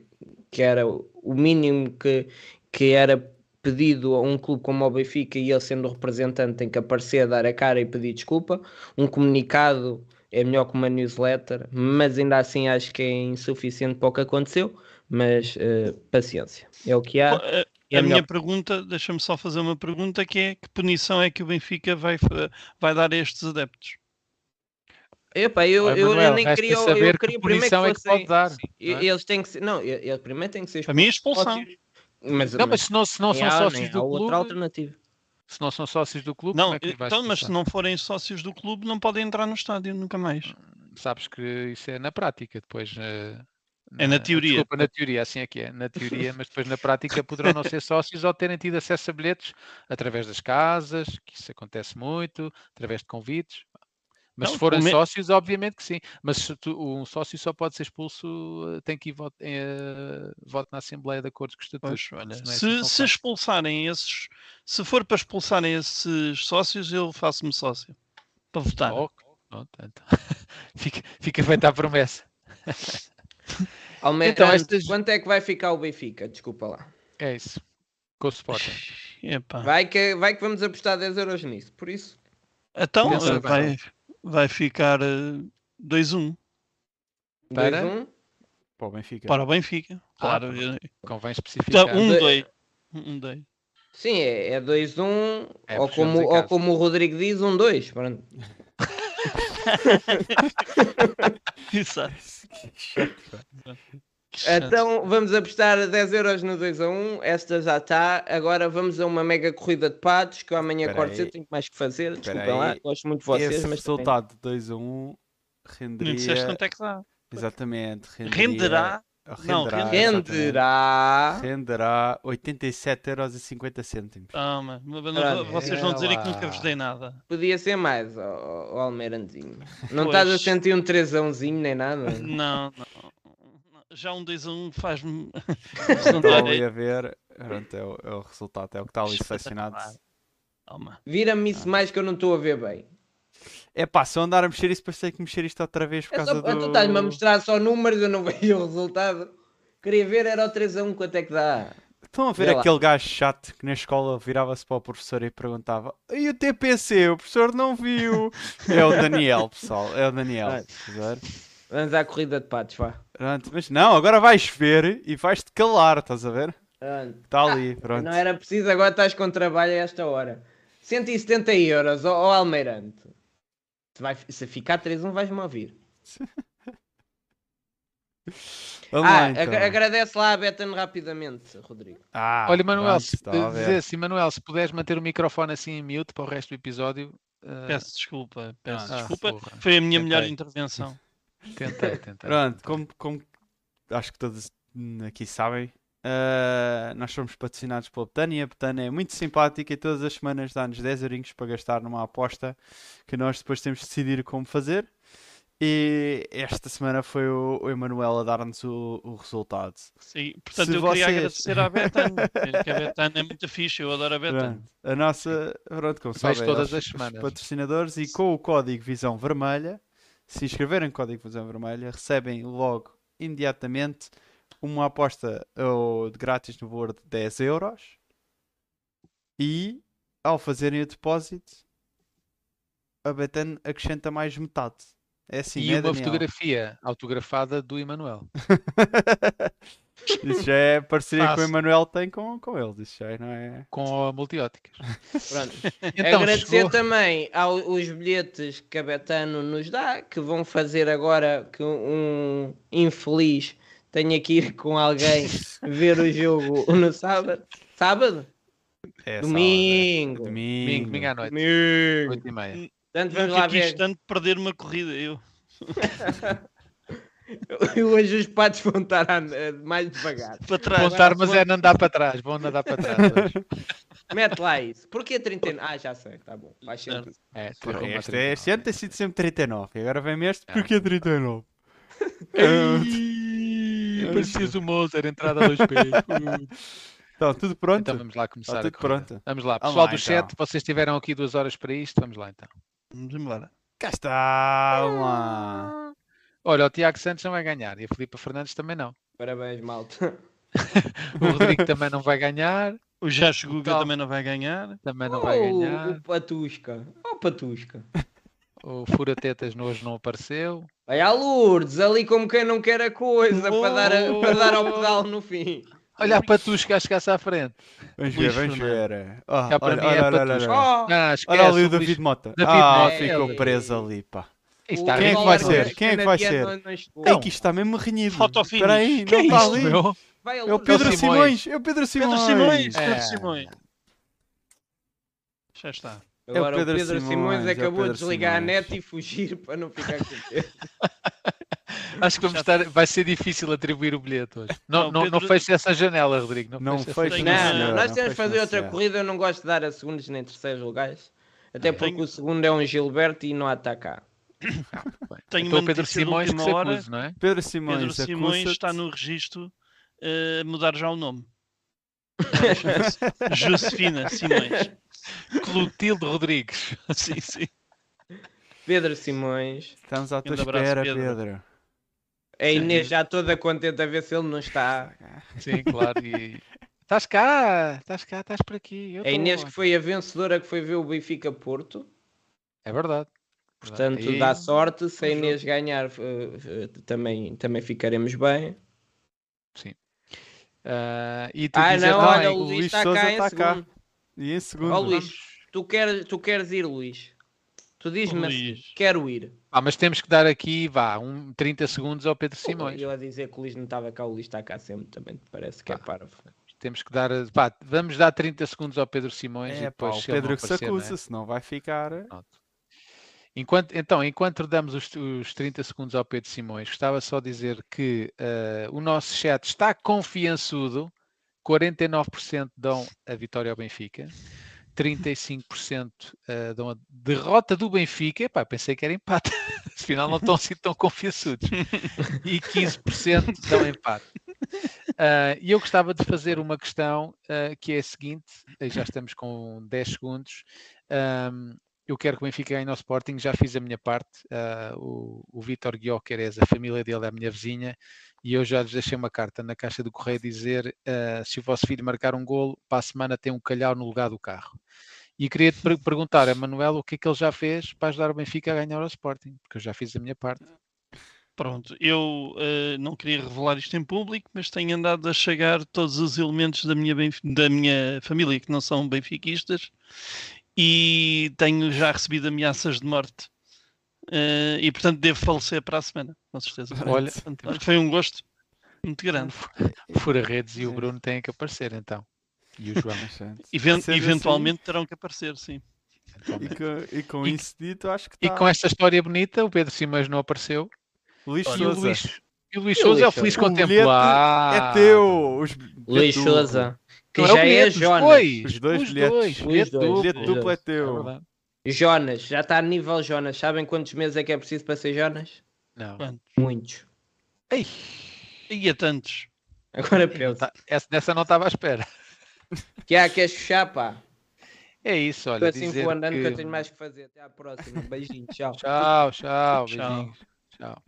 que era o mínimo que, que era pedido a um clube como o Benfica e ele sendo o representante tem que aparecer, dar a cara e pedir desculpa. Um comunicado é melhor que uma newsletter, mas ainda assim acho que é insuficiente para o que aconteceu. Mas uh, paciência, é o que há. A, é a minha pergunta, deixa-me só fazer uma pergunta que é que punição é que o Benfica vai, vai dar a estes adeptos? Epa, eu, eu, Manuel, eu, nem queria, saber eu queria primeiro que, fossem, é que pode dar. É? Eles têm que ser, não, eles primeiro têm que ser expulsos. A minha expulsão. Mas, não, mas se não, se não são há, sócios do clube. outra alternativa. Se não são sócios do clube, não, é então, mas se não forem sócios do clube, não podem entrar no estádio nunca mais. Sabes que isso é na prática, depois. Uh, é na teoria. Desculpa, na teoria, assim é que é. Na teoria, mas depois na prática poderão não ser sócios ou terem tido acesso a bilhetes através das casas, que isso acontece muito, através de convites. Mas não, se forem sócios, obviamente que sim. Mas se tu, um sócio só pode ser expulso, eh, tem que ir voto, eh, voto na Assembleia de acordo com os estatutos. Olha, se, é assim se expulsarem esses, se for para expulsarem esses sócios, eu faço-me sócio para votar. Oh, oh, então. fica, fica feita a promessa. Almeida, então, estas... quanto é que vai ficar o Benfica? Desculpa lá. É isso. Com o Sporting. Vai que, vai que vamos apostar 10 euros nisso, por isso. Então, vai, vai ficar 2-1. Uh, 2-1? Para o Benfica. Para o Benfica, claro. Ah, convém especificar. Então, 1-2. Um, dois. Sim, é 2-1, um, é, ou, como, ou como o Rodrigo diz, 1-2. Um, Exato. Então vamos apostar 10 euros no 2 a 1. Esta já está. Agora vamos a uma mega corrida de patos que eu amanhã corto cedo, tenho mais que fazer. Desculpem lá, gosto muito de vocês. Esse mas resultado de 2 a 1 renderia. Não disseste quanto é que dá. Exatamente. Renderia... Renderá. Não, renderá. Renderá 87,50€. Ah, mas vocês vão dizer que nunca vos dei nada. Podia ser mais, o, o Almeirandinho. Não pois. estás a sentir um trezãozinho nem nada? Não, não já um 2 a 1 faz-me. Estou ali a ver. Pronto, é, o, é o resultado, é o que está ali selecionado. Vira-me isso mais que eu não estou a ver bem. É pá, se eu andar a mexer isso, pensei que mexer isto outra vez por é causa só, do. Tu estás-me a mostrar só números, eu não vejo o resultado. Queria ver, era o 3 a 1, quanto é que dá? Estão a ver aquele gajo chato que na escola virava-se para o professor e perguntava: E o TPC? O professor não viu. é o Daniel, pessoal, é o Daniel. Vamos à corrida de patos, vá. Pronto, mas não, agora vais ver e vais-te calar, estás a ver? Está ali, ah, pronto. Não era preciso, agora estás com trabalho a esta hora. 170 euros, ó, ó Almeirante. Se, vai, se ficar 3-1 vais-me ouvir. Vamos ah, lá, então. ag agradece lá a Betan rapidamente, Rodrigo. Ah, Olha, Manuel, se, dizer assim, Manuel, se puderes manter o microfone assim em mute para o resto do episódio. Uh... Peço desculpa, peço ah, desculpa. Porra. Foi a minha Tentei. melhor intervenção. Tentei, tentei. Pronto, como, como acho que todos aqui sabem, uh, nós somos patrocinados pela Betânia. A Betânia é muito simpática e todas as semanas dá-nos 10 eurinhos para gastar numa aposta que nós depois temos de decidir como fazer. E esta semana foi o, o Emanuel a dar-nos o, o, resultado. Sim, portanto Se eu vocês... queria agradecer à Betânia, que a Betânia é muito fixe, eu adoro a Betânia. A nossa, pronto, como sabem, todas as semanas. patrocinadores e com o código Visão Vermelha se inscreverem Código Fusão Vermelha, recebem logo imediatamente uma aposta ou, de grátis no valor de 10 euros e ao fazerem o depósito a Betan acrescenta mais metade. É assim, e né, uma Daniel? fotografia autografada do Emanuel. Isso já é parceria Fácil. que o Emanuel tem com, com eles. Isso já é, não é. Com a multióticas. Pronto. então, Agradecer chegou... também aos bilhetes que a Betano nos dá, que vão fazer agora que um infeliz tenha que ir com alguém ver o jogo no sábado. Sábado? É, domingo. Sábado, é. Domingo. Domingo, domingo à noite. Domingo. 8 e meia. Portanto, vamos lá ver. tanto perder uma corrida, eu. Hoje os patos vão estar mais devagar. Para trás. Vão estar, mas é não andar para trás. Vão andar para trás. Mete lá isso. Porquê 39? Ah, já sei. Tá bom. Faz sentido. É, este, é, este ano tem sido sempre 39. E agora vem este. Porquê 39? Ei, parecias o Mozart, entrada a dois pés. Então, tudo pronto? Então vamos lá começar. tudo pronto. Vamos lá. Pessoal vamos lá, do chat, então. vocês tiveram aqui duas horas para isto. Vamos lá então. Vamos embora. Cá está. Vamos lá. Olha, o Tiago Santos não vai ganhar e a Filipe Fernandes também não. Parabéns, malta. o Rodrigo também não vai ganhar. O Jacho Guga também não vai ganhar. Também não oh, vai ganhar. O Patusca. Oh, Patusca. O Furatetas hoje não apareceu. Vai a Lourdes, ali como quem não quer a coisa, oh. para, dar a, para dar ao pedal no fim. Olha a Patusca a chegar-se à frente. Vamos ver, vamos ver. Oh, olha, olha, olha, olha, olha, olha. Oh. olha ali o David Mota. David ah, Mota. ficou preso ali, pá. Quem é que vai ser? Quem é que vai ser? É que isto está mesmo renhido. Espera aí, não está ali. É o Pedro Simões. É o Pedro Simões. Pedro Simões. Pedro Simões. Já está. Agora é o Pedro, o Pedro Simões, Simões é acabou de desligar Simões. a net e fugir para não ficar com medo. Acho que vamos estar, vai ser difícil atribuir o bilhete hoje. Não, não, Pedro... não feche essa janela, Rodrigo. Não, não feche Não, não, nós temos que fazer outra corrida. Eu não gosto de dar a segundos nem terceiros lugares. Até porque tenho... o segundo é um Gilberto e não há cá. Tenho então, uma Pedro Simões que hora. Acuse, não é? Pedro Simões, Pedro Simões está no registro uh, mudar já o nome. Josefina Simões. Clotilde Rodrigues. sim, sim. Pedro Simões. Estamos à tua espera, Pedro. Pedro. A Inês já toda contente a ver se ele não está. Sim, claro. E... Estás cá, estás cá, estás por aqui. Eu a Inês que foi a vencedora que foi ver o Benfica Porto. É verdade. Portanto, Aí... dá sorte. Se a Inês ganhar, uh, uh, também, também ficaremos bem. Sim. Uh, e ah, não, olha, o Luís está cá, está cá. E em segundo. Ó, Luís, tu queres, tu queres ir, Luís? Tu dizes-me assim, quero ir. Ah, mas temos que dar aqui, vá, um 30 segundos ao Pedro Simões. Eu a dizer que o Luís não estava cá, o Luís está cá sempre também, parece que é parvo. Temos que dar, pá, vamos dar 30 segundos ao Pedro Simões é, e depois pá, o Pedro que se acusa, é? senão vai ficar. Enquanto, então, enquanto damos os, os 30 segundos ao Pedro Simões, gostava só de dizer que uh, o nosso chat está confiançudo, 49% dão a vitória ao Benfica. 35% uh, dão a derrota do Benfica. Epá, pensei que era empate. Afinal, não estão assim tão confiançudos. E 15% dão empate. Uh, e eu gostava de fazer uma questão uh, que é a seguinte: já estamos com 10 segundos. Um, eu quero que o Benfica ganhe ao Sporting, já fiz a minha parte. Uh, o, o Vitor Guioqueres, a família dele é a minha vizinha, e eu já lhes deixei uma carta na caixa do correio dizer uh, se o vosso filho marcar um golo, para a semana tem um calhau no lugar do carro. E queria te perguntar a Manuel o que é que ele já fez para ajudar o Benfica a ganhar ao Sporting, porque eu já fiz a minha parte. Pronto, eu uh, não queria revelar isto em público, mas tenho andado a chegar todos os elementos da minha, da minha família que não são benfiquistas e tenho já recebido ameaças de morte. Uh, e portanto devo falecer para a semana, com certeza. Olha, foi um gosto muito grande. Fura Redes e o Bruno têm que aparecer então. E o João. Even eventualmente assim. terão que aparecer, sim. E com, e com e, isso dito, acho que tá... E com esta história bonita, o Pedro Simões não apareceu. Luís e Souza. O Luís, e o Luís Souza é o feliz contemplar. É teu. Os... Luís Souza. Que não já é, é Jonas. Dois. Os dois os bilhetes. Dois. Dois. Bilhete duplo é teu. É Jonas, já está a nível Jonas. Sabem quantos meses é que é preciso para ser Jonas? Não. Quantos? Muitos. Ei, ia tantos. Agora pensa. Essa, dessa não estava à espera. Que há, queres fechar, pá? É isso, olha. Estou assim andando que... que eu tenho mais que fazer. Até à próxima. Beijinho, tchau. tchau, tchau. Beijinhos. Tchau.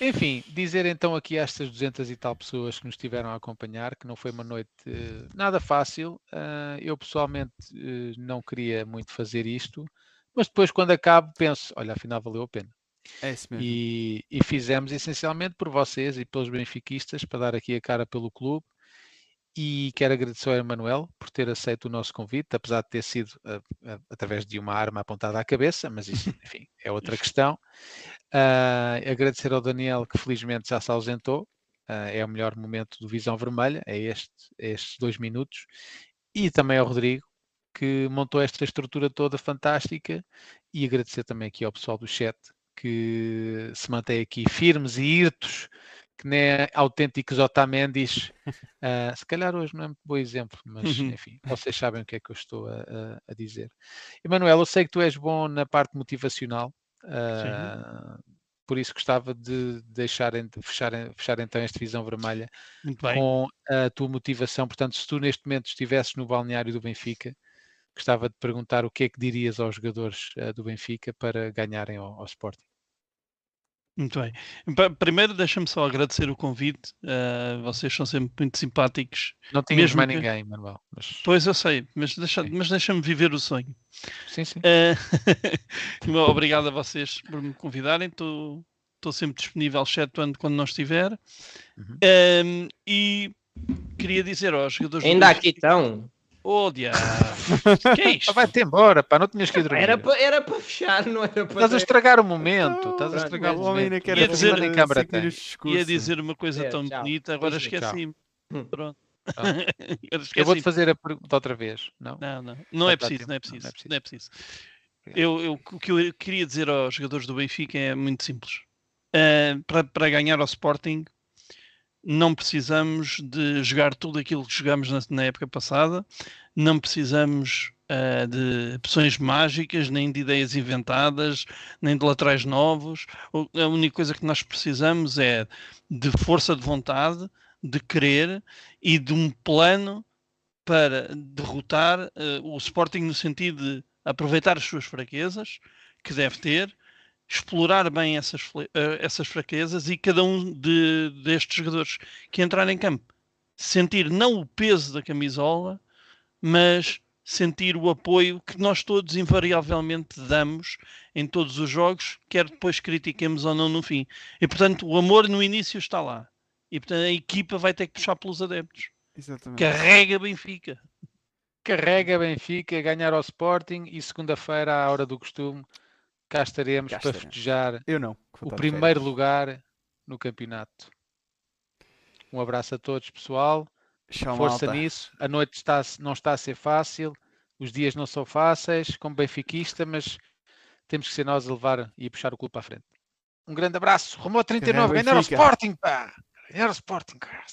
Enfim, dizer então aqui a estas 200 e tal pessoas que nos estiveram a acompanhar que não foi uma noite uh, nada fácil. Uh, eu pessoalmente uh, não queria muito fazer isto, mas depois, quando acabo, penso: olha, afinal valeu a pena. É isso mesmo. E, e fizemos essencialmente por vocês e pelos benfiquistas para dar aqui a cara pelo clube. E quero agradecer ao Emanuel por ter aceito o nosso convite, apesar de ter sido através de uma arma apontada à cabeça, mas isso, enfim, é outra questão. Uh, agradecer ao Daniel que felizmente já se ausentou. Uh, é o melhor momento do Visão Vermelha, é este, estes dois minutos. E também ao Rodrigo, que montou esta estrutura toda fantástica. E agradecer também aqui ao pessoal do chat, que se mantém aqui firmes e irtos, que nem autênticos Otamendis. Uh, se calhar hoje não é muito bom exemplo, mas enfim, vocês sabem o que é que eu estou a, a, a dizer. Emanuel, eu sei que tu és bom na parte motivacional. Uh, por isso gostava de deixarem de fechar, fechar então esta visão vermelha com a tua motivação. Portanto, se tu neste momento estivesses no balneário do Benfica, gostava de perguntar o que é que dirias aos jogadores uh, do Benfica para ganharem ao, ao Sporting. Muito bem. Primeiro, deixa-me só agradecer o convite. Uh, vocês são sempre muito simpáticos. Não tínhamos mais que... ninguém, Manuel. Mas... Pois eu sei, mas deixa-me deixa viver o sonho. Sim, sim. Uh... Obrigado a vocês por me convidarem. Estou sempre disponível, exceto quando não estiver. Uhum. Um, e queria dizer aos jogadores. Ainda aqui estão. Oh, diabo. que é isto? Vai-te embora, pá, não tinhas que ir dormir. Era para era para fechar, não era para. Estás a estragar o momento. Não, estás a estragar o momento. Ia dizer, em câmara ia dizer uma coisa é, tão tchau. bonita, agora esqueci-me. Hum. Pronto. eu vou-te fazer a pergunta outra vez. Não, não, não. Não, é, preciso, não é preciso. Não é preciso. Eu, eu, o que eu queria dizer aos jogadores do Benfica é muito simples. Uh, para, para ganhar ao Sporting, não precisamos de jogar tudo aquilo que jogamos na, na época passada, não precisamos uh, de opções mágicas, nem de ideias inventadas, nem de laterais novos. A única coisa que nós precisamos é de força de vontade, de querer e de um plano para derrotar uh, o Sporting no sentido de aproveitar as suas fraquezas, que deve ter, explorar bem essas, uh, essas fraquezas e cada um de, destes jogadores que entrar em campo sentir não o peso da camisola, mas sentir o apoio que nós todos invariavelmente damos em todos os jogos, quer depois critiquemos ou não no fim. E portanto, o amor no início está lá. E portanto, a equipa vai ter que puxar pelos adeptos. Exatamente. Carrega Benfica. Carrega Benfica, ganhar ao Sporting e segunda-feira, à hora do costume, cá estaremos, cá para festejar Eu não, o primeiro lugar no campeonato. Um abraço a todos, pessoal. Show Força malta. nisso. A noite está, não está a ser fácil, os dias não são fáceis, como benfiquista, mas temos que ser nós a levar e a puxar o clube para a frente. Um grande abraço. Rumo 39, ganhar o Sporting, pá! Ganhar o Sporting, cara.